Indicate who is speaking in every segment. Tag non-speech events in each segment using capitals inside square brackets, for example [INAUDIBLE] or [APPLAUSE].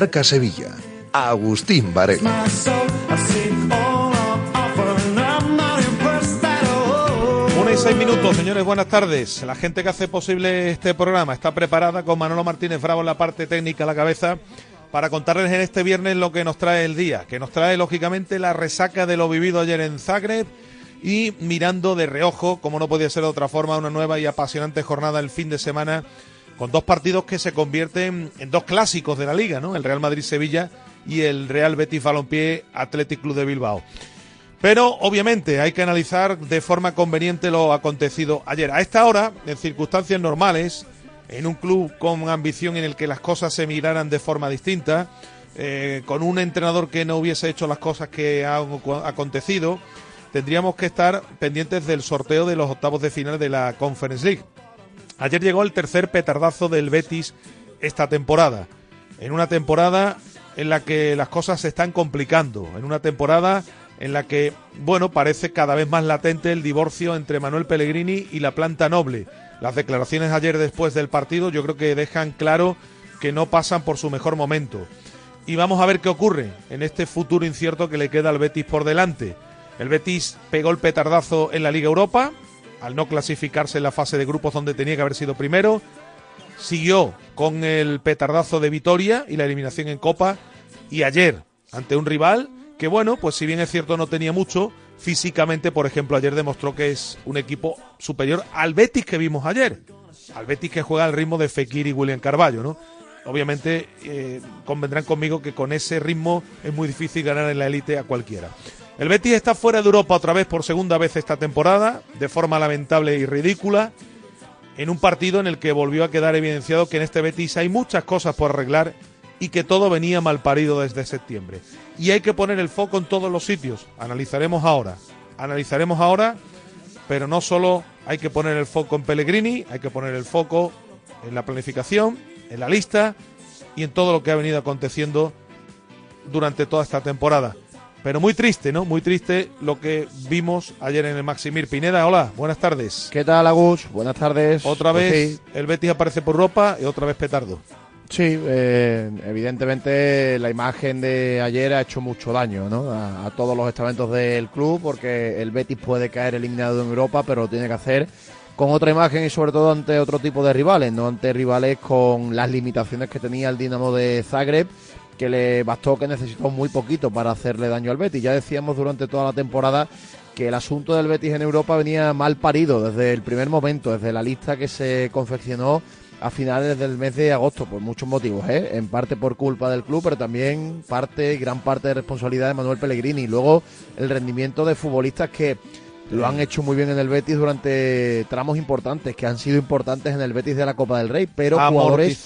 Speaker 1: Marca Sevilla. Agustín Varela.
Speaker 2: Minutos, señores, buenas tardes. La gente que hace posible este programa está preparada con Manolo Martínez Bravo en la parte técnica a la cabeza para contarles en este viernes lo que nos trae el día, que nos trae lógicamente la resaca de lo vivido ayer en Zagreb y mirando de reojo, como no podía ser de otra forma, una nueva y apasionante jornada el fin de semana con dos partidos que se convierten en dos clásicos de la liga, ¿no? El Real Madrid-Sevilla y el Real Betis Balompié Athletic Club de Bilbao. Pero obviamente hay que analizar de forma conveniente lo acontecido ayer. A esta hora, en circunstancias normales, en un club con ambición en el que las cosas se miraran de forma distinta, eh, con un entrenador que no hubiese hecho las cosas que han acontecido, tendríamos que estar pendientes del sorteo de los octavos de final de la Conference League. Ayer llegó el tercer petardazo del Betis esta temporada. En una temporada en la que las cosas se están complicando. En una temporada en la que, bueno, parece cada vez más latente el divorcio entre Manuel Pellegrini y la planta noble. Las declaraciones ayer después del partido yo creo que dejan claro que no pasan por su mejor momento. Y vamos a ver qué ocurre en este futuro incierto que le queda al Betis por delante. El Betis pegó el petardazo en la Liga Europa, al no clasificarse en la fase de grupos donde tenía que haber sido primero. Siguió con el petardazo de Vitoria y la eliminación en Copa. Y ayer, ante un rival que, bueno, pues si bien es cierto no tenía mucho, físicamente, por ejemplo, ayer demostró que es un equipo superior al Betis que vimos ayer. Al Betis que juega al ritmo de Fekir y William Carballo, ¿no? Obviamente eh, convendrán conmigo que con ese ritmo es muy difícil ganar en la élite a cualquiera. El Betis está fuera de Europa otra vez por segunda vez esta temporada, de forma lamentable y ridícula, en un partido en el que volvió a quedar evidenciado que en este Betis hay muchas cosas por arreglar y que todo venía mal parido desde septiembre. Y hay que poner el foco en todos los sitios. Analizaremos ahora. Analizaremos ahora, pero no solo hay que poner el foco en Pellegrini, hay que poner el foco en la planificación, en la lista y en todo lo que ha venido aconteciendo durante toda esta temporada. Pero muy triste, ¿no? Muy triste lo que vimos ayer en el Maximir. Pineda, hola, buenas tardes.
Speaker 3: ¿Qué tal, Agus? Buenas tardes.
Speaker 2: Otra pues vez el Betis aparece por Europa y otra vez petardo.
Speaker 3: Sí, eh, evidentemente la imagen de ayer ha hecho mucho daño ¿no? a, todos los estamentos del club porque el Betis puede caer eliminado en Europa, pero lo tiene que hacer con otra imagen y sobre todo ante otro tipo de rivales, no ante rivales con las limitaciones que tenía el Dinamo de Zagreb que le bastó que necesitó muy poquito para hacerle daño al Betis. Ya decíamos durante toda la temporada que el asunto del Betis en Europa venía mal parido desde el primer momento, desde la lista que se confeccionó a finales del mes de agosto, por muchos motivos, ¿eh? en parte por culpa del club, pero también parte, gran parte de responsabilidad de Manuel Pellegrini. Y luego el rendimiento de futbolistas que lo han hecho muy bien en el Betis durante tramos importantes, que han sido importantes en el Betis de la Copa del Rey, pero jugadores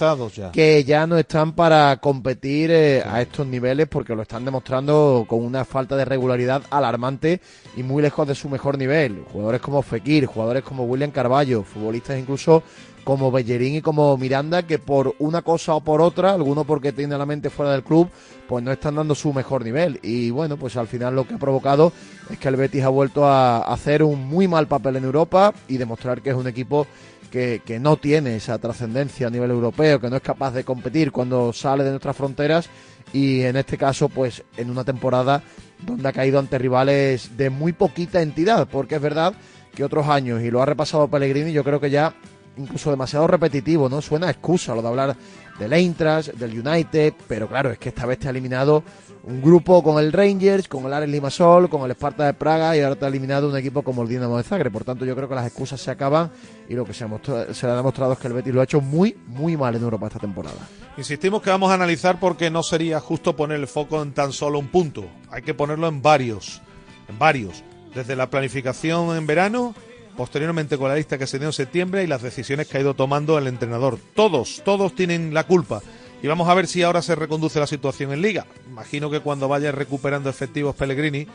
Speaker 3: que ya no están para competir eh, a estos niveles porque lo están demostrando con una falta de regularidad alarmante y muy lejos de su mejor nivel. Jugadores como Fekir, jugadores como William Carballo, futbolistas incluso como Bellerín y como Miranda, que por una cosa o por otra, alguno porque tiene la mente fuera del club, pues no están dando su mejor nivel. Y bueno, pues al final lo que ha provocado es que el Betis ha vuelto a hacer un muy mal papel en Europa y demostrar que es un equipo que, que no tiene esa trascendencia a nivel europeo, que no es capaz de competir cuando sale de nuestras fronteras y en este caso pues en una temporada donde ha caído ante rivales de muy poquita entidad, porque es verdad que otros años, y lo ha repasado Pellegrini, yo creo que ya incluso demasiado repetitivo, ¿no? Suena excusa lo de hablar del Eintracht, del United, pero claro, es que esta vez te ha eliminado un grupo con el Rangers, con el Ares Limassol, con el Esparta de Praga y ahora te ha eliminado un equipo como el Dinamo de Zagreb. Por tanto, yo creo que las excusas se acaban y lo que se, ha se le ha demostrado es que el Betis lo ha hecho muy, muy mal en Europa esta temporada.
Speaker 2: Insistimos que vamos a analizar porque no sería justo poner el foco en tan solo un punto. Hay que ponerlo en varios, en varios. Desde la planificación en verano, posteriormente con la lista que se dio en septiembre y las decisiones que ha ido tomando el entrenador. Todos, todos tienen la culpa. Y vamos a ver si ahora se reconduce la situación en Liga. Imagino que cuando vaya recuperando efectivos Pellegrini,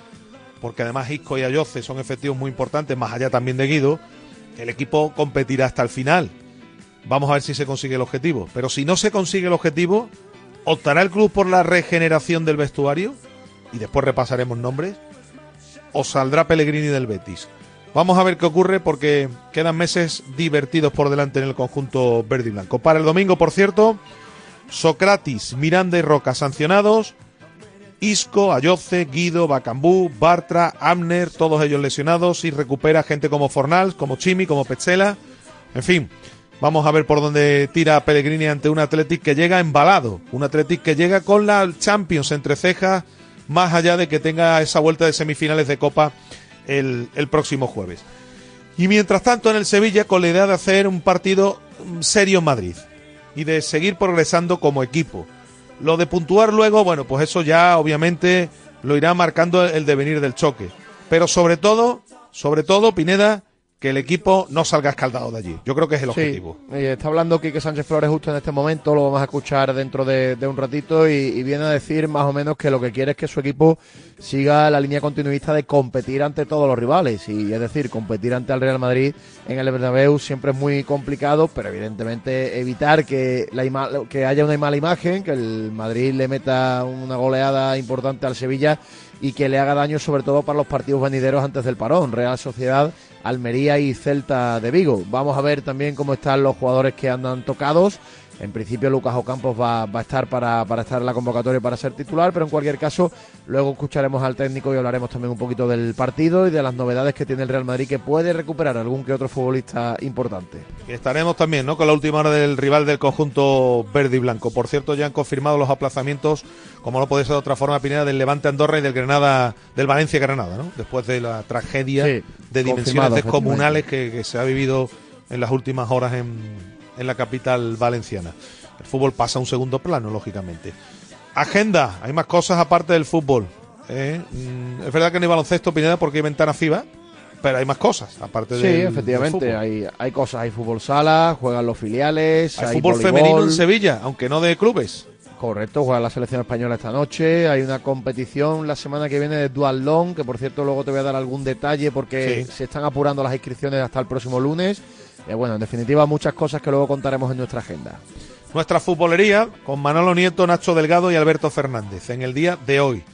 Speaker 2: porque además Isco y Ayoce son efectivos muy importantes, más allá también de Guido, el equipo competirá hasta el final. Vamos a ver si se consigue el objetivo. Pero si no se consigue el objetivo, ¿optará el club por la regeneración del vestuario? Y después repasaremos nombres. ¿O saldrá Pellegrini del Betis? Vamos a ver qué ocurre porque quedan meses divertidos por delante en el conjunto verde y blanco. Para el domingo, por cierto, Socratis, Miranda y Roca sancionados. Isco, Ayoce, Guido, Bacambú, Bartra, Amner, todos ellos lesionados y recupera gente como Fornals, como Chimi, como Petzela. En fin, vamos a ver por dónde tira Pellegrini ante un Athletic que llega embalado, un Athletic que llega con la Champions entre cejas, más allá de que tenga esa vuelta de semifinales de Copa el, próximo jueves. Y mientras tanto en el Sevilla con la idea de hacer un partido serio en Madrid y de seguir progresando como equipo. Lo de puntuar luego, bueno, pues eso ya obviamente lo irá marcando el devenir del choque. Pero sobre todo, sobre todo, Pineda, que el equipo no salga escaldado de allí. Yo creo que es el objetivo.
Speaker 3: está hablando Quique Sánchez Flores justo en este momento, lo vamos a escuchar dentro de, un ratito y, viene a decir más o menos que lo que quiere es que su equipo siga la línea continuista de competir ante todos los rivales y es decir, competir ante el Real Madrid en el Bernabéu siempre es muy complicado, pero evidentemente evitar que, la que haya una mala imagen, que el Madrid le meta una goleada importante al Sevilla y que le haga daño sobre todo para los partidos venideros antes del parón. Real Sociedad Almería y Celta de Vigo. Vamos a ver también cómo están los jugadores que andan tocados. En principio Lucas Ocampos va, va a estar para, para, estar en la convocatoria para ser titular, pero en cualquier caso luego escucharemos al técnico y hablaremos también un poquito del partido y de las novedades que tiene el Real Madrid que puede recuperar algún que otro futbolista importante.
Speaker 2: Estaremos también ¿no? con la última hora del rival del conjunto verde y blanco. Por cierto, ya han confirmado los aplazamientos, como no puede ser de otra forma, Pineda, del Levante Andorra y del Granada, del Valencia Granada, ¿no? después de la tragedia de dimensiones descomunales que se ha vivido en las últimas horas en, en la capital valenciana. El fútbol pasa a un segundo plano, lógicamente. Agenda, hay más cosas aparte del fútbol. ¿eh? Mm, es verdad que no hay baloncesto, Pineda, porque hay ventana FIBA, pero hay más cosas aparte de
Speaker 3: Sí, efectivamente, hay, hay cosas, hay fútbol sala, juegan los filiales,
Speaker 2: hay, fútbol femenino en Sevilla, aunque no de clubes.
Speaker 3: Correcto, juega la selección española esta noche. Hay una competición la semana que viene de Dual Long, que por cierto luego te voy a dar algún detalle porque se están apurando las inscripciones hasta el próximo lunes. Y bueno, en definitiva, muchas cosas que luego contaremos en nuestra agenda.
Speaker 2: Nuestra futbolería con Manolo Nieto, Nacho Delgado y Alberto Fernández en el día de hoy.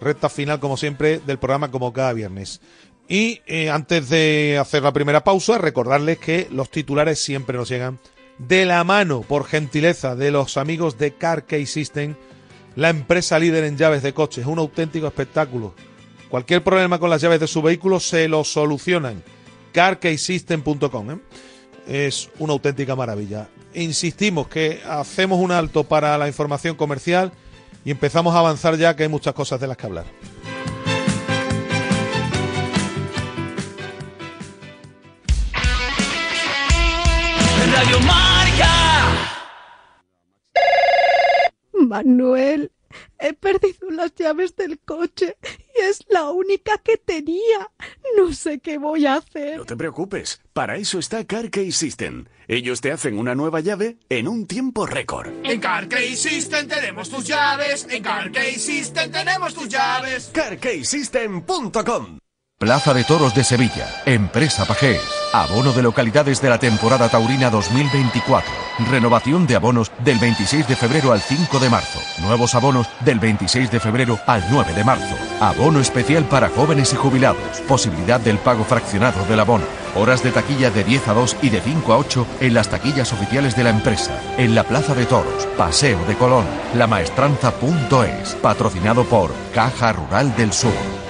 Speaker 2: Recta final, como siempre, del programa como cada viernes. Y eh, antes de hacer la primera pausa, recordarles que los titulares siempre nos llegan de la mano, por gentileza, de los amigos de Car la empresa líder en llaves de coches. Un auténtico espectáculo. Cualquier problema con las llaves de su vehículo se lo solucionan. CarKeySystem.com. ¿eh? Es una auténtica maravilla. Insistimos que hacemos un alto para la información comercial y empezamos a avanzar ya que hay muchas cosas de las que hablar.
Speaker 4: Manuel, He perdido las llaves del coche y es la única que tenía. No sé qué voy a hacer.
Speaker 5: No te preocupes, para eso está CarKey System. Ellos te hacen una nueva llave en un tiempo récord.
Speaker 6: En CarKey System tenemos tus llaves. En CarKey System tenemos tus llaves.
Speaker 5: CarKeySystem.com
Speaker 1: Plaza de Toros de Sevilla, Empresa Pajés. Abono de localidades de la temporada taurina 2024. Renovación de abonos del 26 de febrero al 5 de marzo. Nuevos abonos del 26 de febrero al 9 de marzo. Abono especial para jóvenes y jubilados. Posibilidad del pago fraccionado del abono. Horas de taquilla de 10 a 2 y de 5 a 8 en las taquillas oficiales de la empresa. En la Plaza de Toros, Paseo de Colón. Lamaestranza.es. Patrocinado por Caja Rural del Sur.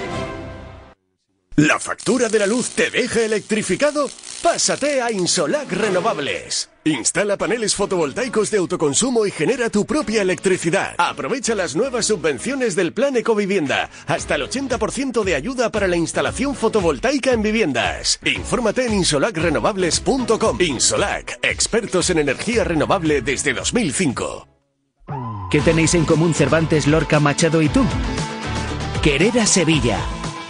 Speaker 5: ¿La factura de la luz te deja electrificado? Pásate a Insolac Renovables. Instala paneles fotovoltaicos de autoconsumo y genera tu propia electricidad. Aprovecha las nuevas subvenciones del Plan Ecovivienda. Hasta el 80% de ayuda para la instalación fotovoltaica en viviendas. Infórmate en insolacrenovables.com. Insolac, expertos en energía renovable desde 2005.
Speaker 7: ¿Qué tenéis en común Cervantes, Lorca, Machado y tú? Querer a Sevilla.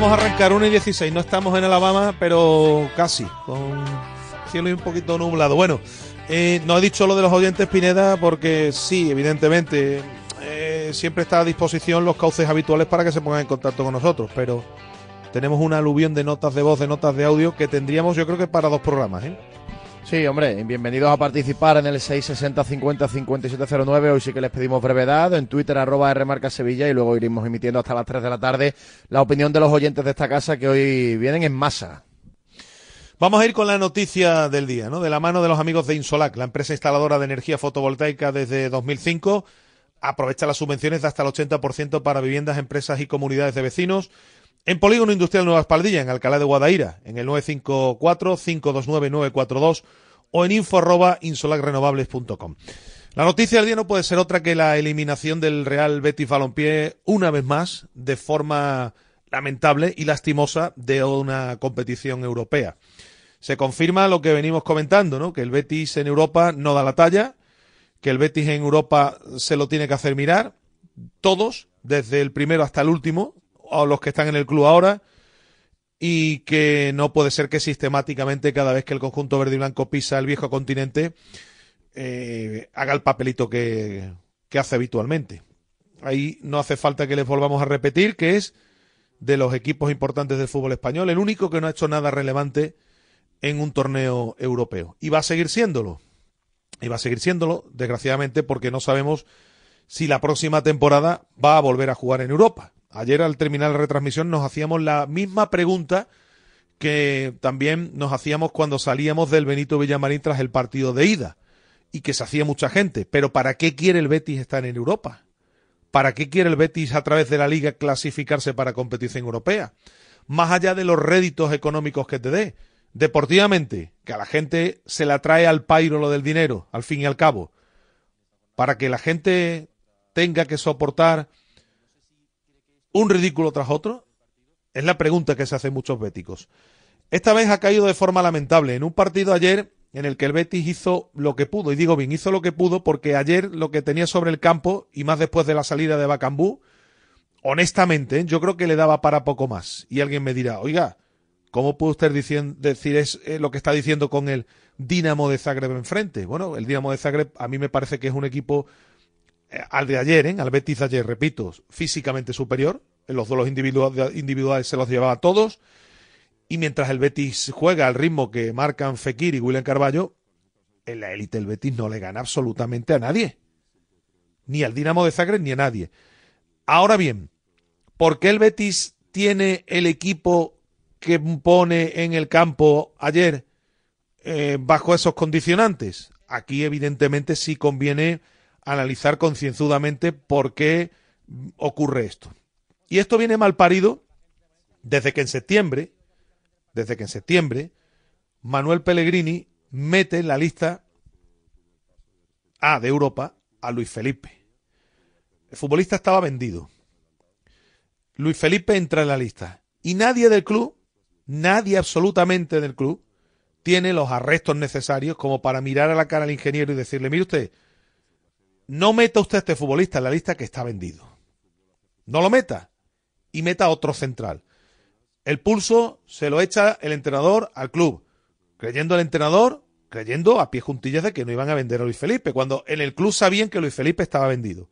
Speaker 2: Vamos a arrancar 1 y 16. No estamos en Alabama, pero casi, con cielo y un poquito nublado. Bueno, eh, no he dicho lo de los oyentes Pineda porque sí, evidentemente, eh, siempre está a disposición los cauces habituales para que se pongan en contacto con nosotros, pero tenemos una aluvión de notas de voz, de notas de audio que tendríamos yo creo que para dos programas. ¿eh?
Speaker 3: Sí, hombre, bienvenidos a participar en el 660 50 5709. Hoy sí que les pedimos brevedad en Twitter, arroba Rmarca Sevilla, y luego iremos emitiendo hasta las 3 de la tarde la opinión de los oyentes de esta casa que hoy vienen en masa.
Speaker 2: Vamos a ir con la noticia del día, ¿no? De la mano de los amigos de Insolac, la empresa instaladora de energía fotovoltaica desde 2005. Aprovecha las subvenciones de hasta el 80% para viviendas, empresas y comunidades de vecinos. En Polígono Industrial Nueva Espaldilla, en Alcalá de Guadaira, en el 954-529-942 o en info arroba insolacrenovables.com. La noticia del día no puede ser otra que la eliminación del Real Betis Balompié una vez más de forma lamentable y lastimosa de una competición europea. Se confirma lo que venimos comentando, ¿no? Que el Betis en Europa no da la talla, que el Betis en Europa se lo tiene que hacer mirar, todos, desde el primero hasta el último, o los que están en el club ahora, y que no puede ser que sistemáticamente cada vez que el conjunto verde y blanco pisa el viejo continente eh, haga el papelito que, que hace habitualmente. Ahí no hace falta que les volvamos a repetir que es de los equipos importantes del fútbol español, el único que no ha hecho nada relevante en un torneo europeo. Y va a seguir siéndolo. Y va a seguir siéndolo, desgraciadamente, porque no sabemos si la próxima temporada va a volver a jugar en Europa. Ayer al terminar la retransmisión nos hacíamos la misma pregunta que también nos hacíamos cuando salíamos del Benito Villamarín tras el partido de ida y que se hacía mucha gente. Pero ¿para qué quiere el Betis estar en Europa? ¿Para qué quiere el Betis a través de la liga clasificarse para competición europea? Más allá de los réditos económicos que te dé. Deportivamente, que a la gente se la trae al pairo lo del dinero, al fin y al cabo. Para que la gente tenga que soportar un ridículo tras otro? Es la pregunta que se hacen muchos béticos. Esta vez ha caído de forma lamentable. En un partido ayer en el que el Betis hizo lo que pudo, y digo bien, hizo lo que pudo porque ayer lo que tenía sobre el campo, y más después de la salida de Bacambú, honestamente, yo creo que le daba para poco más. Y alguien me dirá, oiga, ¿cómo puede usted decir es, eh, lo que está diciendo con el Dinamo de Zagreb enfrente? Bueno, el Dinamo de Zagreb a mí me parece que es un equipo eh, al de ayer, ¿eh? al Betis ayer, repito, físicamente superior. Los duelos individua- individuales se los llevaba a todos. Y mientras el Betis juega al ritmo que marcan Fekir y William Carballo, en la élite el Betis no le gana absolutamente a nadie. Ni al Dinamo de Zagreb ni a nadie. Ahora bien, ¿por qué el Betis tiene el equipo que pone en el campo ayer eh, bajo esos condicionantes? Aquí evidentemente sí conviene analizar concienzudamente por qué ocurre esto. Y esto viene mal parido desde que en septiembre, desde que en septiembre, Manuel Pellegrini mete en la lista A de Europa a Luis Felipe. El futbolista estaba vendido. Luis Felipe entra en la lista. Y nadie del club, nadie absolutamente del club, tiene los arrestos necesarios como para mirar a la cara al ingeniero y decirle, mire usted, no meta usted a este futbolista en la lista que está vendido. No lo meta. Y meta otro central. el pulso se lo echa el entrenador al club, creyendo el entrenador, creyendo a pie juntillas de que no iban a vender a Luis Felipe, cuando en el club sabían que Luis Felipe estaba vendido.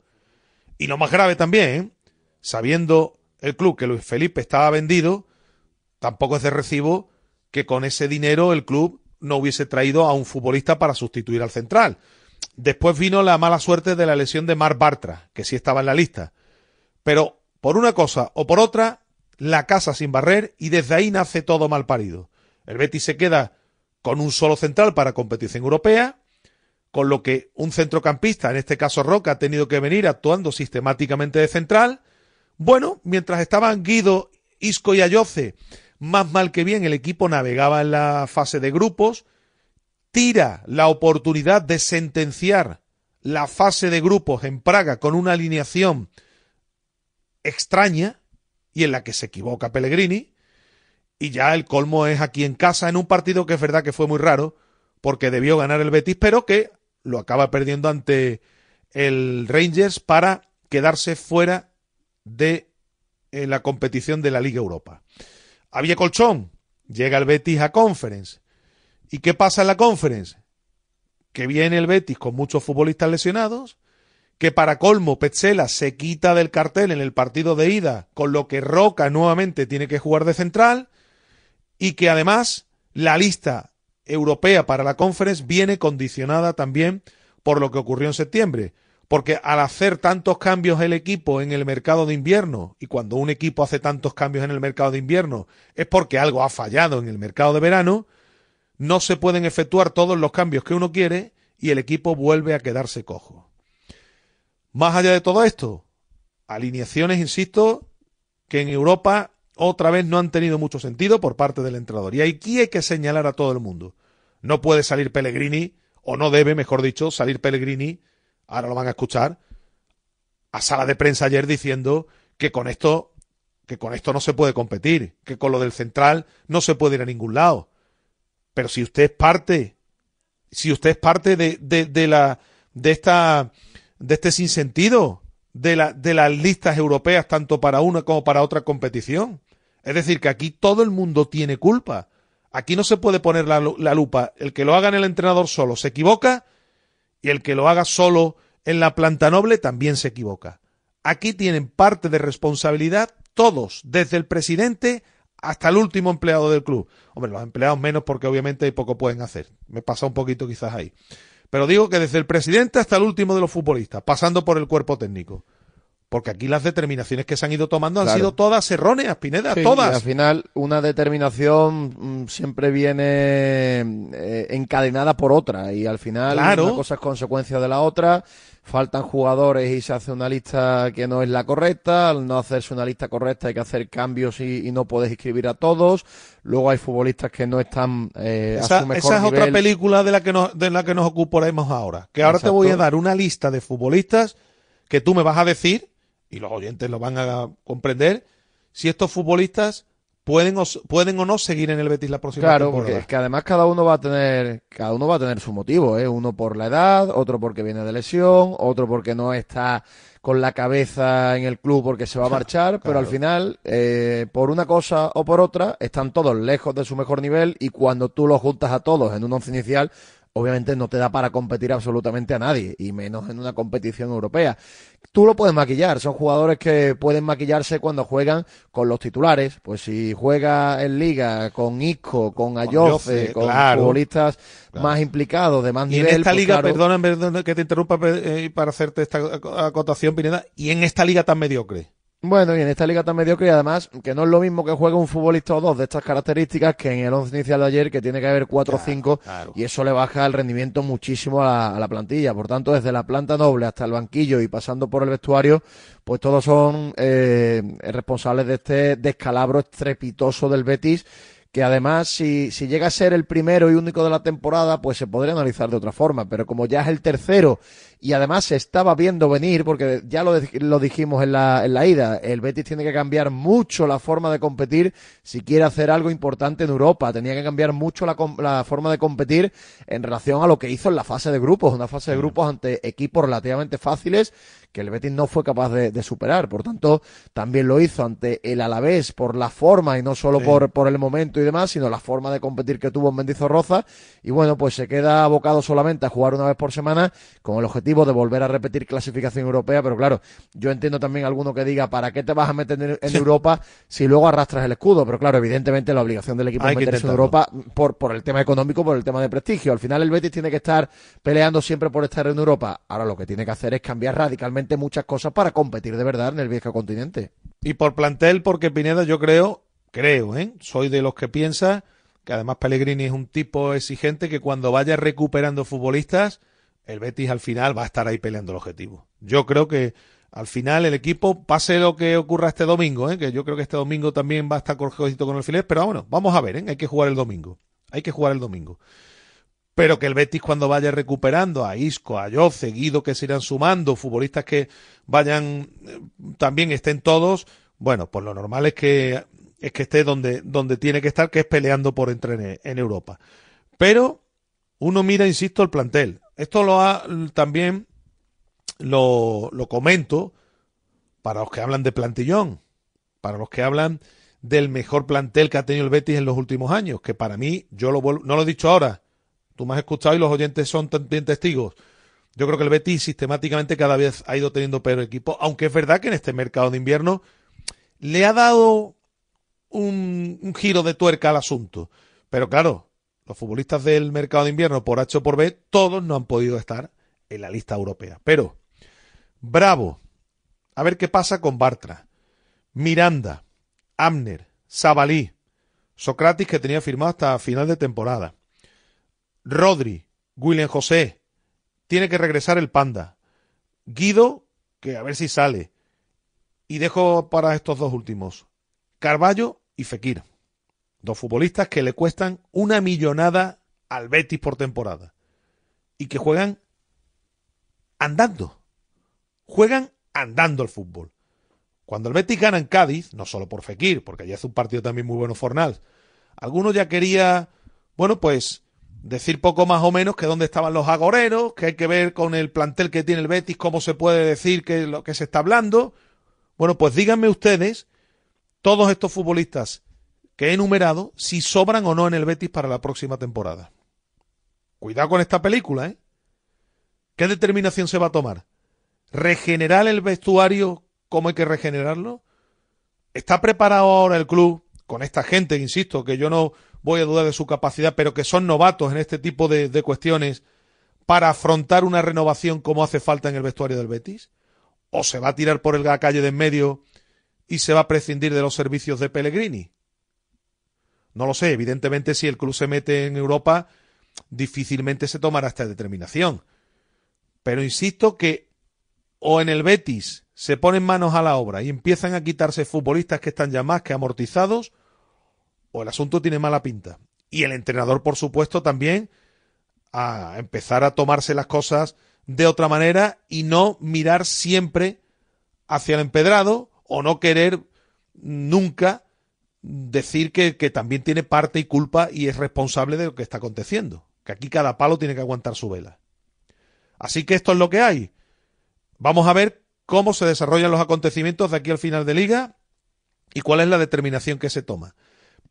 Speaker 2: Y lo más grave también, ¿eh? sabiendo el club que Luis Felipe estaba vendido, tampoco es de recibo que con ese dinero el club no hubiese traído a un futbolista para sustituir al central. Después vino la mala suerte de la lesión de Mar Bartra, que sí estaba en la lista. Pero por una cosa o por otra, la casa sin barrer y desde ahí nace todo mal parido. El Betis se queda con un solo central para competición europea, con lo que un centrocampista, en este caso Roca, ha tenido que venir actuando sistemáticamente de central. Bueno, mientras estaban Guido, Isco y Ayoce, más mal que bien el equipo navegaba en la fase de grupos, tira la oportunidad de sentenciar la fase de grupos en Praga con una alineación extraña y en la que se equivoca Pellegrini. Y ya el colmo es aquí en casa, en un partido que es verdad que fue muy raro, porque debió ganar el Betis, pero que lo acaba perdiendo ante el Rangers para quedarse fuera de eh, la competición de la Liga Europa. Había colchón, llega el Betis a Conference. ¿Y qué pasa en la Conference? Que viene el Betis con muchos futbolistas lesionados, que para colmo Petzela se quita del cartel en el partido de ida, con lo que Roca nuevamente tiene que jugar de central, y que además la lista europea para la conference viene condicionada también por lo que ocurrió en septiembre. Porque al hacer tantos cambios el equipo en el mercado de invierno, y cuando un equipo hace tantos cambios en el mercado de invierno es porque algo ha fallado en el mercado de verano, no se pueden efectuar todos los cambios que uno quiere y el equipo vuelve a quedarse cojo. Más allá de todo esto, alineaciones, insisto, que en Europa otra vez no han tenido mucho sentido por parte del entrenador. Y aquí hay que señalar a todo el mundo. No puede salir Pellegrini, o no debe, mejor dicho, salir Pellegrini, ahora lo van a escuchar, a sala de prensa ayer diciendo que con esto, que con esto no se puede competir, que con lo del central no se puede ir a ningún lado. Pero si usted es parte, si usted es parte de, de, de la, de esta, de este sinsentido, de, la, de las listas europeas, tanto para una como para otra competición. Es decir, que aquí todo el mundo tiene culpa. Aquí no se puede poner la, lupa. El que lo haga en el entrenador solo se equivoca y el que lo haga solo en la planta noble también se equivoca. Aquí tienen parte de responsabilidad todos, desde el presidente hasta el último empleado del club. Hombre, los empleados menos porque obviamente poco pueden hacer. Me pasa un poquito quizás ahí. Pero digo que desde el presidente hasta el último de los futbolistas, pasando por el cuerpo técnico. Porque aquí las determinaciones que se han ido tomando han
Speaker 3: Claro.
Speaker 2: sido todas erróneas, Pineda,
Speaker 3: Sí, y
Speaker 2: todas.
Speaker 3: al final, una determinación mm, siempre viene eh, encadenada por otra. Y al final,
Speaker 2: Claro.
Speaker 3: una cosa es consecuencia de la otra. Faltan jugadores y se hace una lista que no es la correcta. Al no hacerse una lista correcta hay que hacer cambios y, y no puedes inscribir a todos. Luego hay futbolistas que no están eh, a
Speaker 2: Esa,
Speaker 3: su mejor
Speaker 2: esa es otra película de la que nos, de la que nos ocuparemos ahora. Que ahora te voy a dar una lista de futbolistas que tú me vas a decir, y los oyentes lo van a comprender, si estos futbolistas pueden o, pueden o no seguir en el Betis la próxima
Speaker 3: Claro,
Speaker 2: temporada.
Speaker 3: porque es que además cada uno va a tener, cada uno va a tener su motivo, ¿eh? Uno por la edad, otro porque viene de lesión, otro porque no está con la cabeza en el club porque se va a marchar, pero al final, eh, por una cosa o por otra, están todos lejos de su mejor nivel y cuando tú los juntas a todos en un once inicial, obviamente no te da para competir absolutamente a nadie, y menos en una competición europea. Tú lo puedes maquillar, son jugadores que pueden maquillarse cuando juegan con los titulares. Pues si juega en liga con Isco, con Ayoce, con
Speaker 2: claro.
Speaker 3: futbolistas más implicados, de más
Speaker 2: Y en
Speaker 3: nivel.
Speaker 2: esta
Speaker 3: pues
Speaker 2: liga,
Speaker 3: claro,
Speaker 2: perdona que te interrumpa eh, para hacerte esta ac- acotación, Pineda, y en esta liga tan mediocre.
Speaker 3: Bueno, y en esta liga tan mediocre, y además, que no es lo mismo que juegue un futbolista o dos de estas características que en el once inicial de ayer, que tiene que haber cuatro o cinco, y eso le baja el rendimiento muchísimo a la, a la plantilla. Por tanto, desde la planta noble hasta el banquillo y pasando por el vestuario, pues todos son eh, responsables de este descalabro estrepitoso del Betis, que además, si, si llega a ser el primero y único de la temporada, pues se podría analizar de otra forma, pero como ya es el tercero y además se estaba viendo venir, porque ya lo, lo dijimos en la, en la ida, el Betis tiene que cambiar mucho la forma de competir si quiere hacer algo importante en Europa. Tenía que cambiar mucho la, la forma de competir en relación a lo que hizo en la fase de grupos, una fase de grupos ante equipos relativamente fáciles que el Betis no fue capaz de, superar. Por tanto, también lo hizo ante el Alavés por la forma y no solo por, por el momento y demás, sino la forma de competir que tuvo en Mendizorroza. Y bueno, pues se queda abocado solamente a jugar una vez por semana con el objetivo de volver a repetir clasificación europea. Pero claro, yo entiendo también alguno que diga, ¿para qué te vas a meter en, Europa si luego arrastras el escudo? Pero claro, evidentemente la obligación del equipo es meterse en Europa por, por el tema económico, por el tema de prestigio. Al final el Betis tiene que estar peleando siempre por estar en Europa. Ahora lo que tiene que hacer es cambiar radicalmente muchas cosas para competir de verdad en el viejo continente.
Speaker 2: Y por plantel, porque Pineda, yo creo, creo, ¿eh? soy de los que piensa que además Pellegrini es un tipo exigente que cuando vaya recuperando futbolistas, el Betis al final va a estar ahí peleando el objetivo. Yo creo que al final el equipo, pase lo que ocurra este domingo, ¿eh? que yo creo que este domingo también va a estar corjocito con el filet, pero bueno, vamos a ver, ¿eh? hay que jugar el domingo. Hay que jugar el domingo pero que el Betis cuando vaya recuperando a Isco, a Yo, seguido que se irán sumando, futbolistas que vayan, eh, también estén todos, bueno, pues lo normal es que, es que esté donde, donde tiene que estar, que es peleando por entrar en, Europa. Pero uno mira, insisto, el plantel. Esto lo ha, también lo, lo comento para los que hablan de plantillón, para los que hablan del mejor plantel que ha tenido el Betis en los últimos años, que para mí, yo lo no lo he dicho ahora, Tú me has escuchado y los oyentes son también testigos. Yo creo que el Betis sistemáticamente cada vez ha ido teniendo peor equipo, aunque es verdad que en este mercado de invierno le ha dado un, giro de tuerca al asunto. Pero claro, los futbolistas del mercado de invierno, por H o por B, todos no han podido estar en la lista europea. Pero, bravo. A ver qué pasa con Bartra, Miranda, Amner, Sabalí, Socrates que tenía firmado hasta final de temporada. Rodri, William José, tiene que regresar el Panda. Guido, que a ver si sale. Y dejo para estos dos últimos, Carballo y Fekir. Dos futbolistas que le cuestan una millonada al Betis por temporada. Y que juegan andando. Juegan andando el fútbol. Cuando el Betis gana en Cádiz, no solo por Fekir, porque allí hace un partido también muy bueno Fornal, algunos ya quería, bueno, pues decir poco más o menos que dónde estaban los agoreros, que hay que ver con el plantel que tiene el Betis cómo se puede decir que lo que se está hablando. Bueno, pues díganme ustedes, todos estos futbolistas que he enumerado, si sobran o no en el Betis para la próxima temporada. Cuidado con esta película, ¿eh? ¿Qué determinación se va a tomar? ¿Regenerar el vestuario como hay que regenerarlo? ¿Está preparado ahora el club con esta gente, insisto, que yo no voy a dudar de su capacidad, pero que son novatos en este tipo de, cuestiones para afrontar una renovación como hace falta en el vestuario del Betis? ¿O se va a tirar por la calle de en medio y se va a prescindir de los servicios de Pellegrini? No lo sé, evidentemente si el club se mete en Europa, difícilmente se tomará esta determinación. Pero insisto que o en el Betis se ponen manos a la obra y empiezan a quitarse futbolistas que están ya más que amortizados, o el asunto tiene mala pinta. Y el entrenador, por supuesto, también a empezar a tomarse las cosas de otra manera y no mirar siempre hacia el empedrado o no querer nunca decir que, también tiene parte y culpa y es responsable de lo que está aconteciendo. Que aquí cada palo tiene que aguantar su vela. Así que esto es lo que hay. Vamos a ver cómo se desarrollan los acontecimientos de aquí al final de liga y cuál es la determinación que se toma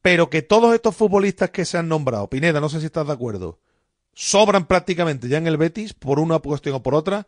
Speaker 2: pero que todos estos futbolistas que se han nombrado, Pineda, no sé si estás de acuerdo, sobran prácticamente ya en el Betis por una cuestión o por otra,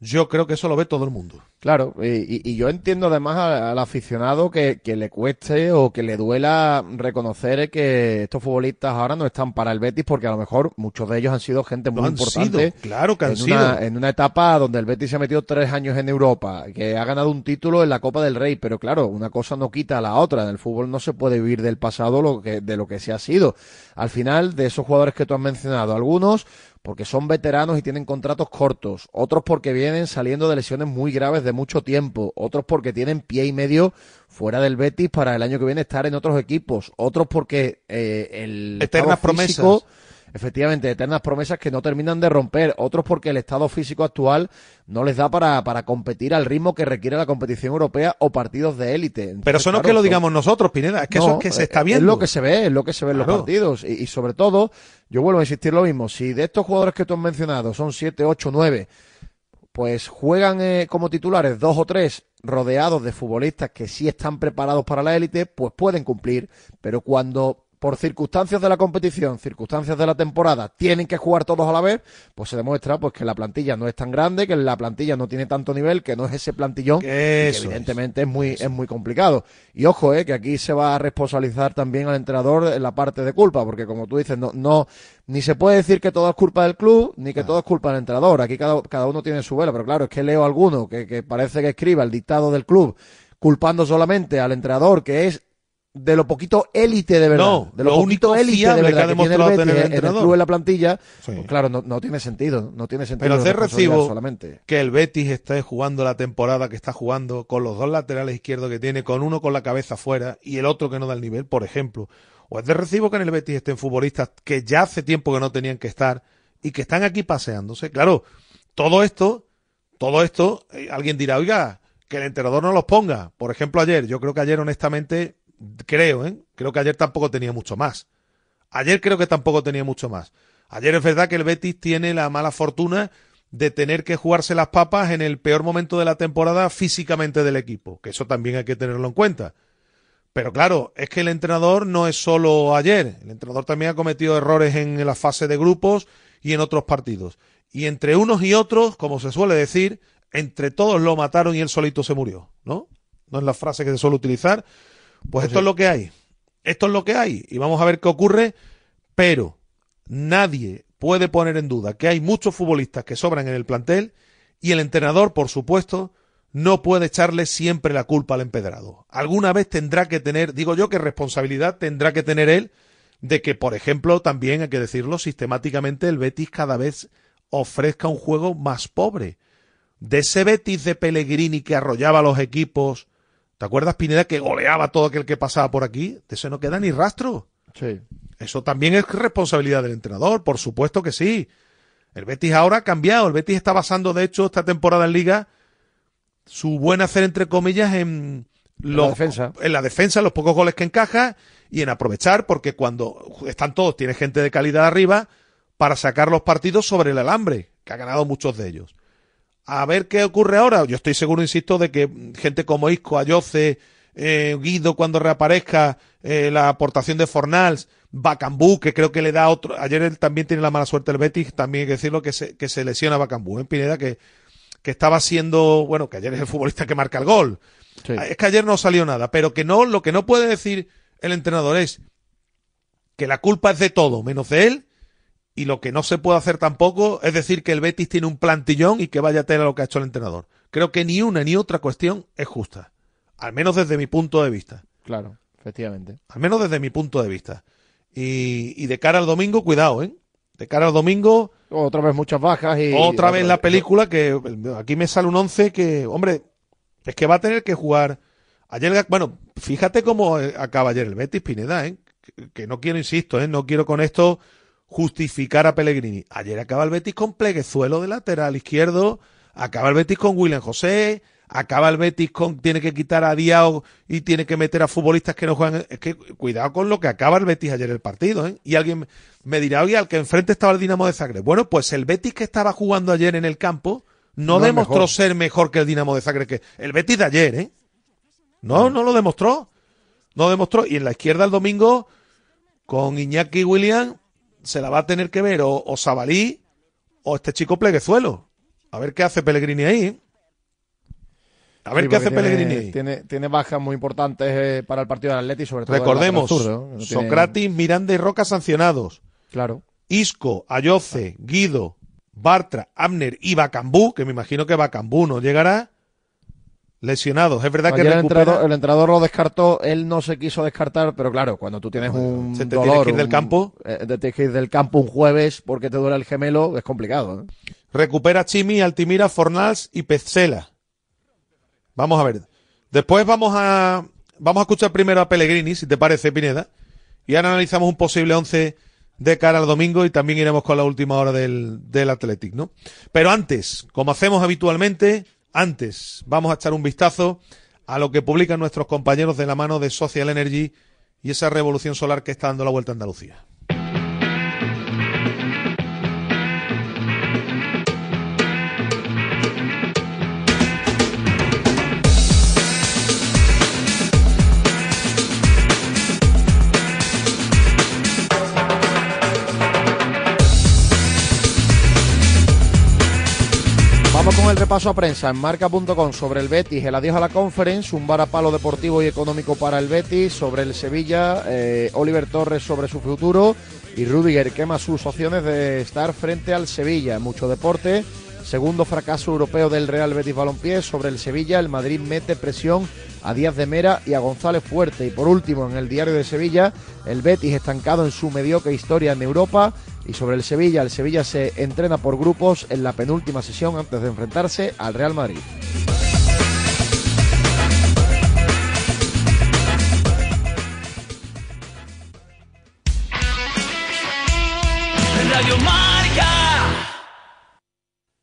Speaker 2: yo creo que eso lo ve todo el mundo.
Speaker 3: Claro, y, yo entiendo además al, aficionado que, le cueste o que le duela reconocer que estos futbolistas ahora no están para el Betis porque a lo mejor muchos de ellos han sido gente muy importante.
Speaker 2: claro que han
Speaker 3: en
Speaker 2: sido.
Speaker 3: Una, en una etapa donde el Betis se ha metido tres años en Europa, que ha ganado un título en la Copa del Rey, pero claro, una cosa no quita a la otra. En el fútbol no se puede vivir del pasado lo que, de lo que se ha sido. Al final, de esos jugadores que tú has mencionado, algunos porque son veteranos y tienen contratos cortos, otros porque vienen saliendo de lesiones muy graves de mucho tiempo, otros porque tienen pie y medio fuera del Betis para el año que viene estar en otros equipos, otros porque eh, el
Speaker 2: eternas promesas
Speaker 3: efectivamente, eternas promesas que no terminan de romper. Otros porque el estado físico actual no les da para, para competir al ritmo que requiere la competición europea o partidos de élite. Entonces,
Speaker 2: Pero eso no es que lo digamos nosotros, Pineda, es que eso es que se está
Speaker 3: Es
Speaker 2: viendo.
Speaker 3: lo que se ve, es lo que se ve en los partidos. Y, y sobre todo, yo vuelvo a insistir lo mismo, si de estos jugadores que tú has mencionado son 7, 8, 9, pues juegan eh, como titulares dos o tres rodeados de futbolistas que sí están preparados para la élite, pues pueden cumplir. Pero cuando por circunstancias de la competición, circunstancias de la temporada, tienen que jugar todos a la vez, pues se demuestra pues que la plantilla no es tan grande, que la plantilla no tiene tanto nivel, que no es ese plantillón, que
Speaker 2: es.
Speaker 3: evidentemente es muy, es muy complicado. Y ojo, eh, que aquí se va a responsabilizar también al entrenador en la parte de culpa, porque como tú dices, no, no, ni se puede decir que todo es culpa del club, ni que todo es culpa del entrenador. Aquí cada, cada uno tiene su vela, pero claro, es que leo alguno que, que parece que escriba el dictado del club culpando solamente al entrenador, que es de lo poquito élite de verdad,
Speaker 2: No,
Speaker 3: de lo,
Speaker 2: lo único
Speaker 3: élite de
Speaker 2: que ha
Speaker 3: verdad que, tiene el
Speaker 2: demostrado
Speaker 3: Betis
Speaker 2: tener el
Speaker 3: en el
Speaker 2: entrenador.
Speaker 3: club en la plantilla,
Speaker 2: Sí.
Speaker 3: pues claro, no, no tiene sentido, no tiene sentido.
Speaker 2: Pero
Speaker 3: responsabilidad
Speaker 2: recibo
Speaker 3: solamente.
Speaker 2: que el Betis esté jugando la temporada que está jugando con los dos laterales izquierdos que tiene, con uno con la cabeza fuera y el otro que no da el nivel, por ejemplo. O es de recibo que en el Betis estén futbolistas que ya hace tiempo que no tenían que estar y que están aquí paseándose. Claro, todo esto, todo esto, eh, alguien dirá, oiga, que el entrenador no los ponga. Por ejemplo, ayer, yo creo que ayer honestamente, creo, ¿eh? Creo que ayer tampoco tenía mucho más. Ayer creo que tampoco tenía mucho más. Ayer es verdad que el Betis tiene la mala fortuna de tener que jugarse las papas en el peor momento de la temporada físicamente del equipo, que eso también hay que tenerlo en cuenta. Pero claro, es que el entrenador no es solo ayer, el entrenador también ha cometido errores en la fase de grupos y en otros partidos. Y entre unos y otros, como se suele decir, entre todos lo mataron y él solito se murió, ¿no? No es la frase que se suele utilizar. Pues esto es lo que hay. Esto es lo que hay. Y vamos a ver qué ocurre. Pero nadie puede poner en duda que hay muchos futbolistas que sobran en el plantel y el entrenador, por supuesto, no puede echarle siempre la culpa al empedrado. Alguna vez tendrá que tener, digo yo que responsabilidad tendrá que tener él de que, por ejemplo, también hay que decirlo, sistemáticamente el Betis cada vez ofrezca un juego más pobre. De ese Betis de Pellegrini que arrollaba a los equipos, ¿te acuerdas, Pineda, que goleaba todo aquel que pasaba por aquí? De eso no queda ni rastro.
Speaker 3: Sí.
Speaker 2: Eso también es responsabilidad del entrenador, por supuesto que sí. El Betis ahora ha cambiado. El Betis está basando, de hecho, esta temporada en Liga su buen hacer, entre comillas, en,
Speaker 3: la defensa.
Speaker 2: en la defensa, los pocos goles que encaja y en aprovechar, porque cuando están todos, tiene gente de calidad arriba para sacar los partidos sobre el alambre, que ha ganado muchos de ellos. A ver qué ocurre ahora. Yo estoy seguro, insisto, de que gente como Isco, Ayoce, eh, Guido cuando reaparezca, eh, la aportación de Fornals, Bacambú, que creo que le da otro. Ayer él también tiene la mala suerte el Betis, también hay que decirlo que se, que se lesiona Bacambú, en Pineda, que, que estaba siendo, bueno, que ayer es el futbolista que marca el gol.
Speaker 3: Sí.
Speaker 2: Es que ayer no salió nada, pero que no, lo que no puede decir el entrenador es que la culpa es de todo, menos de él, y lo que no se puede hacer tampoco es decir que el Betis tiene un plantillón y que vaya a tener lo que ha hecho el entrenador. Creo que ni una ni otra cuestión es justa, al menos desde mi punto de vista.
Speaker 3: Claro, efectivamente.
Speaker 2: Al menos desde mi punto de vista. Y, y de cara al domingo, cuidado, ¿eh? De cara al domingo,
Speaker 3: Otra vez muchas bajas y...
Speaker 2: otra vez la película que aquí me sale un 11 que, hombre, es que va a tener que jugar. Ayer, bueno, fíjate cómo acaba ayer el Betis Pineda, ¿eh? Que no quiero, insisto, ¿eh? No quiero con esto justificar a Pellegrini. Ayer acaba el Betis con Pleguezuelo de lateral izquierdo, acaba el Betis con William José, acaba el Betis con tiene que quitar a Diao y tiene que meter a futbolistas que no juegan. Es que cuidado con lo que acaba el Betis ayer el partido, ¿eh? Y alguien me dirá, oye, al que enfrente estaba el Dinamo de Zagreb. Bueno, pues el Betis que estaba jugando ayer en el campo no, demostró
Speaker 3: mejor.
Speaker 2: ser mejor que el Dinamo de Zagreb, que el Betis de ayer, ¿eh? No, no lo demostró. No demostró. Y en la izquierda el domingo, con Iñaki William, se la va a tener que ver o, o Sabalí o este chico Pleguezuelo. A ver qué hace Pellegrini ahí. A ver
Speaker 3: Sí,
Speaker 2: qué hace
Speaker 3: tiene,
Speaker 2: Pellegrini ahí.
Speaker 3: Tiene, tiene bajas muy importantes eh, para el partido del Atleti, sobre todo
Speaker 2: Recordemos, Socrates, Miranda y Roca sancionados.
Speaker 3: Claro.
Speaker 2: Isco, Ayoce, Guido, Bartra, Abner y Bacambú, que me imagino que Bacambú no llegará, lesionados. Es verdad que
Speaker 3: el
Speaker 2: recupera-
Speaker 3: entrenador, el entrenador lo descartó, él no se quiso descartar, pero claro, cuando tú tienes un
Speaker 2: se te
Speaker 3: dolor,
Speaker 2: tienes que ir del
Speaker 3: un-
Speaker 2: campo.
Speaker 3: eh, te tienes que ir del campo un jueves porque te duele el gemelo, es complicado. ¿eh?
Speaker 2: Recupera Chimi, Altimira, Fornals y Pezzela. Vamos a ver. Después vamos a vamos a escuchar primero a Pellegrini, si te parece, Pineda. Y ahora analizamos un posible once de cara al domingo y también iremos con la última hora del, del Athletic, ¿no? Pero antes, como hacemos habitualmente, antes vamos a echar un vistazo a lo que publican nuestros compañeros de la mano de Social Energy y esa revolución solar que está dando la vuelta a Andalucía.
Speaker 3: El repaso a prensa en marca.com sobre el Betis, el adiós a la conference, un varapalo deportivo y económico para el Betis, sobre el Sevilla, eh, Oliver Torres sobre su futuro y Rudiger quema sus opciones de estar frente al Sevilla. Mucho deporte, segundo fracaso europeo del Real Betis Balompié sobre el Sevilla, el Madrid mete presión a Díaz de Mera y a González Fuerte. Y por último, en el diario de Sevilla, el Betis estancado en su mediocre historia en Europa y sobre el Sevilla, el Sevilla se entrena por grupos en la penúltima sesión antes de enfrentarse al Real Madrid.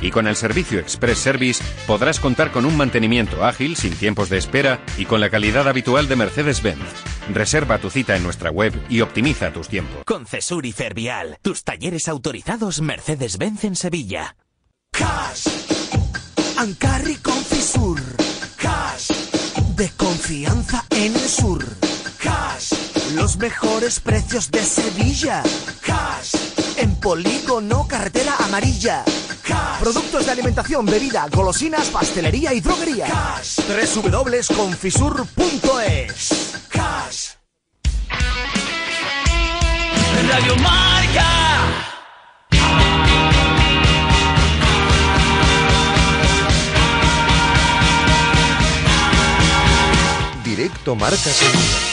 Speaker 8: Y con el servicio Express Service podrás contar con un mantenimiento ágil, sin tiempos de espera y con la calidad habitual de Mercedes-Benz. Reserva tu cita en nuestra web y optimiza tus tiempos.
Speaker 9: Con Cesur y Fervial, tus talleres autorizados Mercedes-Benz en Sevilla.
Speaker 10: Cash. Ancarri con Fisur. Cash. De confianza en el sur. Cash. Los mejores precios de Sevilla. Cash. En polígono, carretera amarilla. Cash. Productos de alimentación, bebida, golosinas, pastelería y droguería. Cash. www.confisur.es. Cash.
Speaker 11: Radio Marca.
Speaker 12: Directo Marca Sevilla.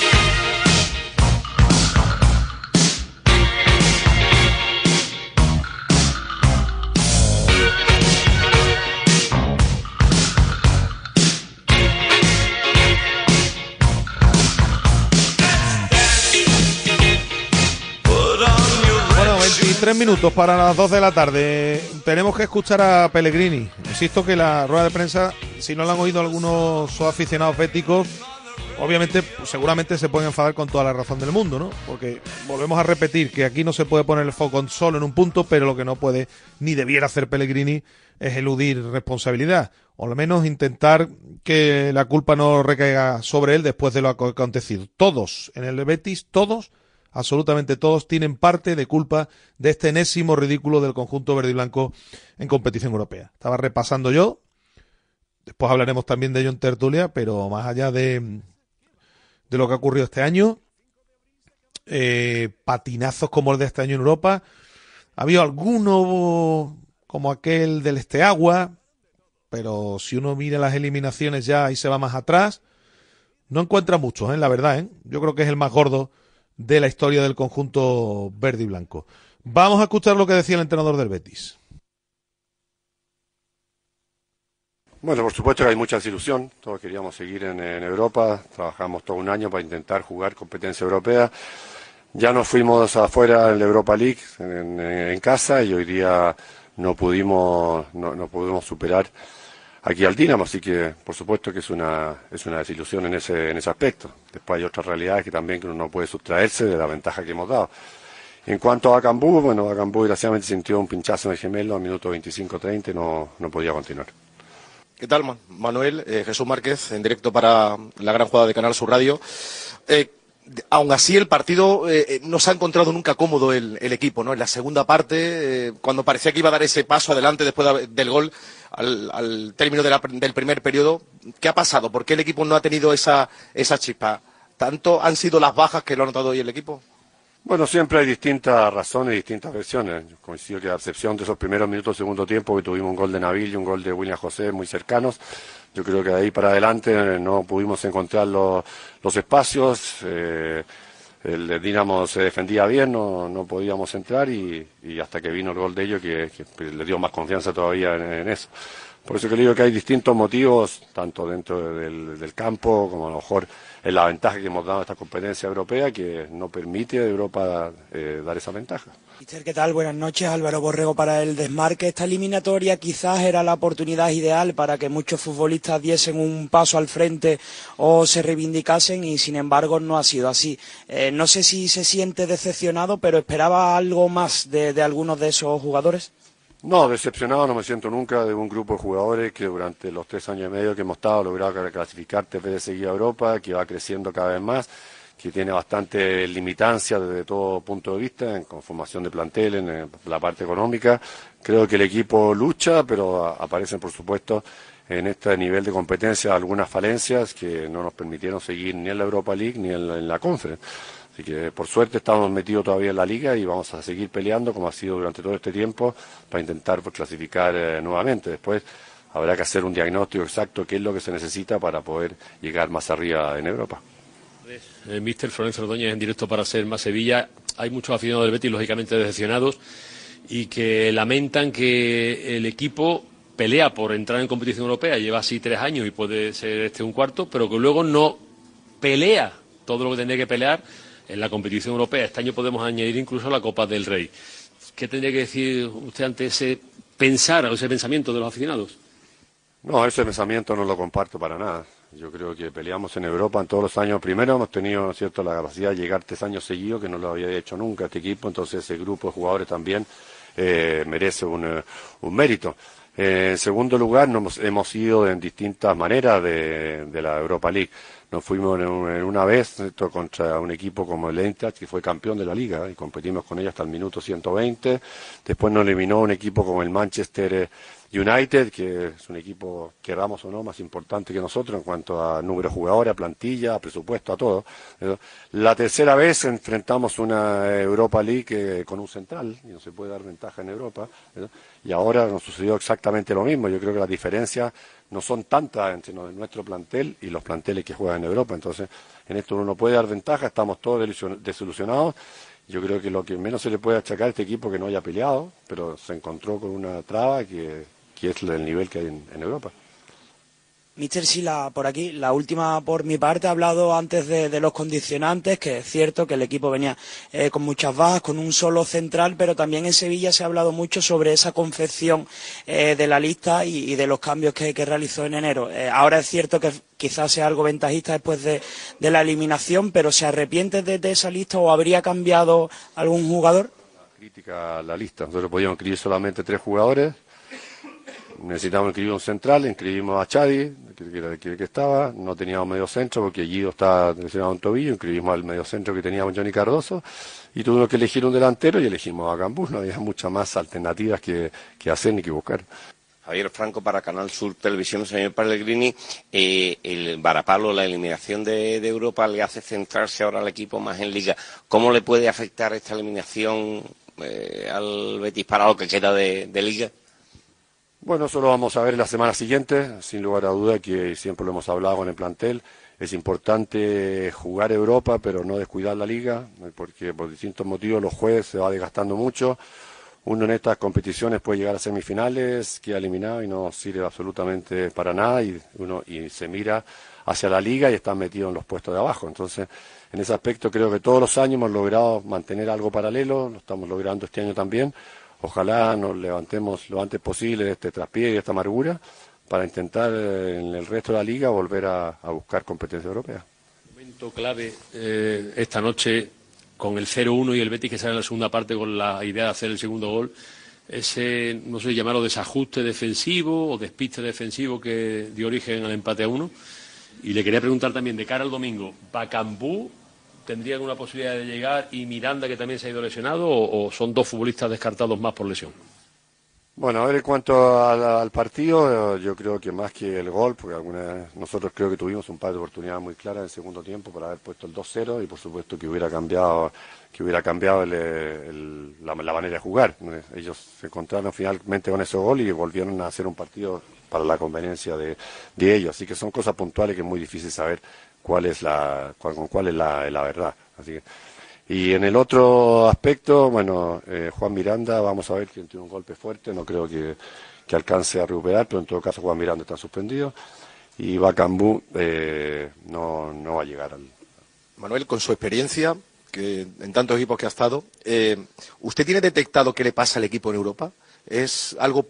Speaker 2: 23 minutos para las 2 de la tarde. Tenemos que escuchar a Pellegrini. Insisto que la rueda de prensa, si no la han oído algunos aficionados béticos, obviamente, pues, seguramente se pueden enfadar con toda la razón del mundo, ¿no? Porque volvemos a repetir que aquí no se puede poner el foco solo en un punto, pero lo que no puede ni debiera hacer Pellegrini es eludir responsabilidad. O al menos intentar que la culpa no recaiga sobre él después de lo acontecido. Todos en el Betis, todos absolutamente todos tienen parte de culpa de este enésimo ridículo del conjunto verde y blanco en competición europea. Estaba repasando yo, después hablaremos también de ello en tertulia, pero más allá de, de lo que ha ocurrido este año, eh, patinazos como el de este año en Europa, ha habido alguno como aquel del Esteagua, pero si uno mira las eliminaciones ya y se va más atrás, no encuentra muchos, ¿eh? la verdad. ¿eh? Yo creo que es el más gordo de la historia del conjunto verde y blanco. Vamos a escuchar lo que decía el entrenador del Betis.
Speaker 13: Bueno, por supuesto que hay mucha desilusión. Todos queríamos seguir en, Europa. Trabajamos todo un año para intentar jugar competencia europea. Ya nos fuimos afuera en la Europa League, en, casa, y hoy día no pudimos, no pudimos superar aquí al Dinamo, así que por supuesto que es una, es una desilusión en ese, en ese aspecto. Después hay otras realidades que también que uno no puede sustraerse de la ventaja que hemos dado. En cuanto a Cambú, bueno, a Cambú desgraciadamente sintió un pinchazo en el gemelo al minuto 25-30 y no, no podía continuar.
Speaker 14: ¿Qué tal, Manuel? Eh, Jesús Márquez, en directo para la gran jugada de Canal Sur Radio. Eh, aún así, el partido eh, no se ha encontrado nunca cómodo el, el equipo, ¿no? En la segunda parte, cuando parecía que iba a dar ese paso adelante después de, del gol al, al término de la, del primer periodo, ¿qué ha pasado? ¿Por qué el equipo no ha tenido esa, esa chispa? ¿Tanto han sido las bajas que lo ha notado hoy el equipo?
Speaker 13: Bueno, siempre hay distintas razones, distintas versiones. Yo coincido que a excepción de esos primeros minutos del segundo tiempo, que tuvimos un gol de Nabil y un gol de William José muy cercanos, yo creo que de ahí para adelante no pudimos encontrar los, los espacios. Eh, el Dinamo se defendía bien, no, no podíamos entrar y, y, hasta que vino el gol de ellos que, le dio más confianza todavía en, eso. Por eso que digo que hay distintos motivos, tanto dentro del, del campo como a lo mejor en la ventaja que hemos dado a esta competencia europea que no permite a Europa eh, dar esa ventaja.
Speaker 15: ¿Qué tal? Buenas noches. Álvaro Borrego para el desmarque. Esta eliminatoria quizás era la oportunidad ideal para que muchos futbolistas diesen un paso al frente o se reivindicasen y sin embargo no ha sido así. Eh, no sé si se siente decepcionado, pero esperaba algo más de, de algunos de esos jugadores.
Speaker 13: No, decepcionado no me siento nunca de un grupo de jugadores que durante los tres años y medio que hemos estado logrado clasificar tres veces seguida a Europa, que va creciendo cada vez más, que tiene bastante limitancia desde todo punto de vista, en conformación de plantel, en la parte económica. Creo que el equipo lucha, pero aparecen, por supuesto, en este nivel de competencia algunas falencias que no nos permitieron seguir ni en la Europa League ni en la, en la Conference. Así que por suerte estamos metidos todavía en la liga y vamos a seguir peleando como ha sido durante todo este tiempo para intentar clasificar eh, nuevamente. Después habrá que hacer un diagnóstico exacto qué es lo que se necesita para poder llegar más arriba en Europa.
Speaker 16: Eh, Mister Florencio Ordóñez en directo para ser más Sevilla. Hay muchos aficionados del Betis lógicamente decepcionados y que lamentan que el equipo pelea por entrar en competición europea, lleva así tres años y puede ser este un cuarto, pero que luego no pelea todo lo que tendría que pelear en la competición europea. Este año podemos añadir incluso la Copa del Rey. ¿Qué tendría que decir usted ante ese pensar ese pensamiento de los aficionados?
Speaker 13: No, ese pensamiento no lo comparto para nada. Yo creo que peleamos en Europa en todos los años. Primero hemos tenido, ¿no es cierto?, la capacidad de llegar tres años seguidos, que no lo había hecho nunca este equipo, entonces ese grupo de jugadores también eh, merece un, un mérito. Eh, en segundo lugar, nos hemos ido en distintas maneras de, de la Europa League. Nos fuimos en, una vez contra un equipo como el Eintracht, que fue campeón de la liga, y competimos con ella hasta el minuto 120. Después nos eliminó un equipo como el Manchester United, que es un equipo, queramos o no, más importante que nosotros en cuanto a número de jugadores, a plantilla, a presupuesto, a todo. La tercera vez enfrentamos una Europa League con un central, y no se puede dar ventaja en Europa. Y ahora nos sucedió exactamente lo mismo. Yo creo que la diferencia no son tantas entre nuestro plantel y los planteles que juegan en Europa. Entonces, en esto uno no puede dar ventaja, estamos todos desilusionados. Yo creo que lo que menos se le puede achacar a este equipo que no haya peleado, pero se encontró con una traba que, que es el nivel que hay en, en Europa.
Speaker 15: Mister Sila, por aquí, la última por mi parte, ha hablado antes de, de, los condicionantes, que es cierto que el equipo venía eh, con muchas bajas, con un solo central, pero también en Sevilla se ha hablado mucho sobre esa confección eh, de la lista y, y, de los cambios que, que realizó en enero. Eh, ahora es cierto que quizás sea algo ventajista después de, de la eliminación, pero ¿se arrepiente de, de, esa lista o habría cambiado algún jugador?
Speaker 13: La crítica a la lista. Nosotros podíamos escribir solamente tres jugadores necesitábamos inscribir un central, inscribimos a Chadi, que era el que estaba, no teníamos medio centro porque Guido estaba lesionado un tobillo, inscribimos al medio centro que teníamos Johnny Cardoso y tuvimos que elegir un delantero y elegimos a Gambús, no había muchas más alternativas que, que hacer ni que buscar.
Speaker 17: Javier Franco para Canal Sur Televisión, señor Pellegrini, eh, el varapalo, la eliminación de, de, Europa le hace centrarse ahora al equipo más en Liga. ¿Cómo le puede afectar esta eliminación eh, al Betis para lo que queda de, de Liga?
Speaker 13: Bueno, eso lo vamos a ver la semana siguiente, sin lugar a duda que siempre lo hemos hablado con el plantel. Es importante jugar Europa, pero no descuidar la liga, porque por distintos motivos los jueves se va desgastando mucho. Uno en estas competiciones puede llegar a semifinales, queda eliminado y no sirve absolutamente para nada y uno y se mira hacia la liga y está metido en los puestos de abajo. Entonces, en ese aspecto creo que todos los años hemos logrado mantener algo paralelo, lo estamos logrando este año también Ojalá nos levantemos lo antes posible de este traspié y de esta amargura para intentar eh, en el resto de la liga volver a, buscar competencia europea.
Speaker 16: Momento clave eh, esta noche con el 0-1 y el Betis que sale en la segunda parte con la idea de hacer el segundo gol. Ese, no sé, llamarlo desajuste defensivo o despiste defensivo que dio origen al empate a uno. Y le quería preguntar también de cara al domingo, Bacambú tendría alguna posibilidad de llegar y Miranda, que también se ha ido lesionado, o, son dos futbolistas descartados más por lesión?
Speaker 13: Bueno, a ver, en cuanto al, al, partido, yo creo que más que el gol, porque alguna, nosotros creo que tuvimos un par de oportunidades muy claras en el segundo tiempo para haber puesto el 2-0 y por supuesto que hubiera cambiado que hubiera cambiado el, el, la, la, manera de jugar. Ellos se encontraron finalmente con ese gol y volvieron a hacer un partido para la conveniencia de, de ellos. Así que son cosas puntuales que es muy difícil saber cuál es la, cuál, cuál es la, la verdad. Así que, y en el otro aspecto, bueno, eh, Juan Miranda, vamos a ver quién tiene un golpe fuerte, no creo que, que, alcance a recuperar, pero en todo caso Juan Miranda está suspendido y Bacambú eh, no, no va a llegar al.
Speaker 14: Manuel, con su experiencia, que en tantos equipos que ha estado, eh, ¿usted tiene detectado qué le pasa al equipo en Europa? ¿Es algo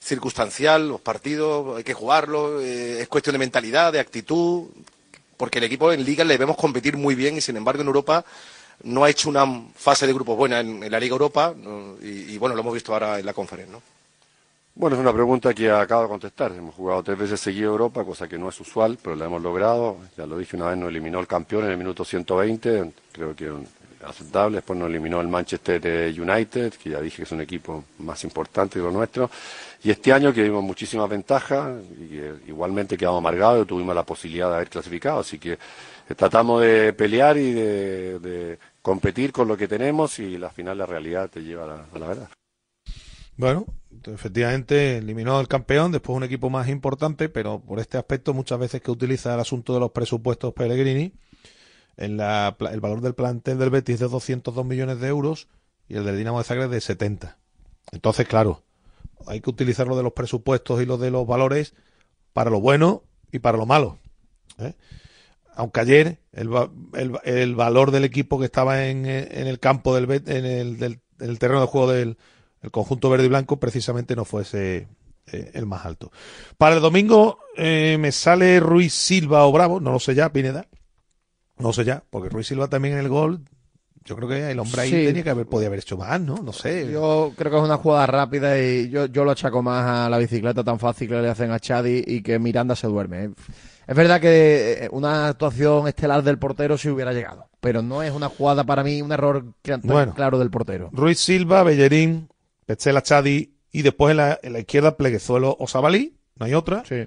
Speaker 14: circunstancial, los partidos, hay que jugarlo, eh, es cuestión de mentalidad, de actitud? Porque el equipo en Liga le debemos competir muy bien y sin embargo en Europa no ha hecho una fase de grupos buena en, la Liga Europa y, bueno, lo hemos visto ahora en la conferencia, ¿no?
Speaker 13: Bueno, es una pregunta que acabo de contestar. Hemos jugado tres veces seguido Europa, cosa que no es usual, pero la hemos logrado. Ya lo dije una vez, nos eliminó el campeón en el minuto 120, creo que aceptable. Después nos eliminó el Manchester United, que ya dije que es un equipo más importante que lo nuestro. Y este año que vimos muchísimas ventajas, igualmente quedamos amargados tuvimos la posibilidad de haber clasificado. Así que tratamos de pelear y de, de competir con lo que tenemos y la final la realidad te lleva a la, a la verdad.
Speaker 2: Bueno, efectivamente eliminó al campeón, después un equipo más importante, pero por este aspecto muchas veces que utiliza el asunto de los presupuestos Pellegrini, en la, el valor del plantel del Betis de 202 millones de euros y el del Dinamo de Zagreb de 70. Entonces, claro, hay que utilizar lo de los presupuestos y lo de los valores para lo bueno y para lo malo. ¿eh? Aunque ayer el, valor del equipo que estaba en, en el campo del, en el, del, en el terreno de juego del el conjunto verde y blanco precisamente no fuese eh, el más alto. Para el domingo eh, me sale Ruiz Silva o Bravo, no lo sé ya, Pineda. No sé ya, porque Ruiz Silva también en el gol, yo creo que el hombre ahí sí. tenía que haber, podía haber hecho más, ¿no? No sé.
Speaker 3: Yo creo que es una jugada rápida y yo, yo lo achaco más a la bicicleta tan fácil que le hacen a Chadi y que Miranda se duerme. ¿eh? Es verdad que una actuación estelar del portero sí hubiera llegado, pero no es una jugada para mí, un error
Speaker 2: bueno,
Speaker 3: claro del portero.
Speaker 2: Ruiz Silva, Bellerín, Petzela Chadi y después en la, en la izquierda Pleguezuelo o Sabalí, no hay otra.
Speaker 3: Sí.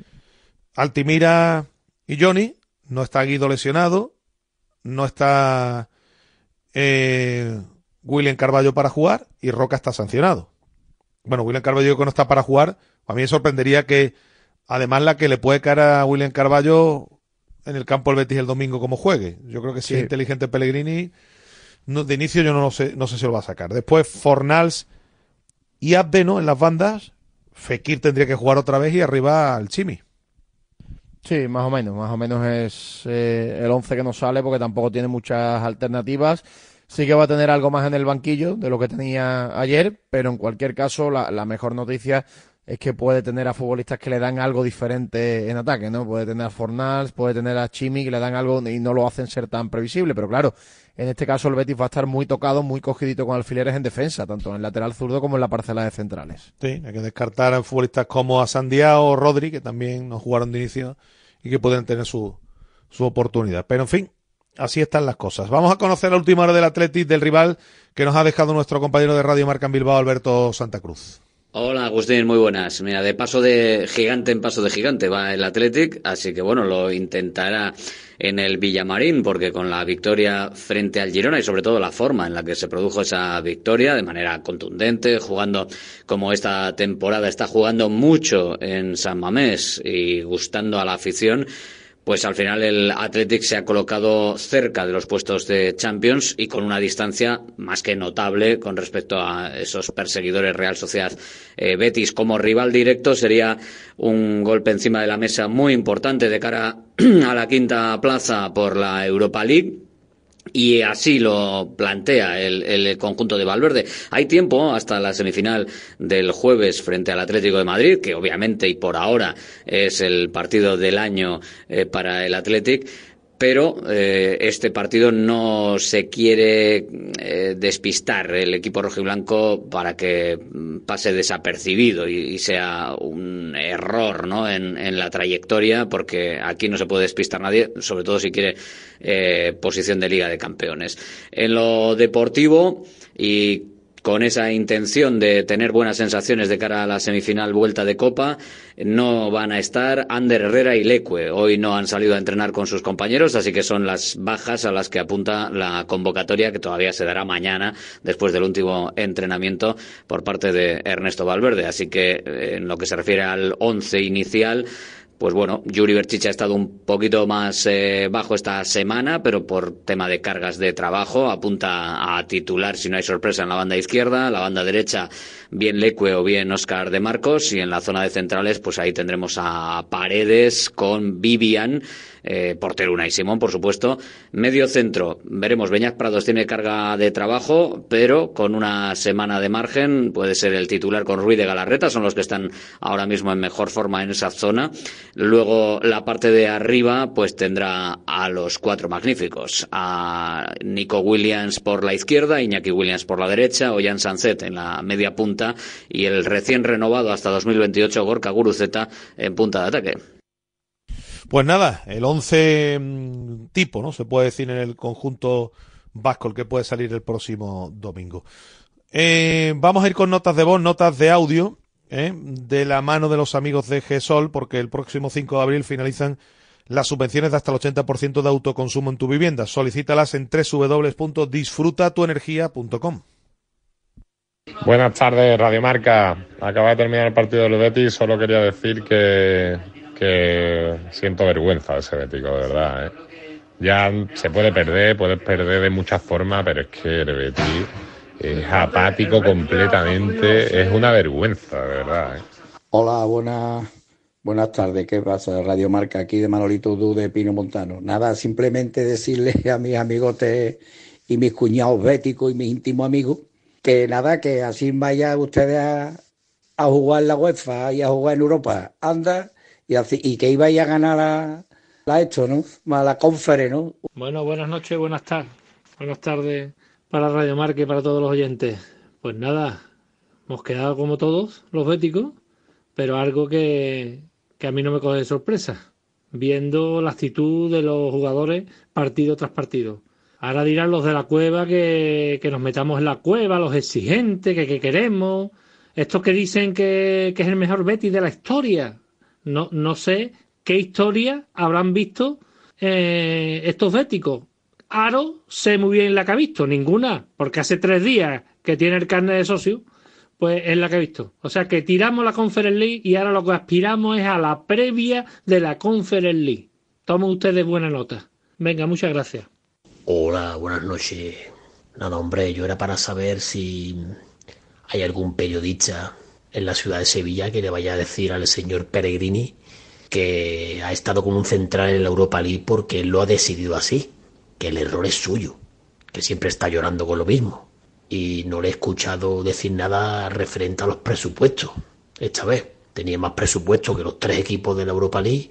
Speaker 2: Altimira y Johnny, no está Guido lesionado, no está eh, William Carballo para jugar y Roca está sancionado. Bueno, William Carballo que no está para jugar, a mí me sorprendería que además la que le puede caer a William Carballo en el campo el Betis el domingo como juegue. Yo creo que si sí. es inteligente Pellegrini, no, de inicio yo no, lo sé, no sé si lo va a sacar. Después Fornals y Abdeno en las bandas, Fekir tendría que jugar otra vez y arriba al Chimi.
Speaker 3: Sí, más o menos, más o menos es eh, el 11 que nos sale porque tampoco tiene muchas alternativas. Sí que va a tener algo más en el banquillo de lo que tenía ayer, pero en cualquier caso la, la mejor noticia es que puede tener a futbolistas que le dan algo diferente en ataque, ¿no? Puede tener a Fornals, puede tener a Chimi que le dan algo y no lo hacen ser tan previsible, pero claro, en este caso el Betis va a estar muy tocado, muy cogidito con alfileres en defensa, tanto en el lateral zurdo como en la parcela de centrales.
Speaker 2: Sí, hay que descartar a futbolistas como a Sandiao o Rodri, que también no jugaron de inicio y que pueden tener su, su oportunidad. Pero en fin, así están las cosas. Vamos a conocer la última hora del Atlético del rival que nos ha dejado nuestro compañero de Radio Marca en Bilbao, Alberto Santa Cruz.
Speaker 18: Hola Agustín, muy buenas. Mira, de paso de gigante en paso de gigante va el Athletic, así que bueno, lo intentará en el Villamarín, porque con la victoria frente al Girona y sobre todo la forma en la que se produjo esa victoria de manera contundente, jugando como esta temporada está jugando mucho en San Mamés y gustando a la afición, pues al final el Athletic se ha colocado cerca de los puestos de Champions y con una distancia más que notable con respecto a esos perseguidores Real Sociedad eh, Betis. Como rival directo sería un golpe encima de la mesa muy importante de cara [CLEARS THROAT] a la quinta plaza por la Europa League y así lo plantea el, el, conjunto de Valverde. Hay tiempo hasta la semifinal del jueves frente al Atlético de Madrid, que obviamente y por ahora es el partido del año eh, para el Atlético pero eh, este partido no se quiere eh, despistar el equipo rojiblanco para que pase desapercibido y, y sea un error ¿no? en, en, la trayectoria, porque aquí no se puede despistar nadie, sobre todo si quiere eh, posición de Liga de Campeones. En lo deportivo y con esa intención de tener buenas sensaciones de cara a la semifinal vuelta de Copa. No van a estar Ander Herrera y Leque. Hoy no han salido a entrenar con sus compañeros, así que son las bajas a las que apunta la convocatoria que todavía se dará mañana después del último entrenamiento por parte de Ernesto Valverde. Así que eh, en lo que se refiere al once inicial, pues bueno, Yuri Berchicha ha estado un poquito más eh, bajo esta semana, pero por tema de cargas de trabajo apunta a titular si no hay sorpresa en la banda izquierda, la banda derecha bien Leque o bien Oscar de Marcos y en la zona de centrales pues ahí tendremos a Paredes con Vivian eh, portero Unai Simón, por supuesto. Medio centro, veremos, Beñat Prados tiene carga de trabajo, pero con una semana de margen, puede ser el titular con Ruiz de Galarreta, son los que están ahora mismo en mejor forma en esa zona. Luego la parte de arriba, pues tendrá a los cuatro magníficos, a Nico Williams por la izquierda, Iñaki Williams por la derecha, Ollán Sanzet en la media punta y el recién renovado hasta 2028 Gorka Guruceta en punta de ataque.
Speaker 2: Pues nada, el 11 mm, tipo, ¿no? Se puede decir en el conjunto vasco, el que puede salir el próximo domingo. Eh, vamos a ir con notas de voz, notas de audio, ¿eh? de la mano de los amigos de GESOL, porque el próximo 5 de abril finalizan las subvenciones de hasta el 80% de autoconsumo en tu vivienda. Solicítalas en www.disfrutatuenergia.com.
Speaker 19: Buenas tardes, Radio Marca. Acaba de terminar el partido de los Betis. Solo quería decir que que siento vergüenza de ese Bético, de verdad. ¿eh? Ya se puede perder, puedes perder de muchas formas, pero es que el Betis es apático completamente, es una vergüenza, de verdad. ¿eh?
Speaker 20: Hola, buenas, buenas tardes, ¿qué pasa? Radio Marca aquí de Manolito Du de Pino Montano. Nada, simplemente decirle a mis amigotes y mis cuñados béticos y mis íntimos amigos que nada, que así vayan ustedes a, a jugar la UEFA y a jugar en Europa. Anda, y, y que iba a ganar la, la esto, ¿no? La confere, ¿no?
Speaker 21: Bueno, buenas noches, buenas tardes. Buenas tardes para Radio Marca y para todos los oyentes. Pues nada, hemos quedado como todos los béticos, pero algo que, que a mí no me coge de sorpresa, viendo la actitud de los jugadores partido tras partido. Ahora dirán los de la cueva que, que nos metamos en la cueva, los exigentes, que, que queremos, estos que dicen que, que es el mejor Betis de la historia. No, no sé qué historia habrán visto eh, estos béticos. Aro sé muy bien la que ha visto, ninguna, porque hace tres días que tiene el carnet de socio, pues es la que ha visto. O sea que tiramos la Conference League y ahora lo que aspiramos es a la previa de la Conference League. Tomen ustedes buena nota. Venga, muchas gracias.
Speaker 22: Hola, buenas noches. Nada, hombre, yo era para saber si hay algún periodista en la ciudad de Sevilla que le vaya a decir al señor Peregrini que ha estado con un central en la Europa League porque él lo ha decidido así, que el error es suyo, que siempre está llorando con lo mismo. Y no le he escuchado decir nada referente a los presupuestos. Esta vez tenía más presupuesto que los tres equipos de la Europa League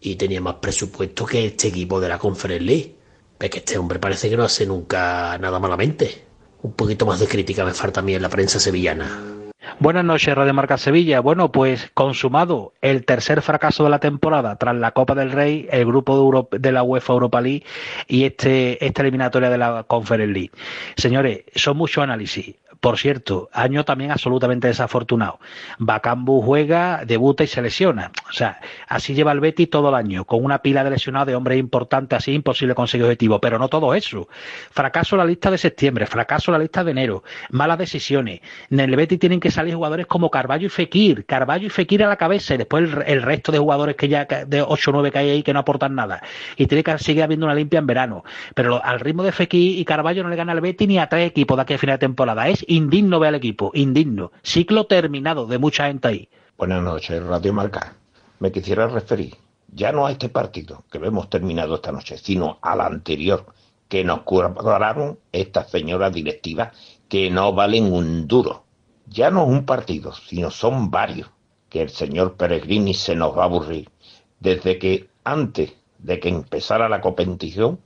Speaker 22: y tenía más presupuesto que este equipo de la Conference League. Es que este hombre parece que no hace nunca nada malamente. Un poquito más de crítica me falta a mí en la prensa sevillana.
Speaker 23: Buenas noches, Radio Marca Sevilla. Bueno, pues consumado el tercer fracaso de la temporada tras la Copa del Rey, el grupo de, la UEFA Europa League y este, esta eliminatoria de la Conference League. Señores, son muchos análisis. Por cierto, año también absolutamente desafortunado. Bacambu juega, debuta y se lesiona. O sea, así lleva el Betis todo el año, con una pila de lesionados de hombres importantes, así imposible conseguir objetivo. Pero no todo eso. Fracaso la lista de septiembre, fracaso la lista de enero, malas decisiones. En el Betis tienen que salir jugadores como Carballo y Fekir, Carballo y Fekir a la cabeza, y después el, resto de jugadores que ya, de 8 o 9 que hay ahí que no aportan nada. Y tiene que seguir habiendo una limpia en verano. Pero al ritmo de Fekir y Carballo no le gana al Betis ni a tres equipos de aquí a final de temporada. Indigno ver al equipo, indigno. Ciclo terminado de mucha gente ahí.
Speaker 24: Buenas noches, Radio Marca. Me quisiera referir ya no a este partido que hemos terminado esta noche, sino al anterior, que nos cobraron estas señoras directivas que no valen un duro. Ya no es un partido, sino son varios, que el señor Peregrini se nos va a aburrir. Desde que antes de que empezara la competición,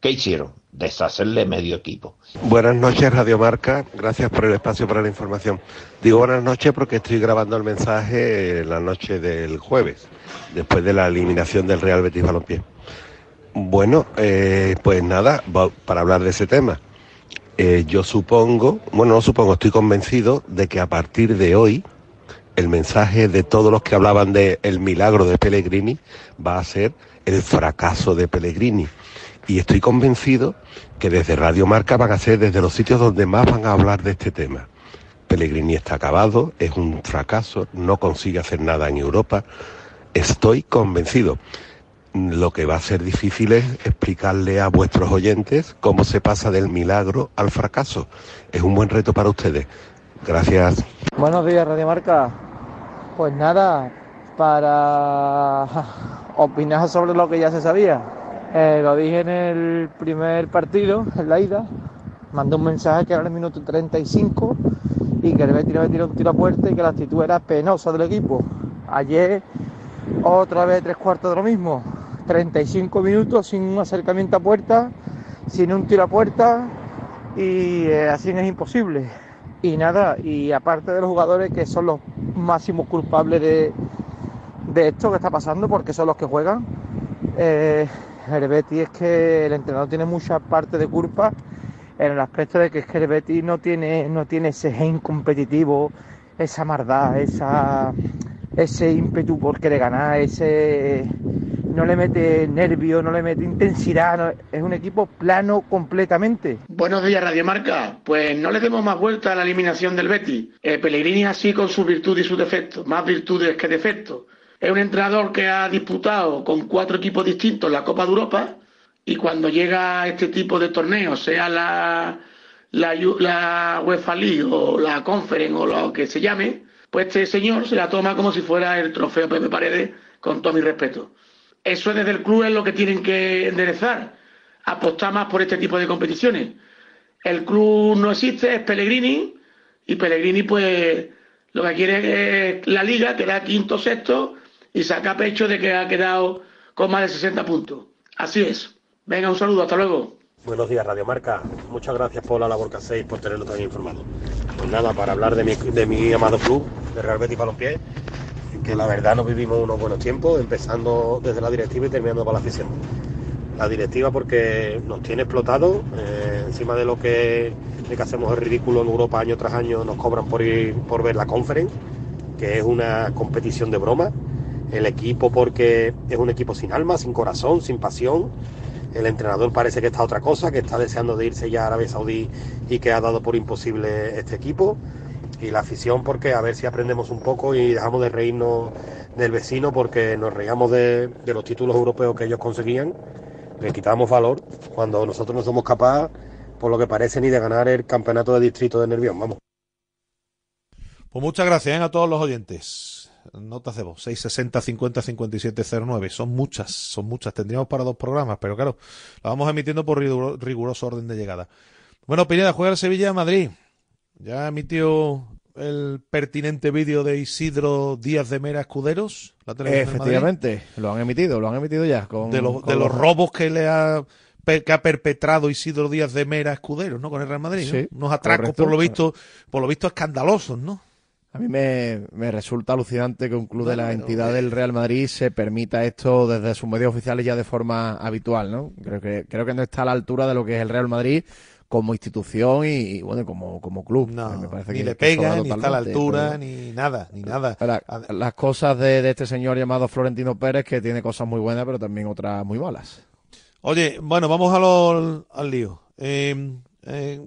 Speaker 24: ¿qué hicieron? Deshacerle medio equipo.
Speaker 25: Buenas noches, Radio Marca. Gracias por el espacio para la información. Digo buenas noches porque estoy grabando el mensaje la noche del jueves, después de la eliminación del Real Betis Balompié. Bueno, eh, pues nada, para hablar de ese tema. Eh, yo supongo, bueno, no supongo, estoy convencido de que a partir de hoy el mensaje de todos los que hablaban de el milagro de Pellegrini va a ser el fracaso de Pellegrini. Y estoy convencido que desde Radio Marca van a ser desde los sitios donde más van a hablar de este tema. Pellegrini está acabado, es un fracaso, no consigue hacer nada en Europa. Estoy convencido. Lo que va a ser difícil es explicarle a vuestros oyentes cómo se pasa del milagro al fracaso. Es un buen reto para ustedes. Gracias.
Speaker 26: Buenos días, Radio Marca. Pues nada, para opinar sobre lo que ya se sabía. Eh, lo dije en el primer partido, en la ida. Mandé un mensaje que era el minuto 35 y que el Betis le tiró un tiro a puerta y que la actitud era penosa del equipo. Ayer, otra vez tres cuartos de lo mismo. 35 minutos sin un acercamiento a puerta, sin un tiro a puerta y eh, así es imposible. Y nada, y aparte de los jugadores que son los máximos culpables de, de esto que está pasando, porque son los que juegan, eh, el es que el entrenador tiene mucha parte de culpa en el aspecto de que es que el Betis no tiene, no tiene ese gen competitivo, esa maldad, esa, ese ímpetu por querer ganar, ese no le mete nervio, no le mete intensidad, es un equipo plano completamente.
Speaker 27: Buenos días, Radio Marca. Pues no le demos más vuelta a la eliminación del Betis. Eh, Pellegrini así con sus virtudes y sus defectos, más virtudes que defectos. Es un entrenador que ha disputado con cuatro equipos distintos la Copa de Europa y cuando llega a este tipo de torneos, sea la, la, UEFA League o la Conference o lo que se llame, pues este señor se la toma como si fuera el trofeo Pepe Paredes, con todo mi respeto. Eso desde el club es lo que tienen que enderezar, apostar más por este tipo de competiciones. El club no existe, es Pellegrini, y Pellegrini pues lo que quiere es la liga, que da quinto sexto, y saca pecho de que ha quedado con más de 60 puntos. Así es. Venga, un saludo, hasta luego.
Speaker 28: Buenos días, Radio Marca. Muchas gracias por la labor que hacéis, por tenerlo tan informado. Pues nada, para hablar de mi, de mi amado club, de Real Betis Balompié, que la verdad nos vivimos unos buenos tiempos, empezando desde la directiva y terminando para la afición. La directiva porque nos tiene explotado, eh, encima de lo que, de que hacemos el ridículo en Europa año tras año, nos cobran por ir por ver la conference, que es una competición de broma. El equipo porque es un equipo sin alma, sin corazón, sin pasión. El entrenador parece que está otra cosa, que está deseando de irse ya a Arabia Saudí y que ha dado por imposible este equipo. Y la afición porque a ver si aprendemos un poco y dejamos de reírnos del vecino porque nos reíamos de, los títulos europeos que ellos conseguían. Le quitamos valor cuando nosotros no somos capaces, por lo que parece, ni de ganar el campeonato de distrito de Nervión. Vamos.
Speaker 2: Pues muchas gracias ¿eh? a todos los oyentes. Notas de voz, 660 50 57 09. Son muchas, son muchas. Tendríamos para dos programas, pero claro, la vamos emitiendo por riguro- riguroso orden de llegada. Bueno, Pineda, juega el Sevilla a Madrid. Ya emitió el pertinente vídeo de Isidro Díaz de Mera Escuderos, la
Speaker 3: Efectivamente, lo han emitido, lo han emitido ya. Con,
Speaker 2: de, los-
Speaker 3: con
Speaker 2: de los robos que le ha que ha perpetrado Isidro Díaz de Mera Escuderos, ¿no? Con el Real Madrid, ¿no?
Speaker 3: Sí,
Speaker 2: Unos atracos
Speaker 3: correcto.
Speaker 2: por lo visto, por lo visto escandalosos, ¿no?
Speaker 3: A mí me, me resulta alucinante que un club de la entidad del Real Madrid se permita esto desde sus medios oficiales ya de forma habitual, ¿no? Creo que, creo que no está a la altura de lo que es el Real Madrid como institución y, y, bueno, como, como club. me parece
Speaker 2: ni
Speaker 3: que-
Speaker 2: le
Speaker 3: que
Speaker 2: pega, ni está a la altura,
Speaker 3: pero-
Speaker 2: ni nada, ni nada.
Speaker 3: La- las cosas de, de este señor llamado Florentino Pérez, que tiene cosas muy buenas, pero también otras muy malas.
Speaker 2: Oye, bueno, vamos a lo- al lío. Eh, eh,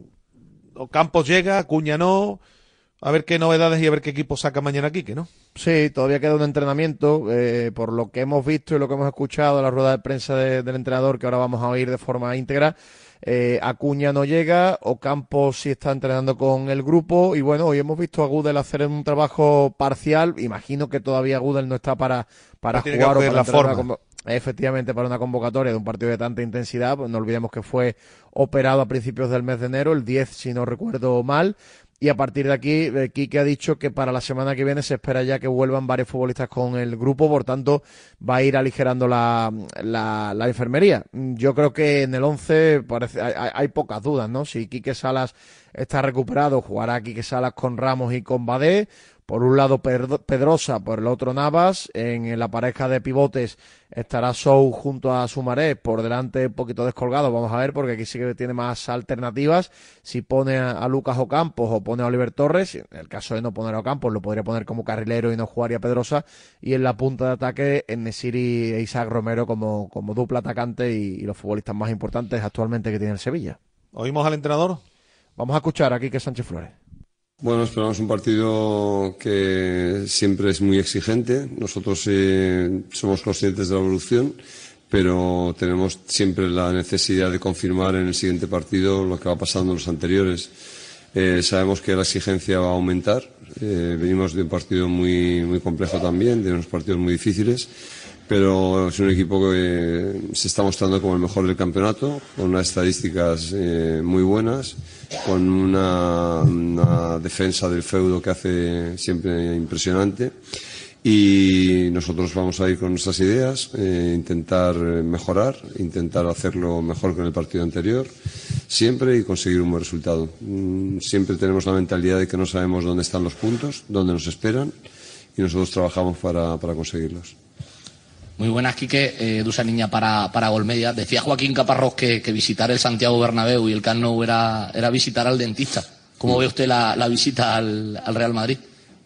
Speaker 2: Campos llega, Cuña no. A ver qué novedades y a ver qué equipo saca mañana Quique, ¿no?
Speaker 3: Sí, todavía queda un entrenamiento. eh, por lo que hemos visto y lo que hemos escuchado en la rueda de prensa de- del entrenador, que ahora vamos a oír de forma íntegra, eh, Acuña no llega, Ocampos sí está entrenando con el grupo. Y bueno, hoy hemos visto a Gudel hacer un trabajo parcial. Imagino que todavía Gudel no está para, para jugar o para
Speaker 2: la forma.
Speaker 3: Efectivamente, para una convocatoria de un partido de tanta intensidad, pues no olvidemos que fue operado a principios del mes de enero, el 10 si no recuerdo mal, y a partir de aquí, Quique ha dicho que para la semana que viene se espera ya que vuelvan varios futbolistas con el grupo, por tanto va a ir aligerando la, la, la enfermería. Yo creo que en el 11 parece, hay pocas dudas, ¿no? Si Quique Salas está recuperado, jugará Quique Salas con Ramos y con Badé. Por un lado Pedrosa, por el otro Navas. En la pareja de pivotes estará Sou junto a Sumaré, por delante un poquito descolgado. Vamos a ver, porque aquí sí que tiene más alternativas. Si pone a, Lucas Ocampos o pone a Oliver Torres, en el caso de no poner a Ocampos, lo podría poner como carrilero y no jugaría Pedrosa. Y en la punta de ataque, en Nesiri e Isaac Romero como, como dupla atacante y, y los futbolistas más importantes actualmente que tiene el Sevilla.
Speaker 2: ¿Oímos al entrenador?
Speaker 3: Vamos a escuchar aquí que Sánchez Flores.
Speaker 29: Bueno, esperamos un partido que siempre es muy exigente. Nosotros eh, somos conscientes de la evolución, pero tenemos siempre la necesidad de confirmar en el siguiente partido lo que va pasando en los anteriores. Eh, sabemos que la exigencia va a aumentar. Eh, venimos de un partido muy, muy complejo también, de unos partidos muy difíciles pero es un equipo que se está mostrando como el mejor del campeonato, con unas estadísticas eh, muy buenas, con una, defensa del feudo que hace siempre impresionante. Y nosotros vamos a ir con nuestras ideas, eh, intentar mejorar, intentar hacerlo mejor que en el partido anterior, siempre y conseguir un buen resultado. Mm, siempre tenemos la mentalidad de que no sabemos dónde están los puntos, dónde nos esperan, y nosotros trabajamos para conseguirlos.
Speaker 30: Muy buenas, Quique. Eh, Dusa Niña para, para Golmedia. Decía Joaquín Caparrós que, visitar el Santiago Bernabéu y el Camp era, era visitar al dentista. ¿Cómo ve usted la, visita al, Real Madrid?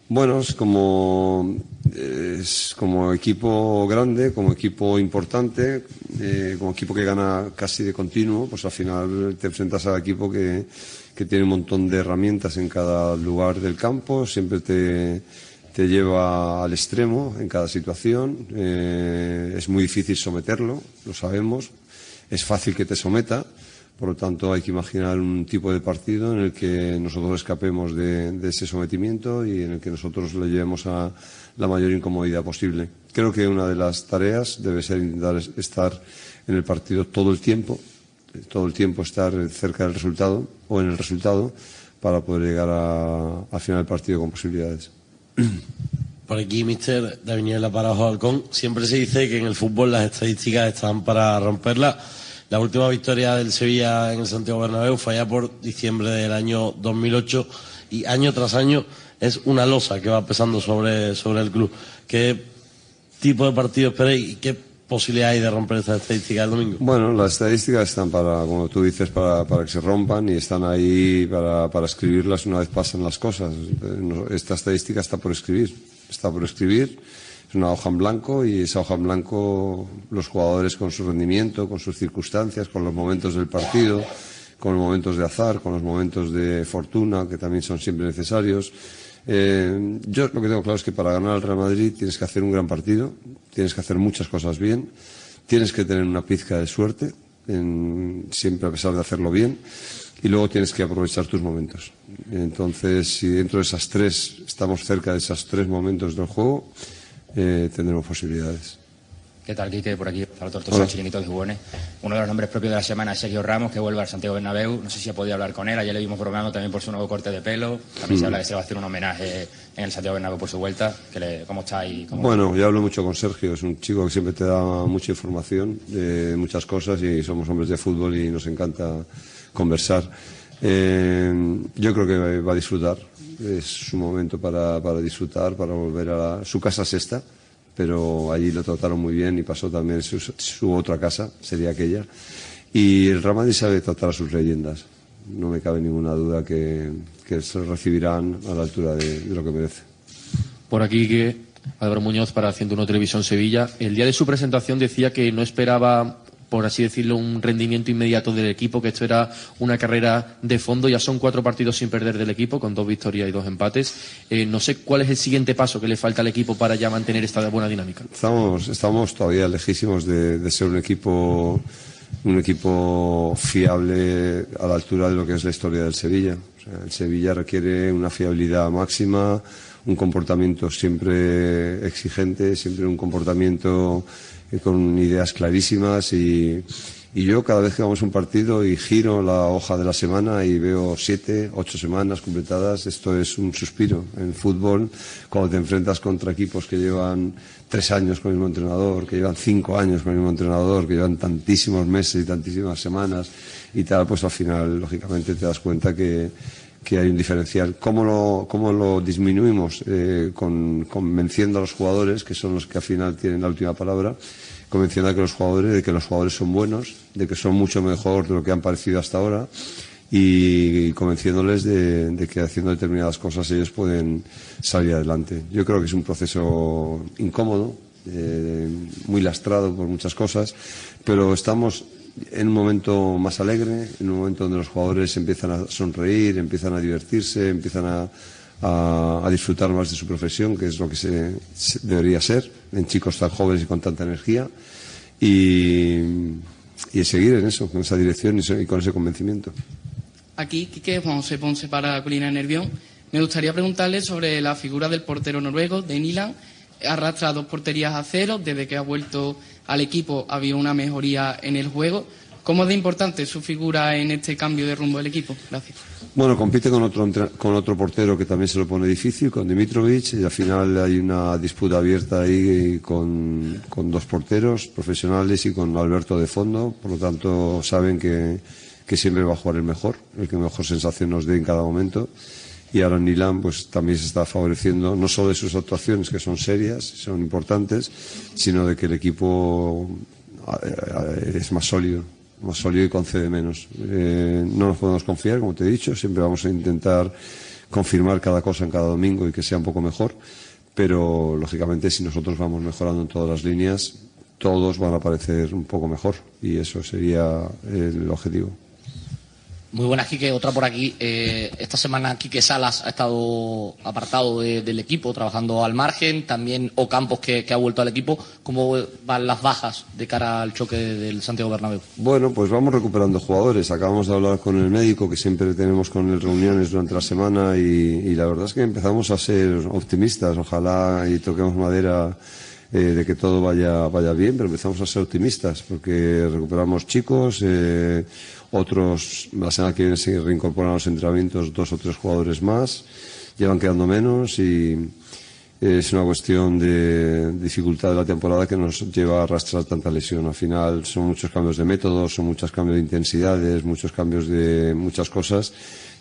Speaker 29: Bueno, es como, es como equipo grande, como equipo importante, eh, como equipo que gana casi de continuo, pues al final te enfrentas al equipo que, que tiene un montón de herramientas en cada lugar del campo, siempre te te lleva al extremo en cada situación. Eh, es muy difícil someterlo, lo sabemos. Es fácil que te someta. Por lo tanto, hay que imaginar un tipo de partido en el que nosotros escapemos de, ese sometimiento y en el que nosotros le llevemos a la mayor incomodidad posible. Creo que una de las tareas debe ser intentar estar en el partido todo el tiempo, todo el tiempo estar cerca del resultado o en el resultado para poder llegar al final del partido con posibilidades. [CLEARS THROAT]
Speaker 31: Por aquí, mister Daniela Parajo Halcón. Siempre se dice que en el fútbol las estadísticas están para romperlas. La última victoria del Sevilla en el Santiago Bernabéu fue allá por diciembre del año 2008 y año tras año es una losa que va pesando sobre, sobre el club. ¿Qué tipo de partido esperáis posibilidad hay de romper esta estadística el domingo?
Speaker 29: Bueno, las estadísticas están para, como tú dices, para, para que se rompan y están ahí para, para, escribirlas una vez pasan las cosas. Esta estadística está por escribir, está por escribir. Es una hoja en blanco y esa hoja en blanco los jugadores con su rendimiento, con sus circunstancias, con los momentos del partido, con los momentos de azar, con los momentos de fortuna, que también son siempre necesarios. Eh, yo lo que tengo claro es que para ganar al Real Madrid tienes que hacer un gran partido, tienes que hacer muchas cosas bien, tienes que tener una pizca de suerte, siempre a pesar de hacerlo bien, y luego tienes que aprovechar tus momentos. Entonces, si dentro de esas tres estamos cerca de esos tres momentos del juego, eh, tendremos posibilidades.
Speaker 32: ¿Qué tal, Quique? Por aquí, para Tortosa, Chiringuito de Jugones. Uno de los nombres propios de la semana es Sergio Ramos, que vuelve al Santiago Bernabéu. No sé si ha podido hablar con él. Ayer le vimos bromeando también por su nuevo corte de pelo. También se mm. habla de que se va a hacer un homenaje en el Santiago Bernabéu por su vuelta. ¿Cómo está ahí?
Speaker 29: Bueno, yo hablo mucho con Sergio. Es un chico que siempre te da mucha información de muchas cosas y somos hombres de fútbol y nos encanta conversar. Eh, yo creo que va a disfrutar. Es su momento para, para disfrutar, para volver a su casa sexta pero allí lo trataron muy bien y pasó también su, otra casa, sería aquella. Y el Real sabe tratar a sus leyendas. No me cabe ninguna duda que, que se recibirán a la altura de, de, lo que merece.
Speaker 32: Por aquí que Álvaro Muñoz para 101 Televisión Sevilla. El día de su presentación decía que no esperaba por así decirlo, un rendimiento inmediato del equipo, que esto era una carrera de fondo. Ya son cuatro partidos sin perder del equipo, con dos victorias y dos empates. Eh, no sé cuál es el siguiente paso que le falta al equipo para ya mantener esta buena dinámica.
Speaker 29: Estamos, estamos todavía lejísimos de, ser un equipo, un equipo fiable a la altura de lo que es la historia del Sevilla. el Sevilla requiere una fiabilidad máxima, un comportamiento siempre exigente, siempre un comportamiento con ideas clarísimas y, y yo cada vez que vamos a un partido y giro la hoja de la semana y veo siete, ocho semanas completadas, esto es un suspiro. En fútbol, cuando te enfrentas contra equipos que llevan tres años con el mismo entrenador, que llevan cinco años con el mismo entrenador, que llevan tantísimos meses y tantísimas semanas y tal, pues al final, lógicamente, te das cuenta que, que hay un diferencial. ¿Cómo lo, cómo lo disminuimos? Eh, con, convenciendo a los jugadores, que son los que al final tienen la última palabra, convenciendo a que los jugadores de que los jugadores son buenos, de que son mucho mejor de lo que han parecido hasta ahora y convenciéndoles de, que haciendo determinadas cosas ellos pueden salir adelante. Yo creo que es un proceso incómodo, eh, muy lastrado por muchas cosas, pero estamos en un momento más alegre, en un momento donde los jugadores empiezan a sonreír, empiezan a divertirse, empiezan a, disfrutar más de su profesión, que es lo que se, debería ser en chicos tan jóvenes y con tanta energía, y, y seguir en eso, con esa dirección y con ese convencimiento.
Speaker 33: Aquí, Quique José Ponce para Colina Nervión. Me gustaría preguntarle sobre la figura del portero noruego, de Nilan. Arrastra dos porterías a cero. Desde que ha vuelto al equipo había una mejoría en el juego. ¿Cómo es de importante su figura en este cambio de rumbo del equipo? Gracias.
Speaker 29: Bueno, compite con otro, con otro portero que también se lo pone difícil, con Dimitrovic, y al final hay una disputa abierta ahí con, con dos porteros profesionales y con Alberto de fondo. Por lo tanto, saben que que siempre va a jugar el mejor, el que mejor sensación nos dé en cada momento. Y ahora Nilan pues también se está favoreciendo no solo de sus actuaciones que son serias, son importantes, sino de que el equipo es más sólido, más sólido y concede menos. Eh, no nos podemos confiar, como te he dicho, siempre vamos a intentar confirmar cada cosa en cada domingo y que sea un poco mejor, pero lógicamente si nosotros vamos mejorando en todas las líneas, todos van a parecer un poco mejor y eso sería el objetivo.
Speaker 30: Muy buenas, Quique. Otra por aquí. Eh, esta semana Quique Salas ha estado apartado del equipo, trabajando al margen. También Ocampos, que, que ha vuelto al equipo. ¿Cómo van las bajas de cara al choque del Santiago Bernabéu?
Speaker 29: Bueno, pues vamos recuperando jugadores. Acabamos de hablar con el médico, que siempre tenemos con él reuniones durante la semana, y, la verdad es que empezamos a ser optimistas. Ojalá y toquemos madera. Eh, de que todo vaya, vaya bien, pero empezamos a ser optimistas porque recuperamos chicos, eh, otros, la semana que viene se reincorporan a los entrenamientos dos o tres jugadores más, llevan quedando menos y es una cuestión de dificultad de la temporada que nos lleva a arrastrar tanta lesión. Al final son muchos cambios de métodos, son muchos cambios de intensidades, muchos cambios de muchas cosas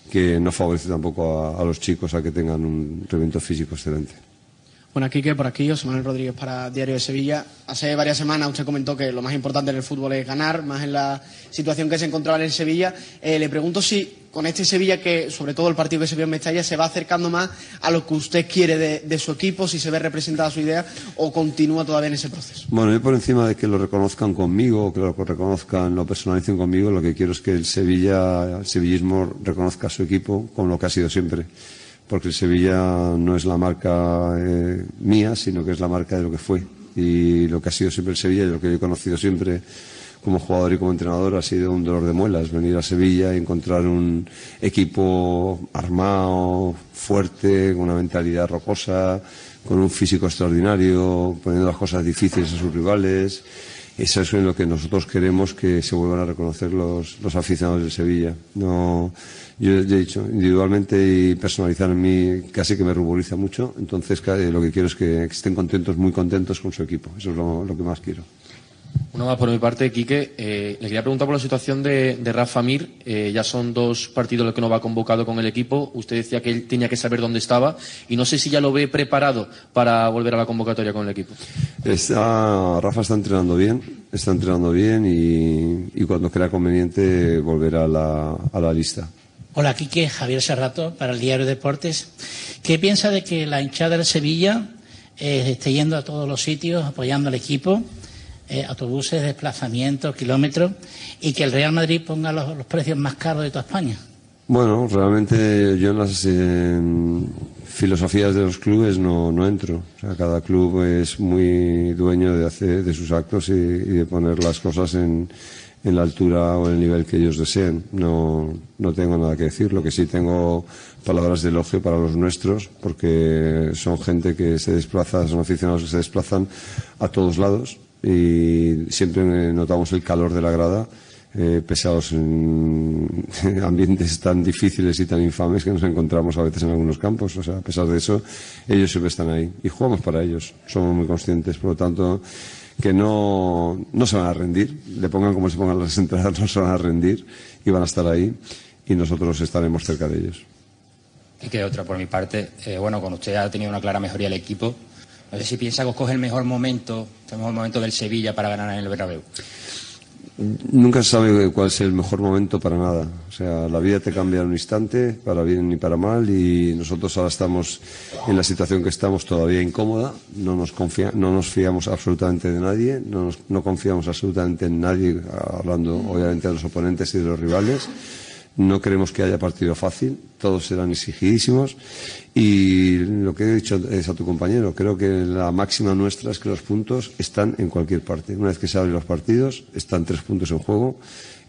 Speaker 29: que no favorecen tampoco a, los chicos a que tengan un rendimiento físico excelente.
Speaker 33: Bueno, aquí que por aquí, José Manuel Rodríguez para Diario de Sevilla. Hace varias semanas usted comentó que lo más importante en el fútbol es ganar, más en la situación que se encontraba en Sevilla. Eh, le pregunto si con este Sevilla, que sobre todo el partido que se vio en Mestalla, se va acercando más a lo que usted quiere de, su equipo, si se ve representada su idea o continúa todavía en ese proceso.
Speaker 29: Bueno, yo por encima de que lo reconozcan conmigo, que lo reconozcan, lo personalicen conmigo, lo que quiero es que el Sevilla, el sevillismo reconozca a su equipo como lo que ha sido siempre porque el Sevilla no es la marca eh, mía, sino que es la marca de lo que fue. Y lo que ha sido siempre el Sevilla y lo que yo he conocido siempre como jugador y como entrenador ha sido un dolor de muelas, venir a Sevilla y encontrar un equipo armado, fuerte, con una mentalidad rocosa, con un físico extraordinario, poniendo las cosas difíciles a sus rivales. Eso es lo que nosotros queremos que se vuelvan a reconocer los, los aficionados del Sevilla. No, yo he dicho, individualmente y personalizar en mí casi que me ruboriza mucho, entonces lo que quiero es que estén contentos, muy contentos con su equipo, eso es lo, que más quiero.
Speaker 32: Una más por mi parte, Quique. Eh, le quería preguntar por la situación de, Rafa Mir. Eh, ya son dos partidos los que no va convocado con el equipo. Usted decía que él tenía que saber dónde estaba y no sé si ya lo ve preparado para volver a la convocatoria con el equipo.
Speaker 29: Está, Rafa está entrenando bien, está entrenando bien y, cuando crea conveniente volverá a la, a la lista.
Speaker 34: Hola, Quique, Javier Serrato, para el Diario Deportes. ¿Qué piensa de que la hinchada del Sevilla eh, esté yendo a todos los sitios apoyando al equipo, eh, autobuses, desplazamientos, kilómetros, y que el Real Madrid ponga los, precios más caros de toda España?
Speaker 29: Bueno, realmente yo en las filosofías de los clubes no, entro. O sea, cada club es muy dueño de hacer de sus actos y de poner las cosas en en la altura o en el nivel que ellos deseen. No, no tengo nada que decir. Lo que sí tengo palabras de elogio para los nuestros, porque son gente que se desplaza, son aficionados que se desplazan a todos lados y siempre notamos el calor de la grada. Eh, pesados en [LAUGHS] ambientes tan difíciles y tan infames que nos encontramos a veces en algunos campos. O sea, a pesar de eso, ellos siempre están ahí y jugamos para ellos. Somos muy conscientes. Por lo tanto, que no, no se van a rendir, le pongan como se pongan las [LAUGHS] entradas, no se van a rendir y van a estar ahí y nosotros estaremos cerca de ellos.
Speaker 35: y que otra por mi parte. Eh, bueno, con usted ha tenido una clara mejoría el equipo. No sé si piensa que os coge el mejor momento, el mejor momento del Sevilla para ganar en el Bernabéu.
Speaker 29: Nunca se sabe cuál es el mejor momento para nada. O sea, la vida te cambia en un instante, para bien ni para mal, y nosotros ahora estamos en la situación que estamos todavía incómoda. No nos, confía, no nos fiamos absolutamente de nadie, no, nos, no confiamos absolutamente en nadie, hablando obviamente de los oponentes y de los rivales. No queremos que haya partido fácil, todos serán exigidísimos y lo que he dicho es a tu compañero, creo que la máxima nuestra es que los puntos están en cualquier parte. Una vez que se abren los partidos, están tres puntos en juego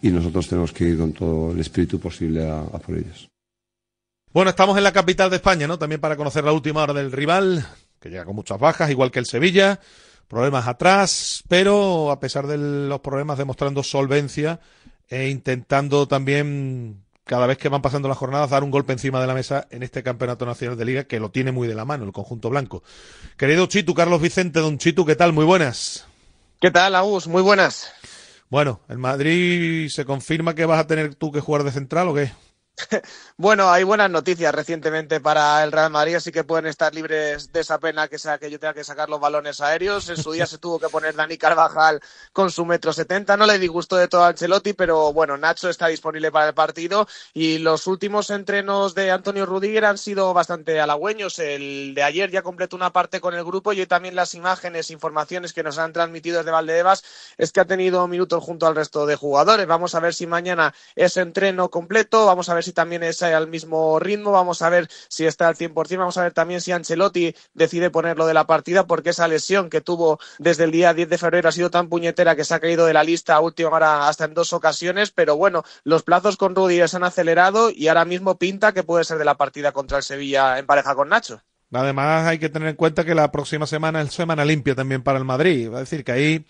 Speaker 29: y nosotros tenemos que ir con todo el espíritu posible a, a por ellos.
Speaker 2: Bueno, estamos en la capital de España, ¿no? También para conocer la última hora del rival, que llega con muchas bajas, igual que el Sevilla, problemas atrás, pero a pesar de los problemas demostrando solvencia e intentando también cada vez que van pasando las jornadas dar un golpe encima de la mesa en este campeonato nacional de liga que lo tiene muy de la mano el conjunto blanco. Querido Chitu, Carlos Vicente, don Chitu, ¿qué tal? Muy buenas.
Speaker 36: ¿Qué tal, Agus? Muy buenas.
Speaker 2: Bueno, ¿el Madrid se confirma que vas a tener tú que jugar de central o qué? [LAUGHS]
Speaker 36: Bueno, hay buenas noticias recientemente para el Real Madrid, así que pueden estar libres de esa pena que sea que yo tenga que sacar los balones aéreos. En su día se tuvo que poner Dani Carvajal con su metro setenta. No le disgustó de todo a Ancelotti, pero bueno, Nacho está disponible para el partido y los últimos entrenos de Antonio Rudiger han sido bastante halagüeños. El de ayer ya completó una parte con el grupo y hoy también las imágenes, informaciones que nos han transmitido desde Valdebebas es que ha tenido minutos junto al resto de jugadores. Vamos a ver si mañana es entreno completo, vamos a ver si también es al mismo ritmo, vamos a ver si está al 100%, vamos a ver también si Ancelotti decide ponerlo de la partida porque esa lesión que tuvo desde el día 10 de febrero ha sido tan puñetera que se ha caído de la lista a última hora hasta en dos ocasiones, pero bueno, los plazos con Rudy se han acelerado y ahora mismo pinta que puede ser de la partida contra el Sevilla en pareja con Nacho.
Speaker 2: Además hay que tener en cuenta que la próxima semana es semana limpia también para el Madrid, a decir que ahí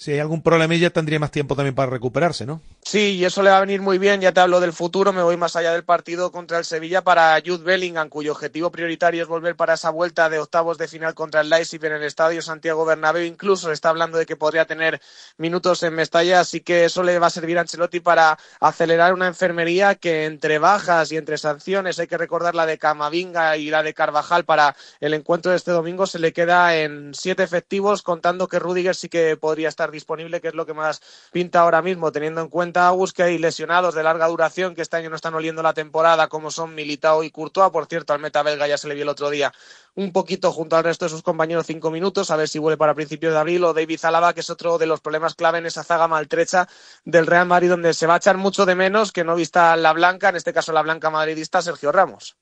Speaker 2: si hay algún problemilla tendría más tiempo también para recuperarse, ¿no?
Speaker 36: Sí, y eso le va a venir muy bien. Ya te hablo del futuro, me voy más allá del partido contra el Sevilla para Jude Bellingham, cuyo objetivo prioritario es volver para esa vuelta de octavos de final contra el Leipzig en el Estadio Santiago Bernabéu. Incluso está hablando de que podría tener minutos en Mestalla, así que eso le va a servir a Ancelotti para acelerar una enfermería que entre bajas y entre sanciones, hay que recordar la de Camavinga y la de Carvajal para el encuentro de este domingo, se le queda en siete efectivos, contando que Rudiger sí que podría estar disponible, que es lo que más pinta ahora mismo, teniendo en cuenta, Agus, que hay lesionados de larga duración que este año no están oliendo la temporada, como son Militao y Courtois. Por cierto, al meta belga ya se le vio el otro día un poquito junto al resto de sus compañeros cinco minutos, a ver si vuelve para principios de abril, o David Zalaba, que es otro de los problemas clave en esa zaga maltrecha del Real Madrid, donde se va a echar mucho de menos que no vista la blanca, en este caso la blanca madridista, Sergio Ramos.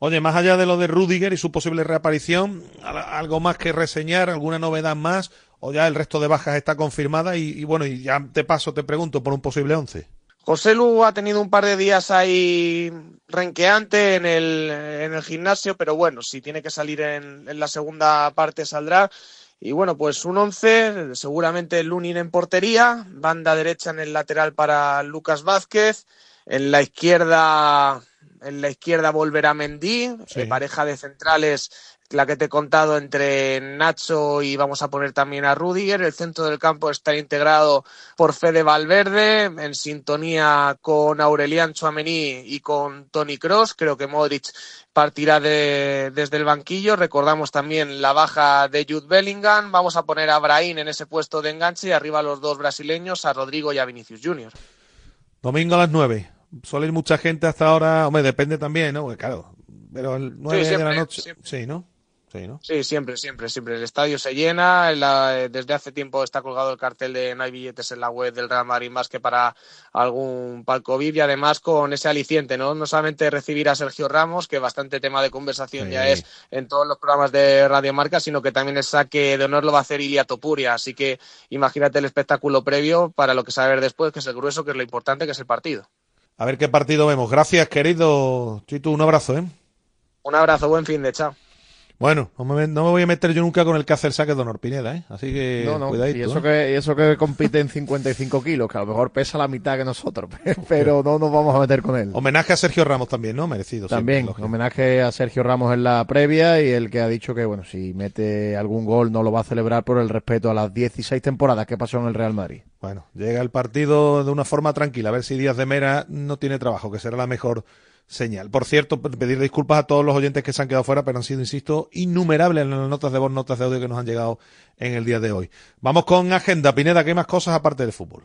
Speaker 2: Oye, más allá de lo de Rudiger y su posible reaparición, algo más que reseñar, alguna novedad más, o ya el resto de bajas está confirmada y, y bueno, y ya te paso, te pregunto por un posible once.
Speaker 36: José Lu ha tenido un par de días ahí renqueante en el, en el gimnasio, pero bueno, si tiene que salir en, en la segunda parte saldrá. Y bueno, pues un once, seguramente Lunin en portería, banda derecha en el lateral para Lucas Vázquez, en la izquierda, en la izquierda volverá Mendy,
Speaker 2: Sí.
Speaker 36: eh, pareja de centrales la que te he contado entre Nacho y vamos a poner también a Rudiger. El centro del campo está integrado por Fede Valverde, en sintonía con Aurelian Chouameni y con Tony Cross. Creo que Modric partirá de- desde el banquillo. Recordamos también la baja de Jude Bellingham. Vamos a poner a Brahim en ese puesto de enganche y arriba los dos brasileños, a Rodrigo y a Vinicius Junior.
Speaker 2: Domingo a las nueve. Suele ir mucha gente hasta ahora, hombre, depende también, ¿no? Porque, claro, pero el nueve de
Speaker 36: siempre,
Speaker 2: la noche,
Speaker 36: siempre.
Speaker 2: sí, ¿no? Sí, ¿no?
Speaker 36: Sí, siempre, siempre, siempre. El estadio se llena. la- desde hace tiempo está colgado el cartel de no hay billetes en la web del Real Madrid más que para algún palco VIP y además con ese aliciente, ¿no? No solamente recibir a Sergio Ramos, que bastante tema de conversación ya es en todos los programas de Radio Marca, sino que también el saque de honor lo va a hacer Ilia Topuria. Así que imagínate el espectáculo previo para lo que ver después, que es el grueso, que es lo importante, que es el partido.
Speaker 2: A ver qué partido vemos. Gracias, querido Chitu, un abrazo, ¿eh?
Speaker 36: Un abrazo, buen fin de chao.
Speaker 2: Bueno, no me, no me voy a meter yo nunca con el que hace el saque de Honor Pineda, ¿eh? Así que
Speaker 3: No, no,
Speaker 2: cuidadito.
Speaker 3: y eso,
Speaker 2: ¿eh?
Speaker 3: que, y eso que compite en 55 kilos, que a lo mejor pesa la mitad que nosotros, [LAUGHS] pero no nos vamos a meter con él.
Speaker 2: Homenaje a Sergio Ramos también, ¿no? Merecido.
Speaker 3: También,
Speaker 2: siempre,
Speaker 3: homenaje a Sergio Ramos en la previa y el que ha dicho que, bueno, si mete algún gol no lo va a celebrar por el respeto a las 16 temporadas que pasó en el Real Madrid.
Speaker 2: Bueno, llega el partido de una forma tranquila, a ver si Díaz de Mera no tiene trabajo, que será la mejor señal. Por cierto, pedir disculpas a todos los oyentes que se han quedado fuera, pero han sido, insisto, innumerables en las notas de voz, notas de audio que nos han llegado en el día de hoy. Vamos con agenda. Pineda, ¿qué más cosas aparte del fútbol?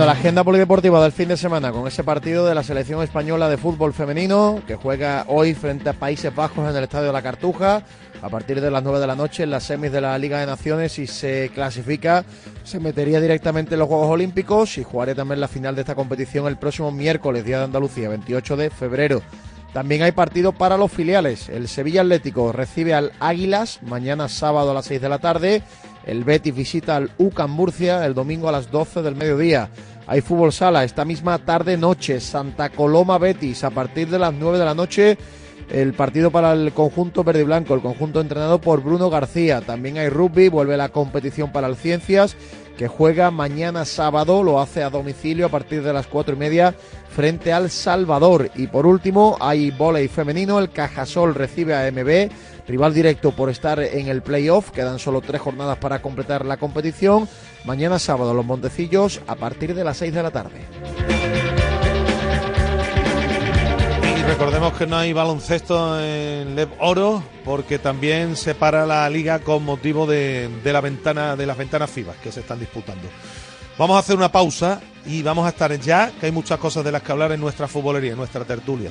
Speaker 3: Bueno, la agenda polideportiva del fin de semana con ese partido de la selección española de fútbol femenino que juega hoy frente a Países Bajos en el Estadio de la Cartuja a partir de las 9 de la noche en las semis de la Liga de Naciones y se clasifica, se metería directamente en los Juegos Olímpicos y jugaré también la final de esta competición el próximo miércoles, Día de Andalucía, 28 de febrero. También hay partido para los filiales. El Sevilla Atlético recibe al Águilas mañana sábado a las 6 de la tarde el Betis visita al UCAM Murcia el domingo a las 12 del mediodía. Hay fútbol sala esta misma tarde-noche. Santa Coloma Betis a partir de las 9 de la noche. El partido para el conjunto verde y blanco, el conjunto entrenado por Bruno García. También hay rugby, vuelve la competición para el Ciencias, que juega mañana sábado, lo hace a domicilio a partir de las cuatro y media frente al Salvador. Y por último, hay volei femenino, el Cajasol recibe a MB rival directo por estar en el playoff. Quedan solo tres jornadas para completar la competición. Mañana sábado los Montecillos a partir de las 6 de la tarde.
Speaker 2: Y recordemos que no hay baloncesto en Lev Oro porque también se para la liga con motivo de, la ventana de las ventanas FIBA que se están disputando. Vamos a hacer una pausa y vamos a estar ya, que hay muchas cosas de las que hablar en nuestra futbolería, en nuestra tertulia.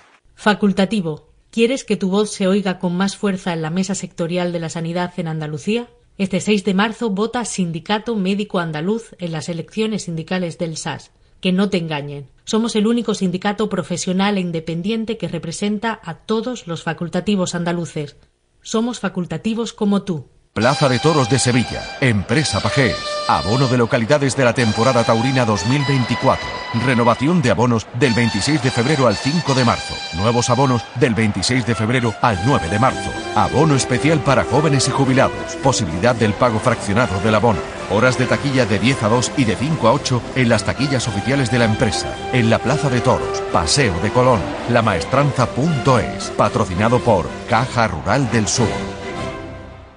Speaker 37: Facultativo. ¿Quieres que tu voz se oiga con más fuerza en la mesa sectorial de la sanidad en Andalucía? Este 6 de marzo vota Sindicato Médico Andaluz en las elecciones sindicales del SAS. Que no te engañen. Somos el único sindicato profesional e independiente que representa a todos los facultativos andaluces. Somos facultativos como tú.
Speaker 38: Plaza de Toros de Sevilla, Empresa Pajés, abono de localidades de la temporada taurina 2024, renovación de abonos del 26 de febrero al 5 de marzo, nuevos abonos del 26 de febrero al 9 de marzo, abono especial para jóvenes y jubilados, posibilidad del pago fraccionado del abono, horas de taquilla de 10 a 2 y de 5 a 8 en las taquillas oficiales de la empresa, en la Plaza de Toros, Paseo de Colón, lamaestranza.es, patrocinado por Caja Rural del Sur.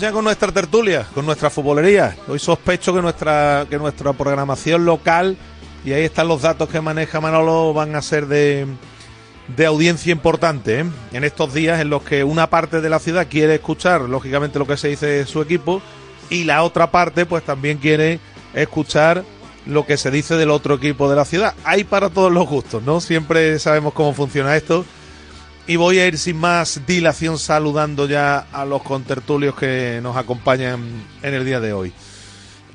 Speaker 2: Ya con nuestra tertulia, con nuestra futbolería. Hoy sospecho que nuestra, que nuestra programación local, y ahí están los datos que maneja Manolo, van a ser de, de audiencia importante ¿eh? en estos días en los que una parte de la ciudad quiere escuchar, lógicamente, lo que se dice de su equipo, y la otra parte, pues también quiere escuchar lo que se dice del otro equipo de la ciudad. Hay para todos los gustos, ¿no? Siempre sabemos cómo funciona esto. Y voy a ir sin más dilación saludando ya a los contertulios que nos acompañan en el día de hoy.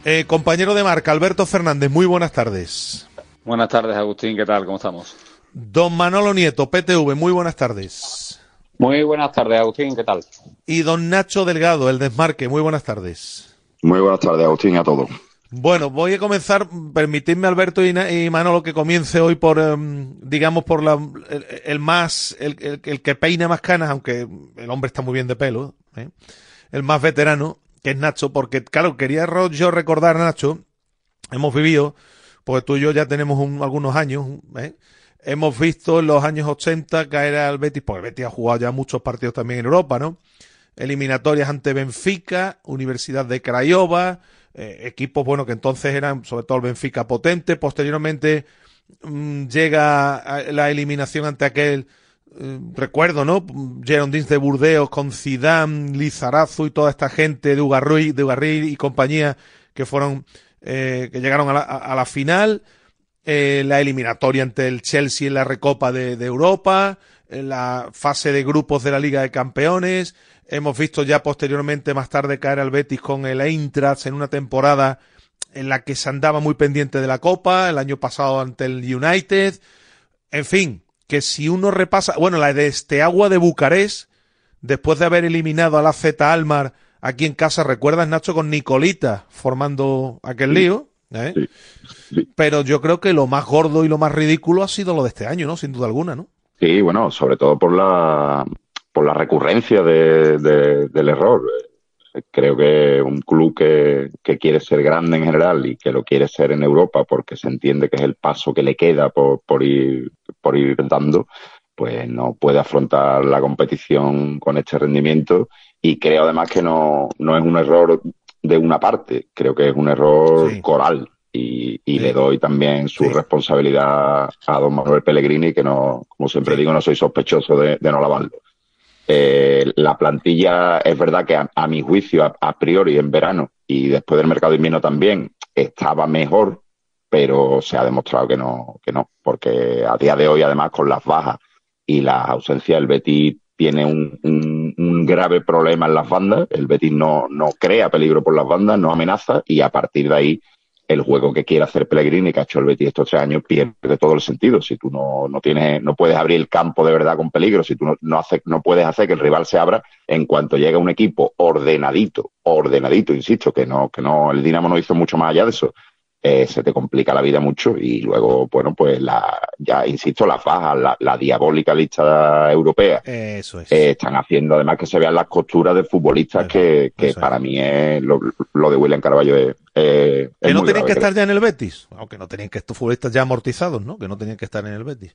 Speaker 2: Eh, compañero de marca, Alberto Fernández, muy buenas tardes.
Speaker 39: Buenas tardes, Agustín, ¿qué tal? ¿Cómo estamos?
Speaker 2: Don Manolo Nieto, PTV, muy buenas tardes.
Speaker 39: Muy buenas tardes, Agustín, ¿qué tal?
Speaker 2: Y don Nacho Delgado, el desmarque. Muy buenas tardes.
Speaker 40: Muy buenas tardes, Agustín, y a todos.
Speaker 2: Bueno, voy a comenzar, permitidme Alberto y, y Manolo que comience hoy por, em, digamos, por la, el, más, el, que peina más canas, aunque el hombre está muy bien de pelo, ¿eh? el más veterano, que es Nacho, porque claro, quería yo recordar, Nacho, hemos vivido, porque tú y yo ya tenemos un- algunos años, ¿eh? hemos visto en los años 80 caer al Betis, porque Betis ha jugado ya muchos partidos también en Europa, ¿no? Eliminatorias ante Benfica, Universidad de Craiova, eh, equipos, bueno, que entonces eran sobre todo el Benfica potente, posteriormente mm, llega la eliminación ante aquel, eh, recuerdo, ¿no? Gerondins de Burdeos con Zidane, Lizarazu y toda esta gente de Ugarruy, Ugarri y compañía que fueron, eh, que llegaron a la, a- la final, eh, la eliminatoria ante el Chelsea en la Recopa de, Europa, la fase de grupos de la Liga de Campeones. Hemos visto ya posteriormente más tarde caer al Betis con el Eintracht en una temporada en la que se andaba muy pendiente de la Copa, el año pasado ante el United. En fin, que si uno repasa, bueno, la de este agua de Bucarest, después de haber eliminado a la Z Almar aquí en casa, ¿recuerdas, Nacho, con Nicolita formando aquel lío? ¿Eh? Pero yo creo que lo más gordo y lo más ridículo ha sido lo de este año, ¿no? Sin duda alguna, ¿no?
Speaker 40: Sí, bueno, sobre todo por la, por la recurrencia de- de- del error. Creo que un club que, que quiere ser grande en general y que lo quiere ser en Europa porque se entiende que es el paso que le queda por, por ir, por ir dando, pues no puede afrontar la competición con este rendimiento y creo además que no, no es un error de una parte, creo que es un error coral y, y le doy también su responsabilidad a don Manuel Pellegrini, que no, como siempre digo, no soy sospechoso de, de no lavarlo. Eh, la plantilla es verdad que a, mi juicio, a, priori en verano y después del mercado invierno también, estaba mejor, pero se ha demostrado que no, que no, porque a día de hoy, además, con las bajas y la ausencia, el Betis tiene un, un- un grave problema en las bandas. El Betis no, no crea peligro por las bandas, no amenaza, y a partir de ahí el juego que quiere hacer Pellegrini, que ha hecho el Betis estos tres años, pierde todo el sentido. Si tú no, no tienes, no puedes abrir el campo de verdad con peligro, si tú no, no, hace- no puedes hacer que el rival se abra, en cuanto llega un equipo ordenadito, ordenadito, insisto, que no, que no, el Dinamo no hizo mucho más allá de eso, eh, se te complica la vida mucho y luego, bueno, pues la, ya insisto, las bajas, la, la diabólica lista europea,
Speaker 2: Eso es.
Speaker 40: eh, están haciendo además que se vean las costuras de futbolistas que, que para mí es lo, lo de William Carballo es, eh, es
Speaker 2: Que no tenían que estar ya en el Betis, aunque no tenían que estos futbolistas ya amortizados, ¿no? Que no tenían que estar en el Betis.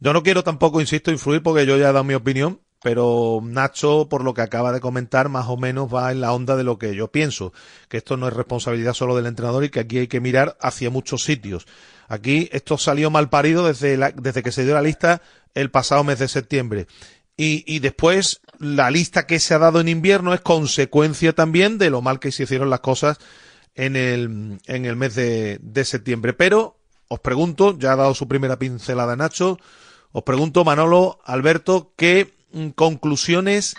Speaker 2: Yo no quiero tampoco, insisto, influir porque yo ya he dado mi opinión, pero Nacho, por lo que acaba de comentar, más o menos va en la onda de lo que yo pienso, que esto no es responsabilidad solo del entrenador y que aquí hay que mirar hacia muchos sitios. Aquí esto salió mal parido desde, la- desde que se dio la lista el pasado mes de septiembre. Y, y después la lista que se ha dado en invierno es consecuencia también de lo mal que se hicieron las cosas en el, en el mes de, de septiembre. Pero os pregunto, ya ha dado su primera pincelada Nacho, os pregunto, Manolo, Alberto, ¿qué mm, conclusiones,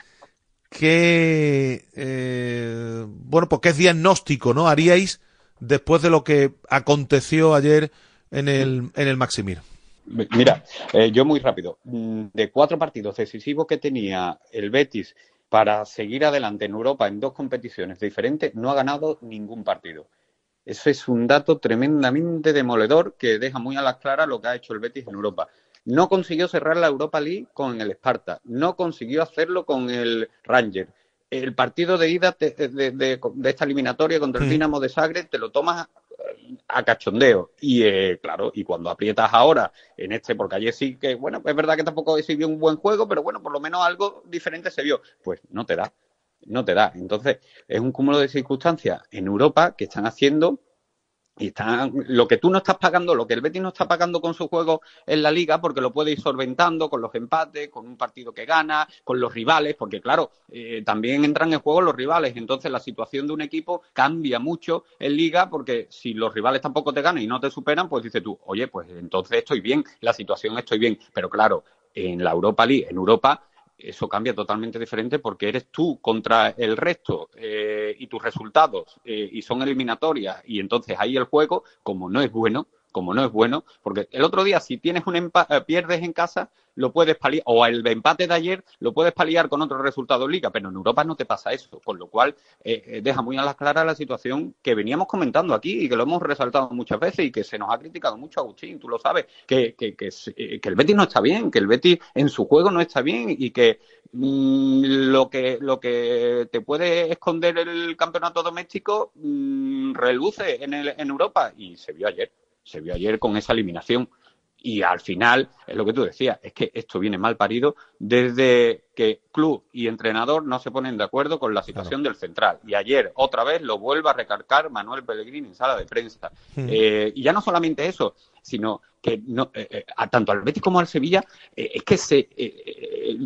Speaker 2: qué, eh, bueno, pues qué diagnóstico, ¿no? Haríais después de lo que aconteció ayer en el, en el Maximir.
Speaker 39: Mira, eh, yo muy rápido. Mm, De cuatro partidos decisivos que tenía el Betis para seguir adelante en Europa en dos competiciones diferentes, no ha ganado ningún partido. Eso es un dato tremendamente demoledor que deja muy a las claras lo que ha hecho el Betis en Europa. No consiguió cerrar la Europa League con el Sparta, no consiguió hacerlo con el Ranger. El partido de ida de, de- de- de esta eliminatoria contra el. Dinamo de Zagreb te lo tomas a cachondeo. Y eh, claro, y cuando aprietas ahora en este, porque ayer sí que, bueno, es verdad que tampoco exhibió un buen juego, pero bueno, por lo menos algo diferente se vio. Pues no te da, no te da. Entonces, es un cúmulo de circunstancias en Europa que están haciendo y están, lo que tú no estás pagando, lo que el Betis no está pagando con su juego en la liga, porque lo puede ir solventando con los empates, con un partido que gana, con los rivales, porque claro, eh, también entran en juego los rivales. Entonces la situación de un equipo cambia mucho en liga, porque si los rivales tampoco te ganan y no te superan, pues dices tú, oye, pues entonces estoy bien, la situación estoy bien. Pero claro, en la Europa League, en Europa, eso cambia totalmente diferente porque eres tú contra el resto eh, y tus resultados eh, y son eliminatorias y entonces ahí el juego, como no es bueno, como no es bueno, porque el otro día si tienes un empa- eh, pierdes en casa, lo puedes paliar, o el empate de ayer lo puedes paliar con otro resultado en liga, pero en Europa no te pasa eso, con lo cual eh, eh, deja muy a las claras la situación que veníamos comentando aquí y que lo hemos resaltado muchas veces y que se nos ha criticado mucho, Agustín, tú lo sabes, que, que, que, eh, el Betis no está bien, que el Betis en su juego no está bien y que mm, lo que lo que te puede esconder el campeonato doméstico mm, reluce en, el, en Europa y se vio ayer, se vio ayer con esa eliminación. Y al final, es lo que tú decías, es que esto viene mal parido desde que club y entrenador no se ponen de acuerdo con la situación del central. Y ayer, otra vez, lo vuelve a recargar Manuel Pellegrini en sala de prensa.
Speaker 41: Mm.
Speaker 39: Eh, y ya no solamente eso, sino que no, eh, eh, a tanto al Betis como al Sevilla, eh, es que, se,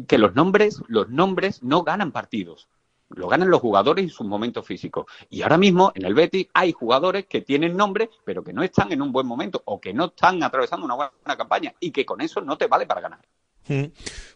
Speaker 39: que los nombres, los nombres no ganan partidos. Lo ganan los jugadores y sus momentos físicos. Y ahora mismo en el Betis hay jugadores que tienen nombre, pero que no están en un buen momento o que no están atravesando una buena campaña y que con eso no te vale para ganar.
Speaker 2: Mm.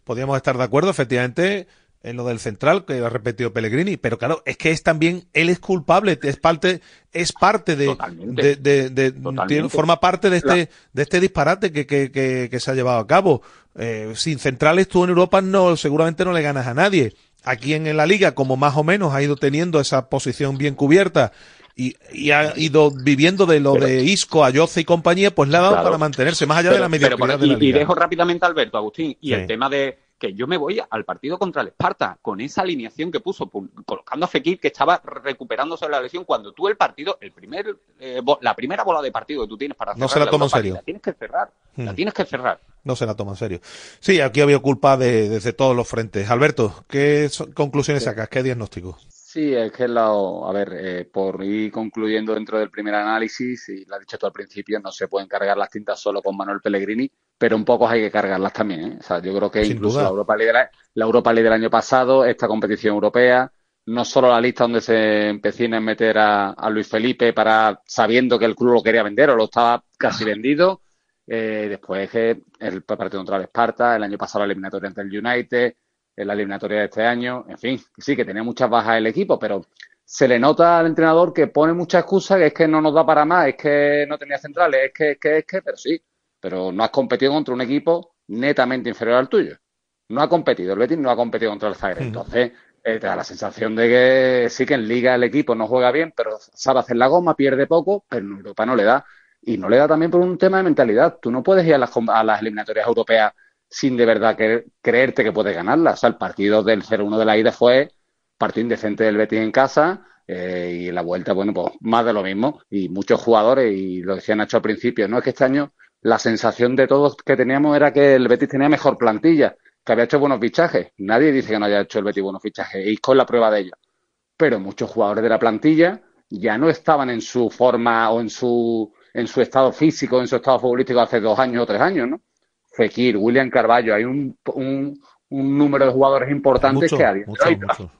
Speaker 2: Podríamos estar de acuerdo, efectivamente, en lo del central que ha repetido Pellegrini, pero claro, es que es también, él es culpable, es parte, es parte de, de, de- de- tiene- forma parte de este, de este disparate que, que, que, que se ha llevado a cabo. Eh, sin centrales tú en Europa no, seguramente no le ganas a nadie. Aquí en, la liga, como más o menos ha ido teniendo esa posición bien cubierta y, y ha ido viviendo de lo de Isco, Ayoce y compañía, pues le ha dado
Speaker 39: Claro.
Speaker 2: para mantenerse más allá de la
Speaker 39: pero
Speaker 2: mediocridad de la
Speaker 39: y, y
Speaker 2: liga.
Speaker 39: dejo rápidamente a Alberto, Agustín, y
Speaker 2: Sí.
Speaker 39: el tema de que yo me voy al partido contra el Esparta con esa alineación que puso, pu- colocando a Fekir que estaba recuperándose de la lesión, cuando tú el partido, el primer, eh, bo- la primera bola de partido que tú tienes para
Speaker 2: No
Speaker 39: cerrar
Speaker 2: se la
Speaker 39: la
Speaker 2: toma en serio.
Speaker 39: La tienes que cerrar, la
Speaker 2: Hmm.
Speaker 39: tienes que cerrar.
Speaker 2: No se la toma en serio. Sí, aquí había culpa de, desde todos los frentes. Alberto, ¿qué conclusiones sacas? ¿Qué diagnóstico?
Speaker 41: Sí, es que lo, a ver, eh, por ir concluyendo dentro del primer análisis, y lo has dicho tú al principio, no se pueden cargar las tintas solo con Manuel Pellegrini, pero un poco hay que cargarlas también. ¿eh? O sea, yo creo que
Speaker 2: Sin
Speaker 41: incluso
Speaker 2: duda.
Speaker 41: la Europa, League, la Europa League del año pasado, esta competición europea, no solo la lista donde se empecina en meter a, a Luis Felipe para sabiendo que el club lo quería vender o lo estaba casi [LAUGHS] vendido. Eh, después que el partido contra el Esparta, el año pasado la eliminatoria ante el United, en la eliminatoria de este año, en fin, sí, que tenía muchas bajas el equipo, pero se le nota al entrenador que pone muchas excusas, que es que no nos da para más, es que no tenía centrales, es que, es que, es que, pero sí, pero no has competido contra un equipo netamente inferior al tuyo. No ha competido, el Betis no ha competido contra el Zagreb. Entonces, eh, te da la sensación de que sí que en Liga el equipo no juega bien, pero sabe hacer la goma, pierde poco, pero en Europa no le da. Y no le da también por un tema de mentalidad. Tú no puedes ir a las, a las eliminatorias europeas sin de verdad cre- creerte que puedes ganarlas. O sea, el partido del 0-1 de la ida fue partido indecente del Betis en casa eh, y la vuelta, bueno, pues más de lo mismo. Y muchos jugadores, y lo decía Nacho al principio, no es que este año la sensación de todos que teníamos era que el Betis tenía mejor plantilla, que había hecho buenos fichajes. Nadie dice que no haya hecho el Betis buenos fichajes. Isco es la prueba de ello. Pero muchos jugadores de la plantilla ya no estaban en su forma o en su, en su estado físico, en su estado futbolístico hace dos años o tres años, ¿no? Fekir, William Carballo, hay un, un, un número de jugadores importantes
Speaker 2: Mucho,
Speaker 41: que a
Speaker 2: mucho, mucho.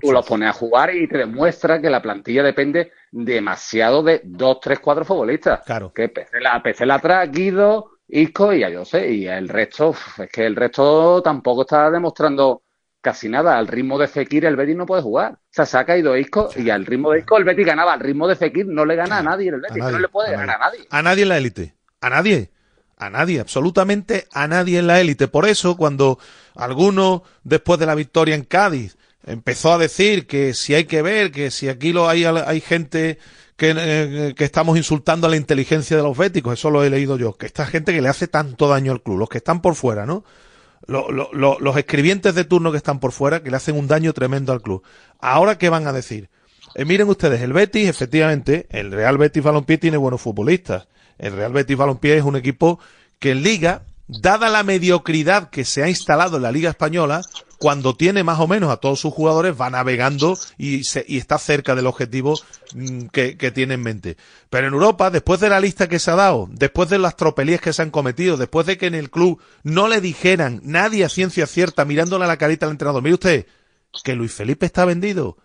Speaker 41: tú los pones a jugar y te demuestra que la plantilla depende demasiado de dos, tres, cuatro futbolistas.
Speaker 2: Claro.
Speaker 41: Que Pesela, Pesela atrás, Guido, Isco y Ayose. Y el resto, es que el resto tampoco está demostrando casi nada. Al ritmo de Fekir el Betis no puede jugar. O sea, se ha caído Isco y al ritmo de Isco el Betis ganaba. Al ritmo de Fekir no le gana a nadie el Betis.
Speaker 2: nadie,
Speaker 41: no le puede
Speaker 2: a
Speaker 41: ganar a nadie.
Speaker 2: A nadie en la élite. A nadie. A nadie, absolutamente a nadie en la élite. Por eso, cuando alguno, después de la victoria en Cádiz, empezó a decir que si hay que ver, que si aquí lo hay, hay gente que, eh, que estamos insultando a la inteligencia de los béticos, eso lo he leído yo, que esta gente que le hace tanto daño al club, los que están por fuera, ¿no? Lo- lo- lo- los escribientes de turno que están por fuera, que le hacen un daño tremendo al club. Ahora, ¿qué van a decir? Eh, miren ustedes, el Betis, efectivamente, el Real Betis Balompié tiene buenos futbolistas. El Real Betis Balompié es un equipo que en Liga, dada la mediocridad que se ha instalado en la Liga Española, cuando tiene más o menos a todos sus jugadores, va navegando y, se- y está cerca del objetivo mm, que, que tiene en mente. Pero en Europa, después de la lista que se ha dado, después de las tropelías que se han cometido, después de que en el club no le dijeran nadie a ciencia cierta, mirándole a la carita al entrenador, mire usted, que Luis Felipe está vendido,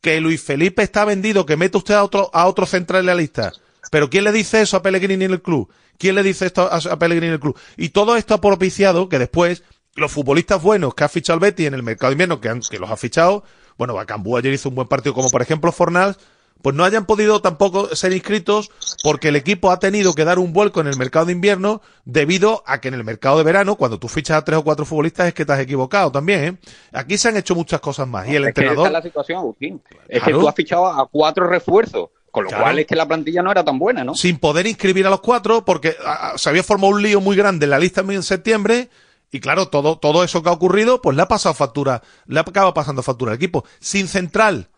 Speaker 2: que Luis Felipe está vendido, que mete usted a otro, a otro central en la lista. Pero ¿quién le dice eso a Pellegrini en el club? ¿Quién le dice esto a, Pellegrini en el club? Y todo esto ha propiciado que después los futbolistas buenos que ha fichado el Betis en el mercado de invierno, que, han- que los ha fichado, bueno, Bacambú ayer hizo un buen partido, como por ejemplo Fornals, pues no hayan podido tampoco ser inscritos porque el equipo ha tenido que dar un vuelco en el mercado de invierno debido a que en el mercado de verano, cuando tú fichas a tres o cuatro futbolistas, es que te has equivocado también. ¿eh? Aquí se han hecho muchas cosas más. Y el
Speaker 39: es
Speaker 2: entrenador.
Speaker 39: Que es la situación, Agustín. Es
Speaker 2: Claro.
Speaker 39: que tú has fichado a cuatro refuerzos, con lo
Speaker 2: Claro.
Speaker 39: cual es que la plantilla no era tan buena, ¿no?
Speaker 2: sin poder inscribir a los cuatro porque se había formado un lío muy grande en la lista en septiembre y claro, todo, todo eso que ha ocurrido, pues le ha pasado factura, le acaba pasando factura al equipo. Sin central,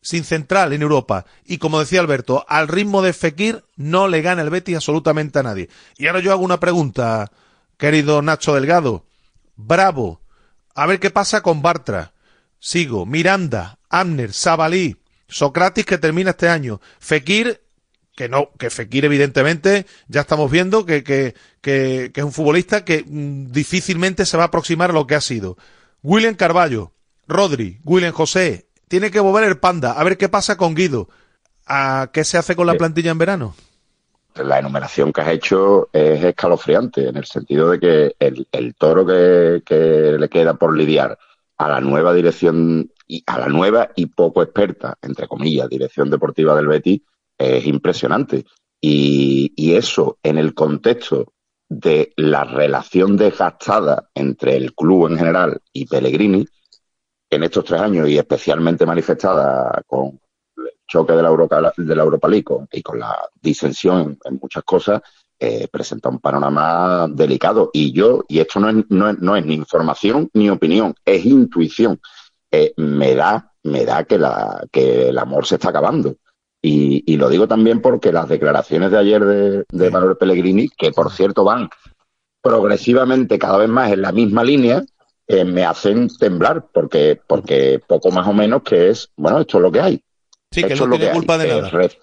Speaker 2: sin central en Europa. Y como decía Alberto, al ritmo de Fekir no le gana el Betis absolutamente a nadie. Y ahora yo hago una pregunta, querido Nacho Delgado. Bravo. A ver qué pasa con Bartra. Sigo. Miranda, Amner, Sabalí, Socrates que termina este año. Fekir, que no, que Fekir evidentemente ya estamos viendo que, que, que, que es un futbolista que mm, difícilmente se va a aproximar a lo que ha sido. William Carballo, Rodri, William José, tiene que mover el panda, a ver qué pasa con Guido. ¿A qué se hace con la plantilla en verano?
Speaker 40: la enumeración que has hecho es escalofriante, en el sentido de que el, el toro que, que le queda por lidiar a la nueva dirección y a la nueva y poco experta, entre comillas, dirección deportiva del Betis, es impresionante. Y, eso en el contexto de la relación desgastada entre el club en general y Pellegrini, en estos tres años y especialmente manifestada con el choque de la Europa, de la Europa League y con la disensión en, en muchas cosas, eh, presenta un panorama delicado. Y yo, y esto no es, no es, no es ni información ni opinión, es intuición. Eh, me da, me da que, la, que el amor se está acabando. Y, y lo digo también porque las declaraciones de ayer de, de Manuel Pellegrini, que por cierto van progresivamente cada vez más en la misma línea, eh, me hacen temblar, porque, porque poco más o menos que es, bueno, esto es lo que hay.
Speaker 2: Sí, que no
Speaker 40: es lo
Speaker 2: tiene
Speaker 40: hay.
Speaker 2: culpa de
Speaker 40: Eh,
Speaker 2: nada.
Speaker 40: re-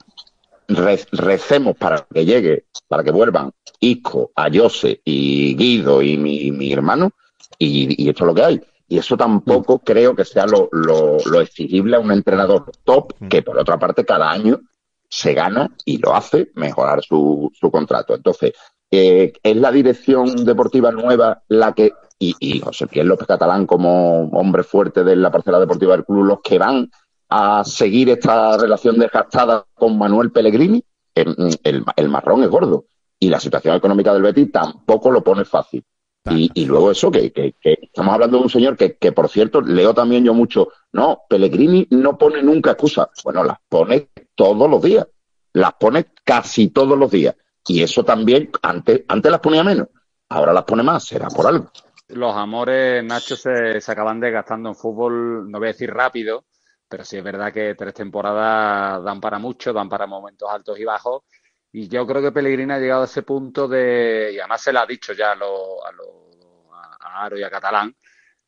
Speaker 40: re- recemos para que llegue, para que vuelvan Isco, Ayose y Guido y mi, mi hermano, y, y esto es lo que hay. Y eso tampoco creo que sea lo, lo, lo exigible a un entrenador top, que por otra parte cada año se gana y lo hace mejorar su, su contrato. Entonces, eh, ¿es la dirección deportiva nueva la que, y, y José Pierre López Catalán como hombre fuerte de la parcela deportiva del club, los que van a seguir esta relación desgastada con Manuel Pellegrini? El, el- el marrón es gordo. Y la situación económica del Betis tampoco lo pone fácil. Y, y luego eso, que, que- que estamos hablando de un señor que, que, por cierto, leo también yo mucho, no, Pellegrini no pone nunca excusas. Bueno, las pone todos los días. Las pone casi todos los días. Y eso también, antes, antes las ponía menos. Ahora las pone más, será por algo.
Speaker 41: Los amores, Nacho, se, se acaban desgastando en fútbol, no voy a decir rápido, pero sí es verdad que tres temporadas dan para mucho, dan para momentos altos y bajos. Y yo creo que Pellegrini ha llegado a ese punto de, y además se lo ha dicho ya a, lo- a, lo- a- Aro y a Catalán,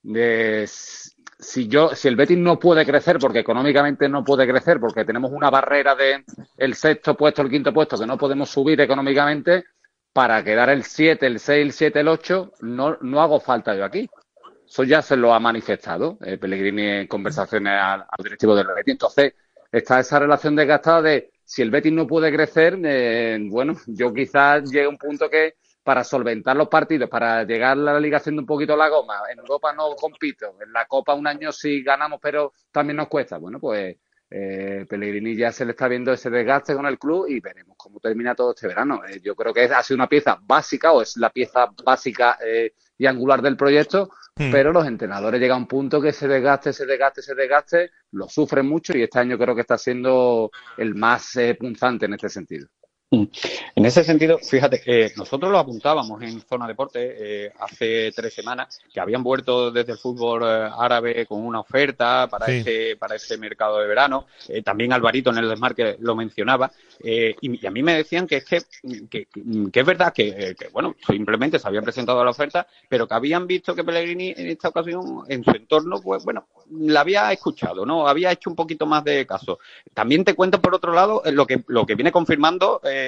Speaker 41: de si yo, si el Betis no puede crecer, porque económicamente no puede crecer, porque tenemos una barrera de el sexto puesto, el quinto puesto, que no podemos subir económicamente, para quedar el 7, el 6, el 7, el 8, no, no hago falta yo aquí. Eso ya se lo ha manifestado eh, Pellegrini en conversaciones al, al directivo del Betis. Entonces, está esa relación desgastada de si el Betis no puede crecer, eh, bueno, yo quizás llegue a un punto que para solventar los partidos, para llegar a la liga haciendo un poquito la goma, en Europa no compito, en la Copa un año sí ganamos, pero también nos cuesta. Bueno, pues eh, Pellegrini ya se le está viendo ese desgaste con el club y veremos cómo termina todo este verano. Eh, yo creo que ha sido una pieza básica o es la pieza básica eh, y angular del proyecto,
Speaker 2: Hmm.
Speaker 41: pero los entrenadores llegan a un punto que ese desgaste, ese desgaste, ese desgaste, lo sufren mucho y este año creo que está siendo el más eh, punzante en este sentido.
Speaker 39: En ese sentido, fíjate, eh, nosotros lo apuntábamos en Zona Deporte eh, hace tres semanas que habían vuelto desde el fútbol eh, árabe con una oferta para
Speaker 2: Sí.
Speaker 39: ese para ese mercado de verano. Eh, también Alvarito en el desmarque lo mencionaba eh, y, y a mí me decían que es que, que, que es verdad que, que, bueno simplemente se había presentado la oferta, pero que habían visto que Pellegrini en esta ocasión en su entorno pues bueno la había escuchado, no había hecho un poquito más de caso. También te cuento por otro lado lo que lo que viene confirmando eh,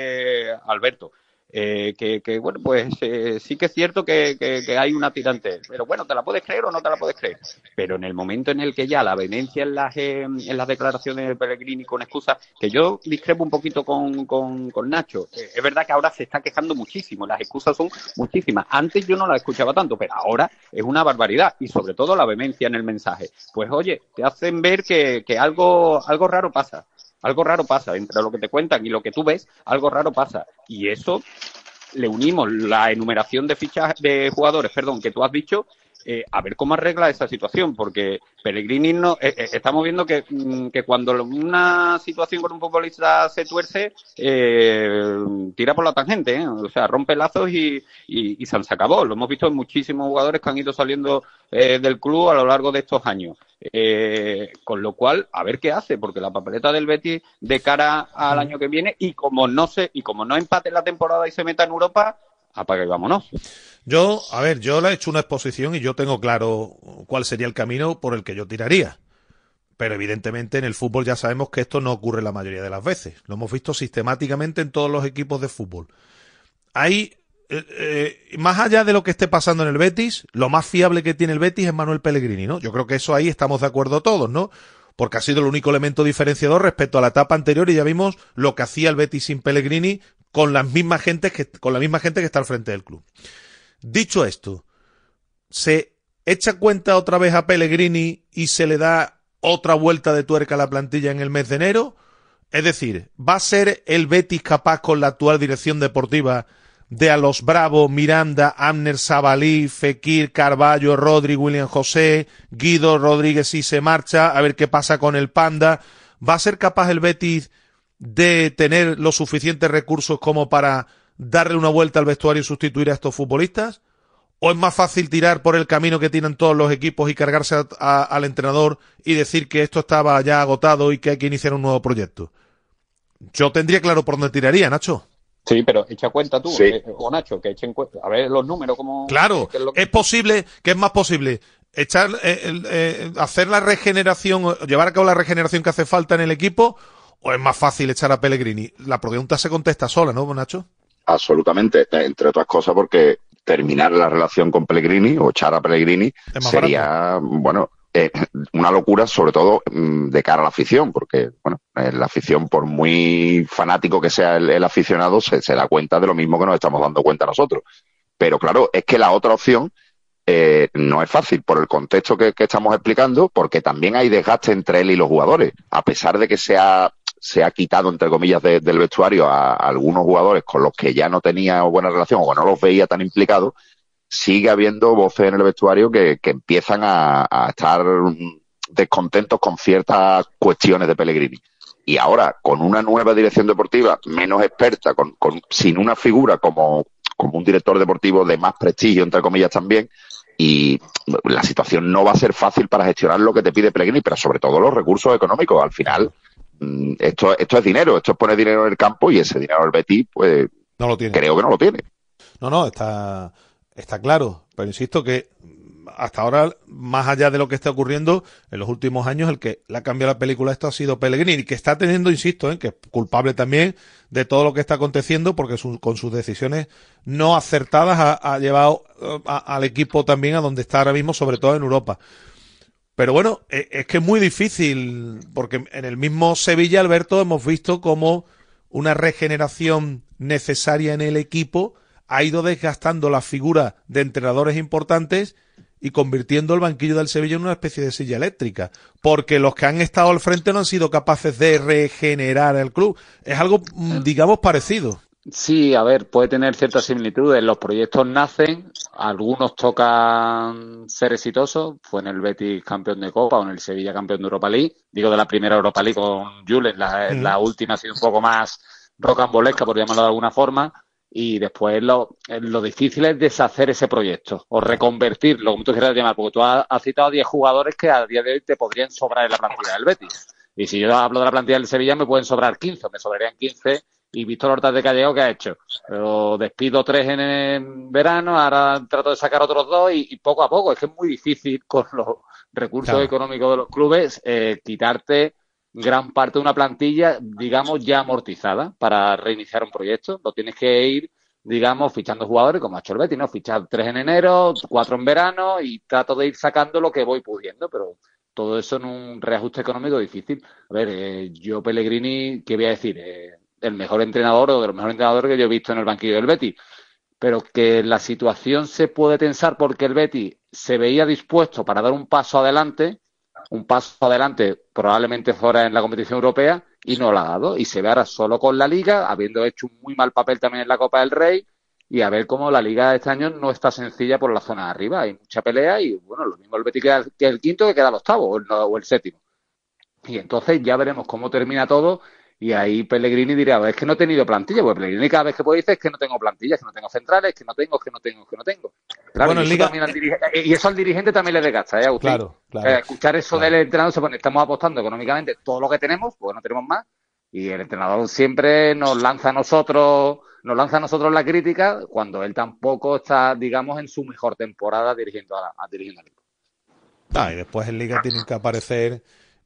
Speaker 39: Alberto. eh, que, que, bueno, pues eh, sí que es cierto que, que- hay una tirante, pero bueno, ¿te la puedes creer o no te la puedes creer? Pero en el momento en el que ya la venencia en las, eh, en las declaraciones de Pellegrini con excusas, que yo discrepo un poquito con, con, con Nacho, eh, es verdad que ahora se está quejando muchísimo, las excusas son muchísimas. Antes yo no las escuchaba tanto, pero ahora es una barbaridad y sobre todo la vehemencia en el mensaje. Pues oye, te hacen ver que, que algo, algo raro pasa. Algo raro pasa. Entre lo que te cuentan y lo que tú ves, algo raro pasa. Y eso le unimos la enumeración de fichas de jugadores, perdón, que tú has dicho, eh, a ver cómo arregla esa situación, porque Pellegrini no, eh, eh, estamos viendo que, mm, que, cuando una situación con un futbolista se tuerce, eh, tira por la tangente, o sea, rompe lazos y, y, y, se acabó. Lo hemos visto en muchísimos jugadores que han ido saliendo del club a lo largo de estos años. con lo cual, a ver qué hace, porque la papeleta del Betis de cara al año que viene, y como no se, y como no empate la temporada y se meta en Europa, apaga y vámonos.
Speaker 2: Yo, a ver, yo le he hecho una exposición y yo tengo claro cuál sería el camino por el que yo tiraría. Pero evidentemente en el fútbol ya sabemos que esto no ocurre la mayoría de las veces. Lo hemos visto sistemáticamente en todos los equipos de fútbol. Hay, eh, eh, más allá de lo que esté pasando en el Betis, lo más fiable que tiene el Betis es Manuel Pellegrini, ¿no? Yo creo que eso ahí estamos de acuerdo todos, ¿no? Porque ha sido el único elemento diferenciador respecto a la etapa anterior y ya vimos lo que hacía el Betis sin Pellegrini con las mismas gentes que, con la misma gente que está al frente del club. Dicho esto, se echa cuenta otra vez a Pellegrini y se le da otra vuelta de tuerca a la plantilla en el mes de enero. Es decir, ¿va a ser el Betis capaz con la actual dirección deportiva de a los Bravo, Miranda, Amner, Sabalí, Fekir, Carballo, Rodri, William José, Guido Rodríguez si se marcha, a ver qué pasa con el Panda? ¿Va a ser capaz el Betis de tener los suficientes recursos como para darle una vuelta al vestuario y sustituir a estos futbolistas? ¿O es más fácil tirar por el camino que tienen todos los equipos y cargarse a, a, al entrenador y decir que esto estaba ya agotado y que hay que iniciar un nuevo proyecto? Yo tendría claro por dónde tiraría, Nacho.
Speaker 39: Sí, pero echa cuenta tú, sí. eh, o Nacho, que echen cuenta. A ver los números como...
Speaker 2: Claro, es, lo que... es, posible, que es más posible echar, eh, eh, hacer la regeneración, llevar a cabo la regeneración que hace falta en el equipo, o es más fácil echar a Pellegrini. La pregunta se contesta sola, ¿no, Nacho?
Speaker 40: Absolutamente, entre otras cosas porque terminar la relación con Pellegrini o echar a Pellegrini sería, barato. bueno, eh, una locura, sobre todo mm, de cara a la afición, porque, bueno, eh, la afición, por muy fanático que sea el, el aficionado, se, se, da cuenta de lo mismo que nos estamos dando cuenta nosotros. Pero claro, es que la otra opción eh, no es fácil por el contexto que, que, estamos explicando, porque también hay desgaste entre él y los jugadores, a pesar de que sea se ha quitado, entre comillas, de, del vestuario a, a, algunos jugadores con los que ya no tenía buena relación o no los veía tan implicados, sigue habiendo voces en el vestuario que, que empiezan a, a, estar descontentos con ciertas cuestiones de Pellegrini. Y ahora, con una nueva dirección deportiva menos experta, con, con, sin una figura como, como un director deportivo de más prestigio, entre comillas, también, y la situación no va a ser fácil para gestionar lo que te pide Pellegrini, pero sobre todo los recursos económicos. Al final, esto, esto es dinero, esto es poner dinero en el campo y ese dinero el Betis, pues
Speaker 2: no lo tiene.
Speaker 40: creo que no lo tiene.
Speaker 2: No, no, está, está claro, pero insisto que hasta ahora, más allá de lo que está ocurriendo en los últimos años, el que le ha cambiado la película esto ha sido Pellegrini, que está teniendo, insisto, ¿eh? que es culpable también de todo lo que está aconteciendo, porque su, con sus decisiones no acertadas ha, ha llevado a, al equipo también a donde está ahora mismo, sobre todo en Europa. Pero bueno, es que es muy difícil, porque en el mismo Sevilla, Alberto, hemos visto como una regeneración necesaria en el equipo ha ido desgastando la figura de entrenadores importantes y convirtiendo el banquillo del Sevilla en una especie de silla eléctrica, porque los que han estado al frente no han sido capaces de regenerar el club. Es algo, digamos, parecido.
Speaker 41: Sí, a ver, puede tener ciertas similitudes. Los proyectos nacen, algunos tocan ser exitosos. Fue en el Betis campeón de Copa o en el Sevilla campeón de Europa League. Digo de la primera Europa League con Julen. La, mm. la última ha sido un poco más rocambolesca, por llamarlo de alguna forma. Y después lo, lo difícil es deshacer ese proyecto o reconvertirlo, como tú quieras llamar, porque tú has, has citado a 10 jugadores que a día de hoy te podrían sobrar en la plantilla del Betis. Y si yo hablo de la plantilla del Sevilla, me pueden sobrar 15, me sobrarían 15 y Víctor Horta de Callego, ¿qué ha hecho? Pero despido tres en el verano, ahora trato de sacar otros dos y, y poco a poco. Es que es muy difícil [LAUGHS] con los recursos claro. económicos de los clubes eh, quitarte gran parte de una plantilla, digamos, ya amortizada para reiniciar un proyecto. Lo tienes que ir, digamos, fichando jugadores como ha hecho el Betis, ¿no? Fichar tres en enero, cuatro en verano y trato de ir sacando lo que voy pudiendo, pero todo eso en un reajuste económico difícil. A ver, eh, yo Pellegrini, ¿qué voy a decir? Eh, el mejor entrenador o de los mejores entrenadores que yo he visto en el banquillo del Betis. Pero que la situación se puede tensar porque el Betis se veía dispuesto para dar un paso adelante, un paso adelante probablemente fuera en la competición europea, y no la ha dado. Y se ve ahora solo con la Liga, habiendo hecho un muy mal papel también en la Copa del Rey, y a ver cómo la Liga de este año no está sencilla por la zona de arriba. Hay mucha pelea y, bueno, lo mismo el Betis que el quinto que queda el octavo o el, o el séptimo. Y entonces ya veremos cómo termina todo. Y ahí Pellegrini dirá, es que no he tenido plantilla, porque Pellegrini cada vez que puede decir es que no tengo plantilla, es que no tengo centrales, es que no tengo, es que no tengo, es que no tengo. Claro,
Speaker 2: Bueno,
Speaker 41: y, eso
Speaker 2: Liga-
Speaker 41: al dirige- y eso al dirigente también le desgasta, ¿eh, Agustín?
Speaker 2: Claro, claro.
Speaker 41: Eh, escuchar eso del entrenador se pone, estamos apostando económicamente todo lo que tenemos, porque no tenemos más, y el entrenador siempre nos lanza a nosotros, nos lanza a nosotros la crítica cuando él tampoco está, digamos, en su mejor temporada dirigiendo a, a- dirigiendo al equipo.
Speaker 2: Ah, y después en Liga tienen que aparecer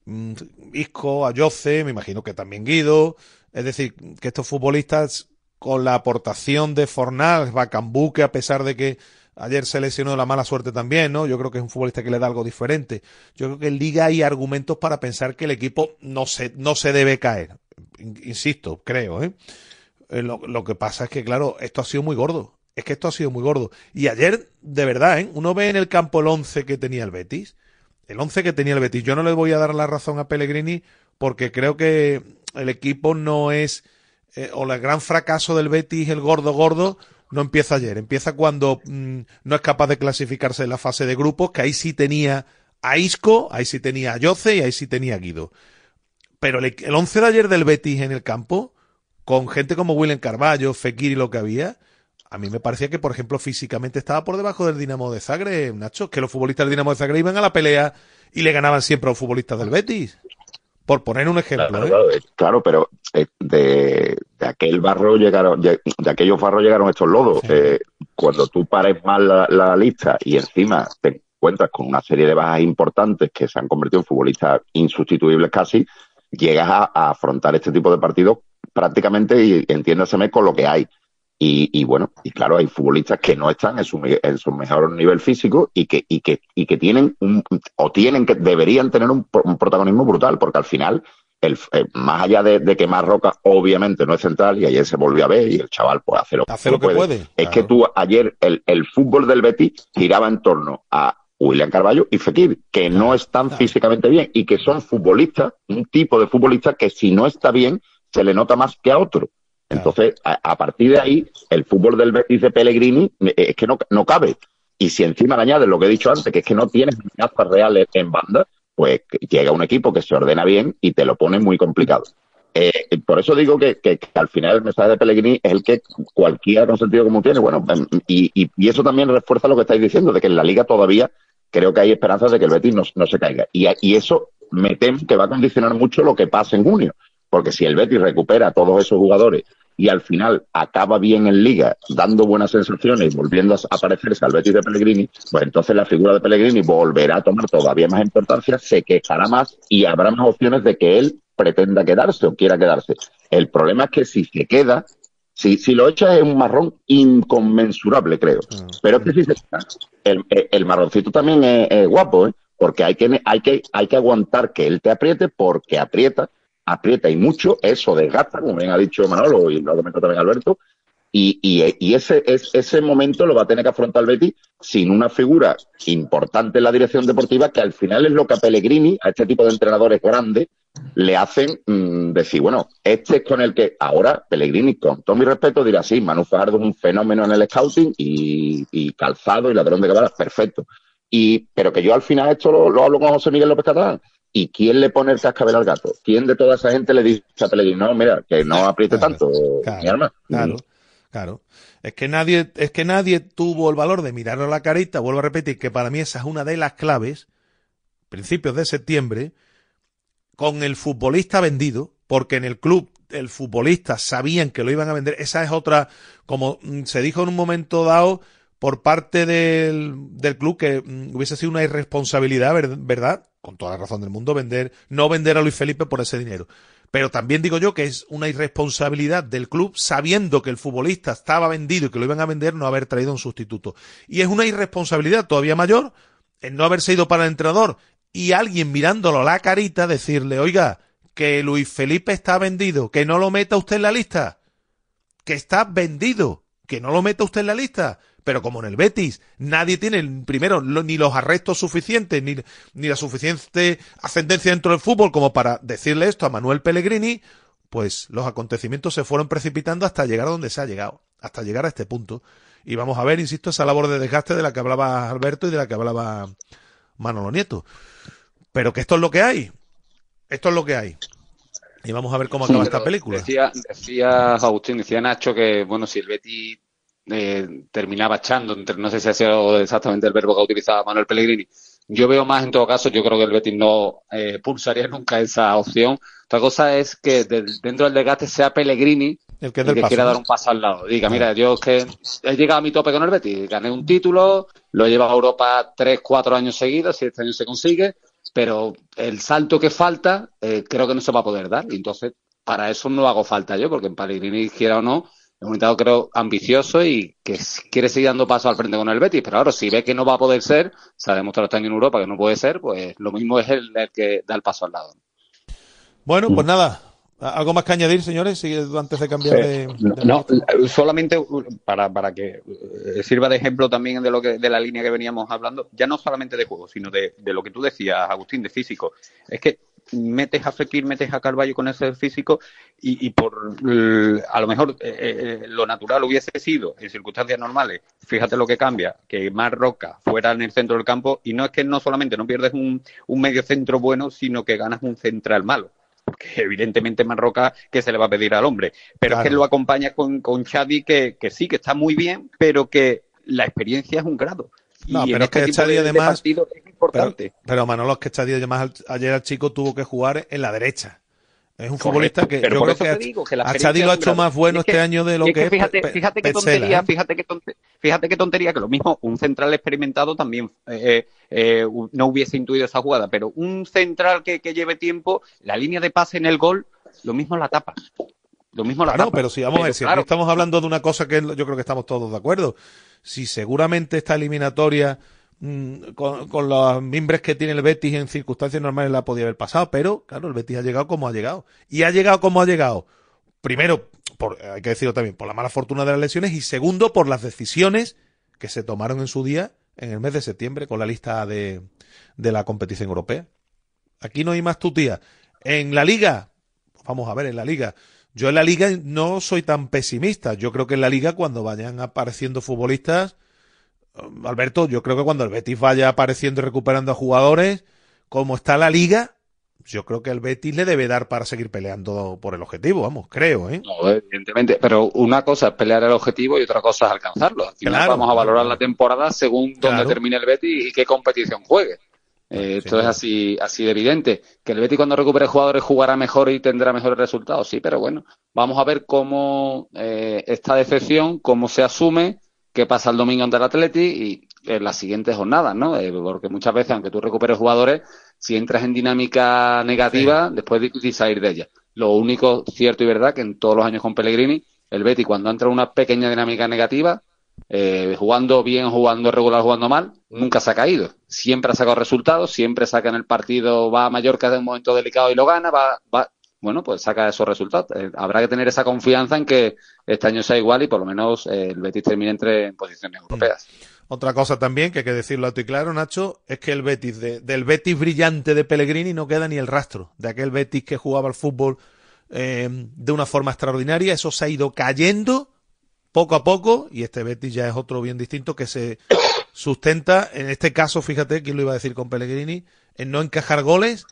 Speaker 2: mm, Isco, Ayoce, me imagino que también Guido. Es decir, que estos futbolistas, con la aportación de Fornal, Bacambú, que a pesar de que ayer se lesionó la mala suerte también, ¿no? Yo creo que es un futbolista que le da algo diferente. Yo creo que en Liga hay argumentos para pensar que el equipo no se, no se debe caer. In- Insisto, creo, ¿eh? Eh, Lo, lo que pasa es que, claro, esto ha sido muy gordo. Es que esto ha sido muy gordo. Y ayer, de verdad, ¿eh? Uno ve en el campo el 11 que tenía el Betis. El 11 que tenía el Betis. Yo no le voy a dar la razón a Pellegrini porque creo que el equipo no es... eh, o el gran fracaso del Betis, el gordo gordo, no empieza ayer. Empieza cuando mm, no es capaz de clasificarse en la fase de grupos, que ahí sí tenía a Isco, ahí sí tenía a Yoce y ahí sí tenía a Guido. Pero el, el 11 de ayer del Betis en el campo, con gente como William Carballo, Fekir y lo que había, a mí me parecía que, por ejemplo, físicamente estaba por debajo del Dinamo de Zagreb, Nacho, que los futbolistas del Dinamo de Zagreb iban a la pelea y le ganaban siempre a los futbolistas del Betis. Por poner un ejemplo,
Speaker 40: Claro,
Speaker 2: ¿eh?
Speaker 40: claro, eh, claro, pero eh, de, de aquel barro llegaron, de, de aquellos barros llegaron estos lodos. Eh, cuando tú pares mal la, la lista y encima te encuentras con una serie de bajas importantes que se han convertido en futbolistas insustituibles casi, llegas a, a afrontar este tipo de partidos prácticamente, y entiéndaseme, con lo que hay. Y, y bueno, y claro, hay futbolistas que no están en su, en su mejor nivel físico y que, y que, y que tienen un, o tienen que, deberían tener un, pro- un protagonismo brutal, porque al final, el, eh, más allá de, de que Marroca obviamente no es central, y ayer se volvió a ver, y el chaval pues hace lo,
Speaker 2: Hace lo que puede,
Speaker 40: Es que tú ayer, el, el fútbol del Betis giraba en torno a William Carballo y Fekir, que no están físicamente bien y que son futbolistas, un tipo de futbolista que si no está bien, se le nota más que a otro. Entonces, a, partir de ahí, el fútbol del Betis de Pellegrini eh, es que no, no cabe. Y si encima le añades lo que he dicho antes, que es que no tienes amenazas reales en banda, pues llega un equipo que se ordena bien y te lo pone muy complicado. Eh, por eso digo que, que- al final el mensaje de Pellegrini es el que cualquiera con sentido común tiene. Bueno, em, y, y- y eso también refuerza lo que estáis diciendo, de que en la liga todavía creo que hay esperanzas de que el Betis no, no se caiga. Y, y eso me temo que va a condicionar mucho lo que pase en junio. Porque si el Betis recupera a todos esos jugadores y al final acaba bien en liga, dando buenas sensaciones y volviendo a aparecerse al Betis de Pellegrini, pues entonces la figura de Pellegrini volverá a tomar todavía más importancia, se quejará más y habrá más opciones de que él pretenda quedarse o quiera quedarse. El problema es que si se queda, si, si lo echa es un marrón inconmensurable, creo. Pero es que si se queda, el marroncito también es, es guapo, ¿eh? porque hay que, hay, que, hay que aguantar que él te apriete porque aprieta, aprieta y mucho, eso desgasta, como bien ha dicho Manolo y lo ha comentado también Alberto, y, y, ese, es, ese momento lo va a tener que afrontar el sin una figura importante en la dirección deportiva, que al final es lo que a Pellegrini, a este tipo de entrenadores grandes, le hacen mm, decir, bueno, este es con el que ahora Pellegrini, con todo mi respeto, dirá, sí, Manu Fajardo es un fenómeno en el scouting y, y calzado y ladrón de cabalas, perfecto. Y, pero que yo al final esto lo, lo hablo con José Miguel López Catalán. ¿Y quién le pone el cascabel al gato? ¿Quién de toda esa gente le dice a Pellegrini, no, mira, que no apriete tanto, mi arma?
Speaker 2: Claro, claro. Es que nadie, es que nadie tuvo el valor de mirarlo a la carita. Vuelvo a repetir que para mí esa es una de las claves. Principios de septiembre, con el futbolista vendido, porque en el club el futbolista sabían que lo iban a vender. Esa es otra, como mm, se dijo en un momento dado por parte del, del club que mm, hubiese sido una irresponsabilidad, ver- ¿verdad? Con toda la razón del mundo, vender, no vender a Luis Felipe por ese dinero. Pero también digo yo que es una irresponsabilidad del club sabiendo que el futbolista estaba vendido y que lo iban a vender no haber traído un sustituto. Y es una irresponsabilidad todavía mayor el no haberse ido para el entrenador y alguien mirándolo a la carita decirle, oiga, que Luis Felipe está vendido, que no lo meta usted en la lista, que está vendido, que no lo meta usted en la lista. Pero como en el Betis nadie tiene, primero, lo- ni los arrestos suficientes, ni, ni la suficiente ascendencia dentro del fútbol como para decirle esto a Manuel Pellegrini, pues los acontecimientos se fueron precipitando hasta llegar a donde se ha llegado, hasta llegar a este punto. Y vamos a ver, insisto, esa labor de desgaste de la que hablaba Alberto y de la que hablaba Manolo Nieto. Pero que esto es lo que hay. Esto es lo que hay. Y vamos a ver cómo acaba
Speaker 41: Sí,
Speaker 2: esta película.
Speaker 41: Decía, decía Agustín, decía Nacho que, bueno, si el Betty eh, terminaba echando, entre- no sé si ha sido exactamente el verbo que ha utilizado Manuel Pellegrini. Yo veo más, en todo caso, yo creo que el Betis no eh, pulsaría [LAUGHS] nunca esa opción. Otra cosa es que dentro del desgaste sea Pellegrini
Speaker 2: el que,
Speaker 41: el quiera dar un paso al lado. Diga, mira, yo es que he llegado a mi tope con el Betis, gané un título, lo he llevado a Europa tres, cuatro años seguidos, si este año se consigue, pero el salto que falta eh, creo que no se va a poder dar. Y entonces, para eso no hago falta yo, porque en Pellegrini, quiera o no, un invitado creo ambicioso y que quiere seguir dando paso al frente con el Betis. Pero ahora, si ve que no va a poder ser, se ha demostrado año en Europa que no puede ser, pues lo mismo es el, el que da el paso al lado.
Speaker 2: Bueno, pues nada. ¿Algo más que añadir, señores? Sí, antes de cambiar de,
Speaker 39: No,
Speaker 2: de-
Speaker 39: no, solamente para, para que eh, sirva de ejemplo también de lo que de la línea que veníamos hablando, ya no solamente de juego, sino de, de lo que tú decías, Agustín, de físico. Es que metes a Fekir, metes a Carballo con ese físico y, y por eh, a lo mejor eh, eh, lo natural hubiese sido en circunstancias normales, fíjate lo que cambia, que más Roca fuera en el centro del campo y no es que no solamente no pierdes un, un medio centro bueno, sino que ganas un central malo porque evidentemente Marroca que se le va a pedir al hombre. Pero es que lo acompaña con, con Xavi que, que sí, que está muy bien, pero que la experiencia es un grado.
Speaker 2: No,
Speaker 39: y
Speaker 2: pero es que
Speaker 39: este de- de
Speaker 2: además-
Speaker 39: es importante.
Speaker 2: Pero, pero Manolo, es que Chadi además al- ayer el chico tuvo que jugar en la derecha. Es un
Speaker 39: Correcto,
Speaker 2: futbolista que yo creo que
Speaker 39: te
Speaker 2: a-
Speaker 39: digo que la
Speaker 2: a
Speaker 39: experiencia
Speaker 2: Chadi lo ha hecho más bueno
Speaker 39: Y es que-
Speaker 2: este año de lo que
Speaker 39: fíjate, fíjate qué tontería,
Speaker 2: ¿eh?
Speaker 39: fíjate qué tonte- fíjate qué tontería que lo mismo un central experimentado también eh, eh, no hubiese intuido esa jugada, pero un central que, que lleve tiempo, la línea de pase en el gol, lo mismo la tapa. Lo mismo la
Speaker 2: Claro,
Speaker 39: tapa.
Speaker 2: pero si vamos a ver, si
Speaker 39: claro,
Speaker 2: estamos hablando de una cosa que yo creo que estamos todos de acuerdo. Si seguramente esta eliminatoria mm, con, con los mimbres que tiene el Betis en circunstancias normales la podía haber pasado, pero claro, el Betis ha llegado como ha llegado. Y ha llegado como ha llegado. Primero, por, hay que decirlo también, por la mala fortuna de las lesiones y segundo, por las decisiones que se tomaron en su día en el mes de septiembre con la lista de, de la competición europea. Aquí no hay más tutía. En la liga, vamos a ver, en la liga. Yo en la liga no soy tan pesimista. Yo creo que en la liga cuando vayan apareciendo futbolistas, eh, Alberto, yo creo que cuando el Betis vaya apareciendo y recuperando a jugadores, como está la liga, yo creo que el Betis le debe dar para seguir peleando por el objetivo, vamos, creo, ¿eh?
Speaker 41: No, evidentemente, pero una cosa es pelear el objetivo y otra cosa es alcanzarlo. Al final
Speaker 2: Claro,
Speaker 41: vamos a
Speaker 2: claro.
Speaker 41: valorar la temporada según dónde termine el Betis y qué competición juegue. Eh, esto es así, así de evidente. Que el Betis cuando recupere jugadores jugará mejor y tendrá mejores resultados, sí, pero bueno, vamos a ver cómo eh, esta decepción, cómo se asume, qué pasa el domingo ante el Atleti y en las siguientes jornadas, ¿no? Eh, porque muchas veces, aunque tú recuperes jugadores, si entras en dinámica negativa, después es difícil salir de ella. Lo único cierto y verdad que en todos los años con Pellegrini, el Betis cuando entra en una pequeña dinámica negativa, eh, jugando bien, jugando regular, jugando mal, nunca se ha caído. Siempre ha sacado resultados, siempre saca en el partido, va a Mallorca de un momento delicado y lo gana, va, va, bueno, pues saca esos resultados. Eh, habrá que tener esa confianza en que este año sea igual y por lo menos eh, el Betis termine entre en posiciones europeas.
Speaker 2: Otra cosa también, que hay que decirlo alto y claro, Nacho, es que el Betis, de- del Betis brillante de Pellegrini no queda ni el rastro. De aquel Betis que jugaba al fútbol eh, de una forma extraordinaria, eso se ha ido cayendo poco a poco y este Betis ya es otro bien distinto que se [COUGHS] sustenta, en este caso, fíjate, quién lo iba a decir con Pellegrini, en no encajar goles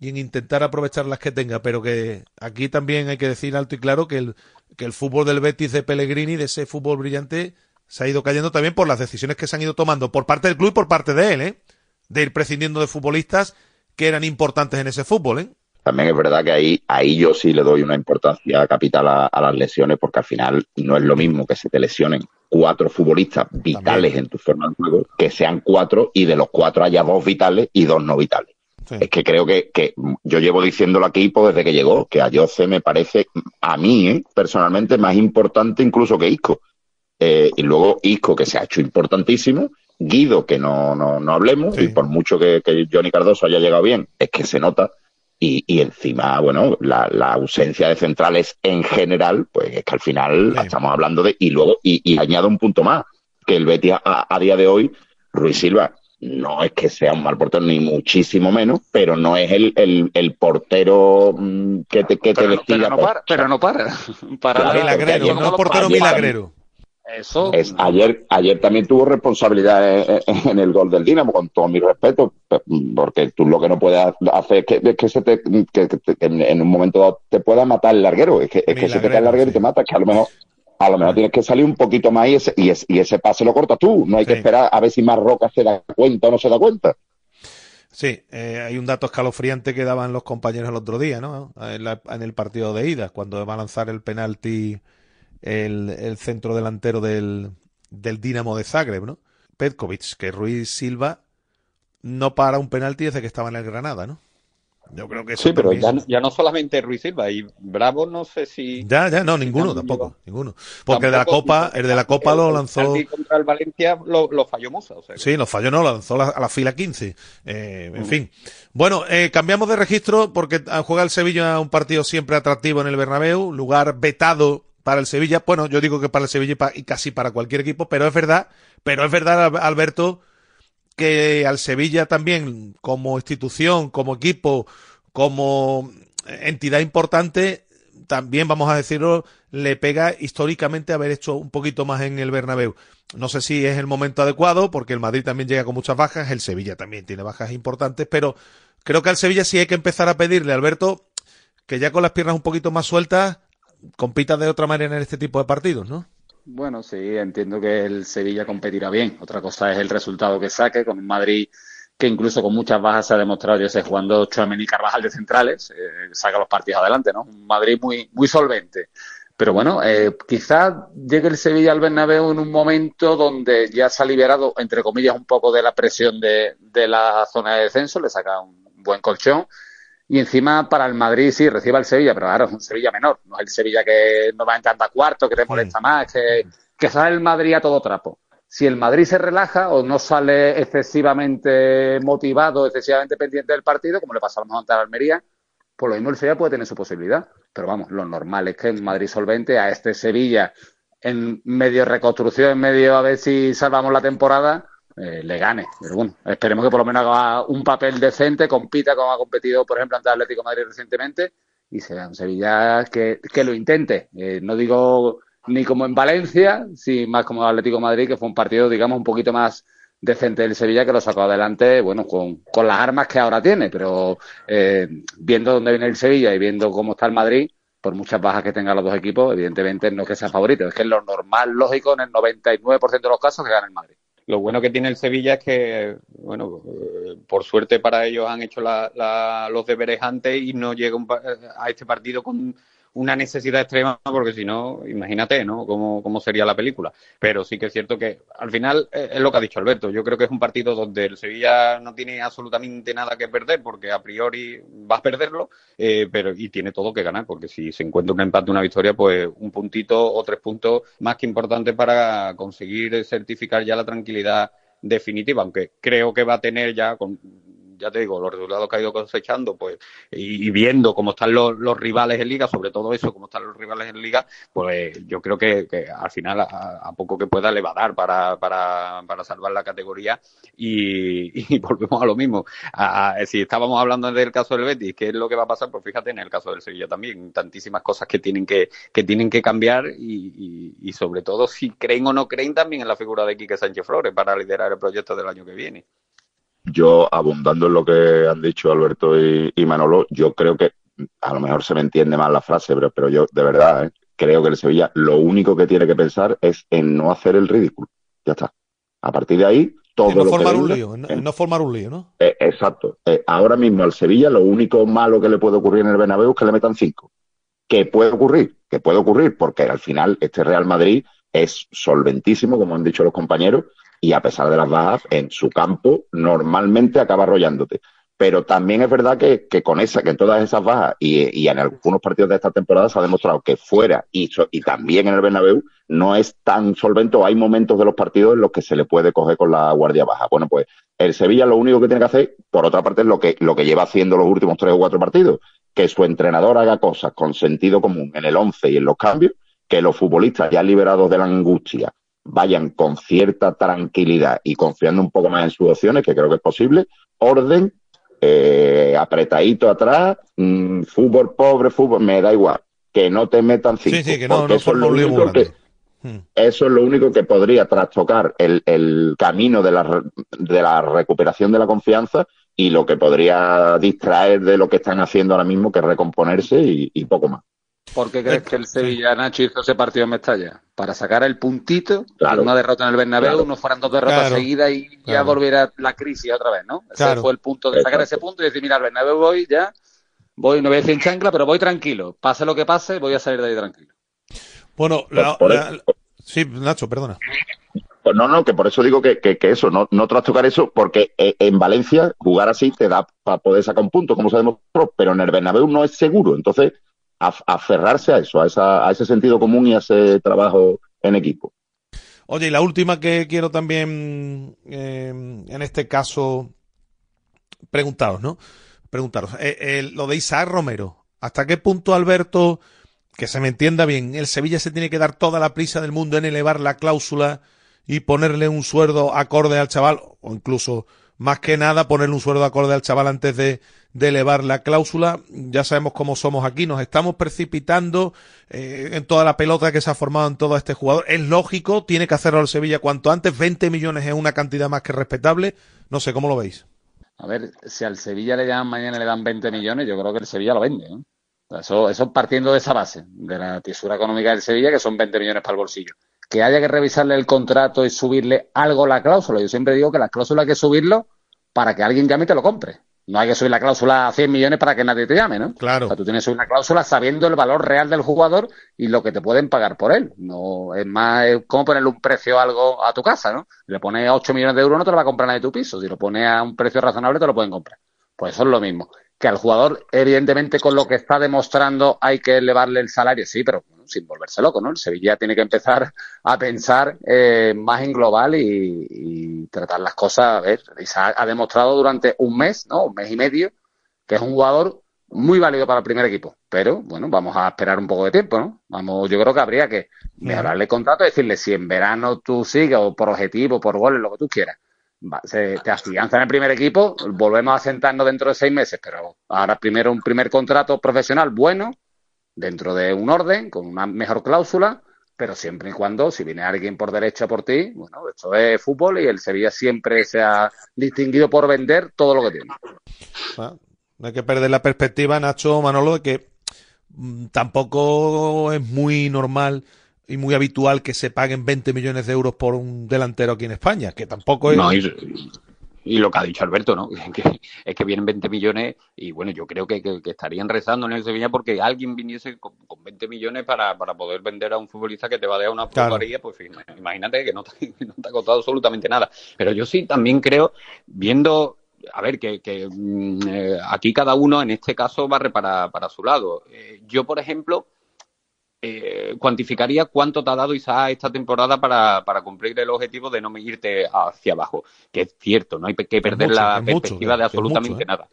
Speaker 2: y en intentar aprovechar las que tenga, pero que aquí también hay que decir alto y claro que el, que el fútbol del Betis de Pellegrini, de ese fútbol brillante, se ha ido cayendo también por las decisiones que se han ido tomando por parte del club y por parte de él, ¿eh? De ir prescindiendo de futbolistas que eran importantes en ese fútbol, ¿eh?
Speaker 40: También es verdad que ahí, ahí yo sí le doy una importancia capital a, a las lesiones, porque al final no es lo mismo que se te lesionen cuatro futbolistas vitales en tu forma de juego, que sean cuatro y de los cuatro haya dos vitales y dos no vitales. Es que creo que, que yo llevo diciéndolo aquí pues, desde que llegó, que a Jose me parece, a mí ¿eh? personalmente, más importante incluso que Isco. Eh, y luego Isco, que se ha hecho importantísimo, Guido, que no, no, no hablemos, y por mucho que, que Johnny Cardoso haya llegado bien, es que se nota. Y, y encima, bueno, la, la ausencia de centrales en general, pues es que al final estamos hablando de. Y luego, y, y añado un punto más. que el Betis a, a día de hoy, Ruiz Silva, no es que sea un mal portero, ni muchísimo menos, pero no es el, el, el portero mm, que te, que te
Speaker 41: Pero, no-
Speaker 40: destila
Speaker 41: pero no para, pero no para. [LAUGHS] para
Speaker 40: Claro, porque ayer-
Speaker 2: no portero milagrero.
Speaker 41: Eso.
Speaker 40: Es, ayer, ayer también tuvo responsabilidad en, el gol del Dinamo, con todo mi respeto, pe- porque tú lo que no puedes hacer es que, es que, se te, que- en, en un momento dado te pueda matar el larguero, es que, es que se te cae el larguero y te mata, es que a lo mejor a lo mejor tienes que salir un poquito más y ese, y ese, y ese pase lo cortas tú, no hay que esperar a ver si Marroca se da cuenta o no se da cuenta.
Speaker 2: Sí, eh, hay un dato escalofriante que daban los compañeros el otro día, ¿no? En, la- en el partido de ida, cuando va a lanzar el penalti el, el centro delantero del, del Dinamo de Zagreb, ¿no? Petkovic, que Ruiz Silva no para un penalti desde que estaba en el Granada, ¿no? Yo creo que eso
Speaker 39: Sí, pero ya, no- ya no solamente Ruiz Silva y Bravo, no sé si.
Speaker 2: Ya, ya, no, ninguno tampoco, ninguno. Porque el de la Copa, el de la Copa lo lanzó...
Speaker 39: El contra el Valencia lo, lo falló Musa. O sea, que-
Speaker 2: Sí, nos falló, no, lanzó la- a la fila 15. Eh, en fin. Bueno, eh, cambiamos de registro porque ah, juega el Sevilla un partido siempre atractivo en el Bernabéu, lugar vetado para el Sevilla. Bueno, yo digo que para el Sevilla y, pa- y casi para cualquier equipo, pero es verdad, pero es verdad, Al- Alberto, que al Sevilla también, como institución, como equipo, como entidad importante, también vamos a decirlo, le pega históricamente haber hecho un poquito más en el Bernabéu. No sé si es el momento adecuado, porque el Madrid también llega con muchas bajas, el Sevilla también tiene bajas importantes, pero creo que al Sevilla sí hay que empezar a pedirle, Alberto, que ya con las piernas un poquito más sueltas, compita de otra manera en este tipo de partidos, ¿no?
Speaker 41: Bueno, sí, entiendo que el Sevilla competirá bien. Otra cosa es el resultado que saque con un Madrid que incluso con muchas bajas se ha demostrado, yo sé, jugando Chouameni y Carvajal de centrales, eh, saca los partidos adelante, ¿no? Un Madrid muy, muy solvente. Pero bueno, eh, quizás llegue el Sevilla al Bernabéu en un momento donde ya se ha liberado, entre comillas, un poco de la presión de, de la zona de descenso, le saca un buen colchón. Y encima para el Madrid sí reciba el Sevilla, pero claro, es un Sevilla menor, no es el Sevilla que normalmente anda cuarto, que te molesta más, que, que sale el Madrid a todo trapo. Si el Madrid se relaja o no sale excesivamente motivado, excesivamente pendiente del partido, como le pasa a lo mejor ante la Almería, por lo mismo el Sevilla puede tener su posibilidad. Pero vamos, lo normal es que el Madrid solvente a este Sevilla en medio reconstrucción, en medio a ver si salvamos la temporada, eh, le gane. Pero bueno, esperemos que por lo menos haga un papel decente, compita como ha competido, por ejemplo, ante Atlético Madrid recientemente, y sea un Sevilla que, que lo intente. Eh, no digo ni como en Valencia, sí más como Atlético Madrid, que fue un partido, digamos, un poquito más decente del Sevilla que lo sacó adelante, bueno, con, con las armas que ahora tiene, pero eh, viendo dónde viene el Sevilla y viendo cómo está el Madrid, por muchas bajas que tengan los dos equipos, evidentemente no es que sea favorito, es que es lo normal, lógico, en el 99% de los casos que gana el Madrid.
Speaker 39: Lo bueno que tiene el Sevilla es que, bueno, eh, por suerte para ellos han hecho la- la- los deberes antes y no llega un pa- a este partido con una necesidad extrema, porque si no, imagínate, ¿no? Cómo, cómo sería la película. Pero sí que es cierto que al final eh, es lo que ha dicho Alberto. Yo creo que es un partido donde el Sevilla no tiene absolutamente nada que perder, porque a priori va a perderlo, eh, pero y tiene todo que ganar, porque si se encuentra un empate, una victoria, pues un puntito o tres puntos más que importante para conseguir certificar ya la tranquilidad definitiva, aunque creo que va a tener ya con ya te digo, los resultados que ha ido cosechando, pues, y, viendo cómo están los, rivales en liga, sobre todo eso, cómo están los rivales en liga, pues yo creo que, al final, a, poco que pueda, le va a dar para, para, para salvar la categoría y, [LAUGHS] volvemos a lo mismo. Si estábamos hablando del caso del Betis, ¿qué es lo que va a pasar? Pues fíjate en el caso del Sevilla también, tantísimas cosas que tienen que, que tienen que cambiar y, y sobre todo si creen o no creen también en la figura de Quique Sánchez Flores para liderar el proyecto del año que viene.
Speaker 40: Yo, abundando en lo que han dicho Alberto y, y Manolo, yo creo que a lo mejor se me entiende mal la frase, pero, pero yo de verdad ¿eh? creo que el Sevilla lo único que tiene que pensar es en no hacer el ridículo. Ya está. A partir de ahí, todo
Speaker 2: En no
Speaker 40: lo que
Speaker 2: formar un
Speaker 40: venga-
Speaker 2: lío, en no- en no formar un lío, ¿no?
Speaker 40: Eh, exacto. Eh, ahora mismo al Sevilla lo único malo que le puede ocurrir en el Bernabéu es que le metan cinco. ¿Qué puede ocurrir? ¿Qué puede ocurrir? Porque al final este Real Madrid es solventísimo, como han dicho los compañeros, y a pesar de las bajas, en su campo normalmente acaba arrollándote. Pero también es verdad que, que con esa, que en todas esas bajas y, y en algunos partidos de esta temporada se ha demostrado que fuera y, y también en el Bernabéu no es tan solvente o hay momentos de los partidos en los que se le puede coger con la guardia baja. Bueno, pues el Sevilla lo único que tiene que hacer, por otra parte, es lo que, lo que lleva haciendo los últimos tres o cuatro partidos, que su entrenador haga cosas con sentido común en el once y en los cambios, que los futbolistas ya liberados de la angustia vayan con cierta tranquilidad y confiando un poco más en sus opciones, que creo que es posible, orden, eh, apretadito atrás, mm, fútbol pobre, fútbol, me da igual, que no te metan cinco.
Speaker 2: Sí, sí, que no, no
Speaker 40: eso, es lo único que.
Speaker 2: Hmm.
Speaker 40: eso es lo único que podría trastocar el, el camino de la, de la recuperación de la confianza y lo que podría distraer de lo que están haciendo ahora mismo, que es recomponerse y, y poco más.
Speaker 41: ¿Por qué crees que el Sevilla, Nacho, hizo ese partido en Mestalla? Para sacar el puntito, que una derrota en el Bernabéu,
Speaker 40: Claro.
Speaker 41: no fueran dos derrotas
Speaker 40: Claro.
Speaker 41: seguidas y ya
Speaker 40: Claro.
Speaker 41: volviera la crisis otra vez, ¿no? Ese
Speaker 40: Claro.
Speaker 41: fue el punto de sacar
Speaker 40: Exacto.
Speaker 41: ese punto y decir, mira, al Bernabéu voy ya, voy, no voy a decir en chancla, pero voy tranquilo. Pase lo que pase, voy a salir de ahí tranquilo.
Speaker 2: Bueno, la-
Speaker 40: por
Speaker 2: la- sí, Nacho, perdona.
Speaker 40: Pues no, no, que por eso digo que, que, que eso, no, no trastocar eso, porque eh, en Valencia jugar así te da para poder sacar un punto, como sabemos, pero en el Bernabéu no es seguro. Entonces, af- aferrarse a eso, a, esa, a ese sentido común y a ese trabajo en equipo.
Speaker 2: Oye, y la última que quiero también, eh, en este caso, preguntaros, ¿no? Preguntaros, eh, eh, lo de Isaac Romero, ¿hasta qué punto, Alberto, que se me entienda bien, el Sevilla se tiene que dar toda la prisa del mundo en elevar la cláusula y ponerle un sueldo acorde al chaval, o incluso, más que nada, ponerle un sueldo acorde al chaval antes de, elevar la cláusula? Ya sabemos cómo somos aquí, nos estamos precipitando eh, en toda la pelota que se ha formado en todo este jugador. Es lógico, tiene que hacerlo el Sevilla cuanto antes, 20 millones es una cantidad más que respetable, no sé, ¿cómo lo veis?
Speaker 41: A ver, si al Sevilla le llaman mañana le dan 20 millones, yo creo que el Sevilla lo vende, sea, Eso, eso partiendo de esa base, de la tisura económica del Sevilla, que son 20 millones para el bolsillo. Que haya que revisarle el contrato y subirle algo la cláusula. Yo siempre digo que las cláusulas hay que subirlo para que alguien llame y te lo compre. No hay que subir la cláusula a 100 millones para que nadie te llame, ¿no?
Speaker 2: Claro.
Speaker 41: O sea, tú tienes que subir una cláusula sabiendo el valor real del jugador y lo que te pueden pagar por él. No es más, es como ponerle un precio a algo a tu casa, ¿no? Si le pones 8 millones de euros no te lo va a comprar nadie tu piso. Si lo pones a un precio razonable te lo pueden comprar. Pues eso es lo mismo. Que al jugador, evidentemente, con lo que está demostrando hay que elevarle el salario, sí, pero sin volverse loco, ¿no? El Sevilla tiene que empezar a pensar eh, más en global y, y tratar las cosas. A ver, Isaac ha demostrado durante un mes, ¿no? Un mes y medio, que es un jugador muy válido para el primer equipo. Pero, bueno, vamos a esperar un poco de tiempo, ¿no? Vamos, yo creo que habría que mejorarle el contrato y decirle si en verano tú sigues o por objetivo, por goles, lo que tú quieras. va- se- te afianza en el primer equipo, volvemos a sentarnos dentro de seis meses, pero ahora primero un primer contrato profesional bueno, dentro de un orden, con una mejor cláusula, pero siempre y cuando, si viene alguien por derecha por ti, bueno, esto es fútbol y el Sevilla siempre se ha distinguido por vender todo lo que tiene.
Speaker 2: No hay que perder la perspectiva, Nacho Manolo, de que mm, tampoco es muy normal y muy habitual que se paguen 20 millones de euros por un delantero aquí en España, que tampoco es...
Speaker 39: No, y, y lo que ha dicho Alberto, ¿no? [LAUGHS] Que, es que vienen 20 millones y bueno, yo creo que, que- que estarían rezando en el Sevilla porque alguien viniese con, con 20 millones para, para poder vender a un futbolista que te va a dar una
Speaker 2: Claro.
Speaker 39: porquería, pues ima- imagínate que no te, [LAUGHS] no te ha costado absolutamente nada. Pero yo sí también creo, viendo, a ver, que, que, mm, eh, aquí cada uno en este caso barre para, para su lado. Eh, yo, por ejemplo, eh, cuantificaría cuánto te ha dado Isaac esta temporada para, para cumplir el objetivo de no irte hacia abajo. Que es cierto, no hay que perder
Speaker 2: mucho,
Speaker 39: la
Speaker 2: mucho,
Speaker 39: perspectiva de
Speaker 2: mucho,
Speaker 39: absolutamente
Speaker 2: ¿eh?
Speaker 39: nada.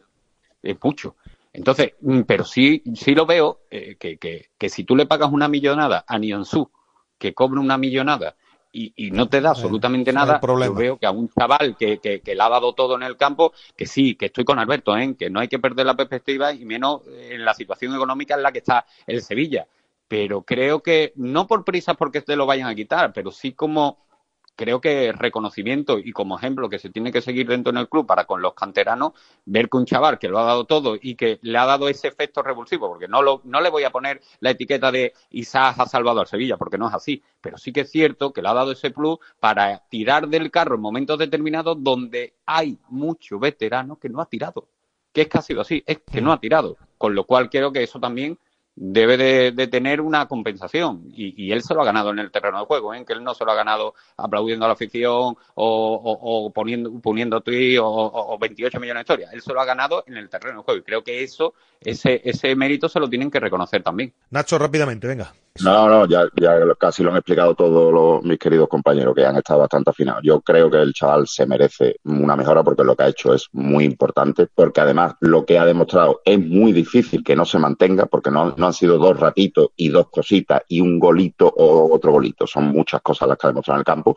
Speaker 39: Es mucho. Entonces, mm, pero sí, sí lo veo eh, que, que, que si tú le pagas una millonada a Nionsu, que cobra una millonada y, y no te da absolutamente nada, yo veo que a un chaval que, que, que le ha dado todo en el campo, que sí, que estoy con Alberto, ¿eh? que no hay que perder la perspectiva y menos en la situación económica en la que está el Sevilla. Pero creo que, no por prisas porque te lo vayan a quitar, pero sí como creo que reconocimiento y como ejemplo que se tiene que seguir dentro del club para con los canteranos, ver que un chaval que lo ha dado todo y que le ha dado ese efecto revulsivo, porque no, lo, no le voy a poner la etiqueta de Isaac ha salvado al Sevilla, porque no es así, pero sí que es cierto que le ha dado ese plus para tirar del carro en momentos determinados donde hay mucho veterano que no ha tirado, que es que ha sido así, es que no ha tirado, con lo cual creo que eso también debe de, tener una compensación y, él se lo ha ganado en el terreno de juego, ¿eh? que él no se lo ha ganado aplaudiendo a la afición o, poniendo, poniendo tweets o, o- o 28 millones de historias, él se lo ha ganado en el terreno de juego y creo que eso, ese, ese mérito se lo tienen que reconocer también.
Speaker 2: Nacho, rápidamente, venga.
Speaker 40: No, no, ya, ya casi lo han explicado todos los, mis queridos compañeros que han estado bastante afinados. Yo creo que el chaval se merece una mejora porque lo que ha hecho es muy importante, porque además lo que ha demostrado es muy difícil que no se mantenga, porque no, no han sido dos ratitos y dos cositas y un golito o otro golito. Son muchas cosas las que ha demostrado en el campo.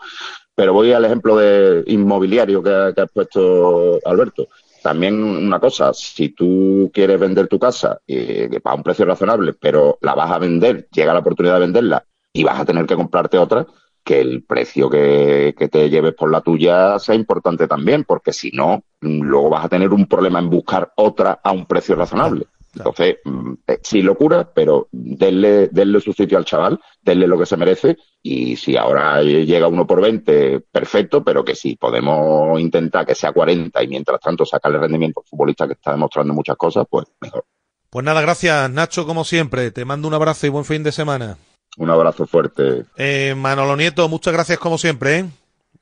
Speaker 40: Pero voy al ejemplo de inmobiliario que, que has puesto Alberto. También una cosa, si tú quieres vender tu casa eh, a un precio razonable, pero la vas a vender, llega la oportunidad de venderla y vas a tener que comprarte otra, que el precio que, que te lleves por la tuya sea importante también, porque si no, luego vas a tener un problema en buscar otra a un precio razonable. Entonces, mm, eh, sí locura, pero denle, denle su sitio al chaval, denle lo que se merece y si ahora llega uno por 20, perfecto, pero que si podemos intentar que sea 40 y mientras tanto sacarle rendimiento al futbolista que está demostrando muchas cosas, pues mejor.
Speaker 2: Pues nada, gracias Nacho, como siempre. Te mando un abrazo y buen fin de semana.
Speaker 40: Un abrazo fuerte.
Speaker 2: Eh, Manolo Nieto, muchas gracias como siempre. ¿eh?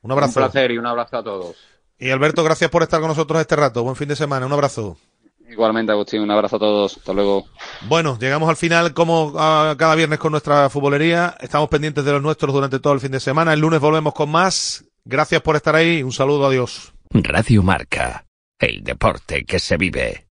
Speaker 2: Un abrazo.
Speaker 41: Un placer y un abrazo a todos.
Speaker 2: Y Alberto, gracias por estar con nosotros este rato. Buen fin de semana. Un abrazo.
Speaker 41: Igualmente, Agustín, un abrazo a todos. Hasta luego.
Speaker 2: Bueno, llegamos al final como ah, cada viernes con nuestra futbolería. Estamos pendientes de los nuestros durante todo el fin de semana. El lunes volvemos con más. Gracias por estar ahí. Un saludo. Adiós.
Speaker 42: Radio Marca. El deporte que se vive.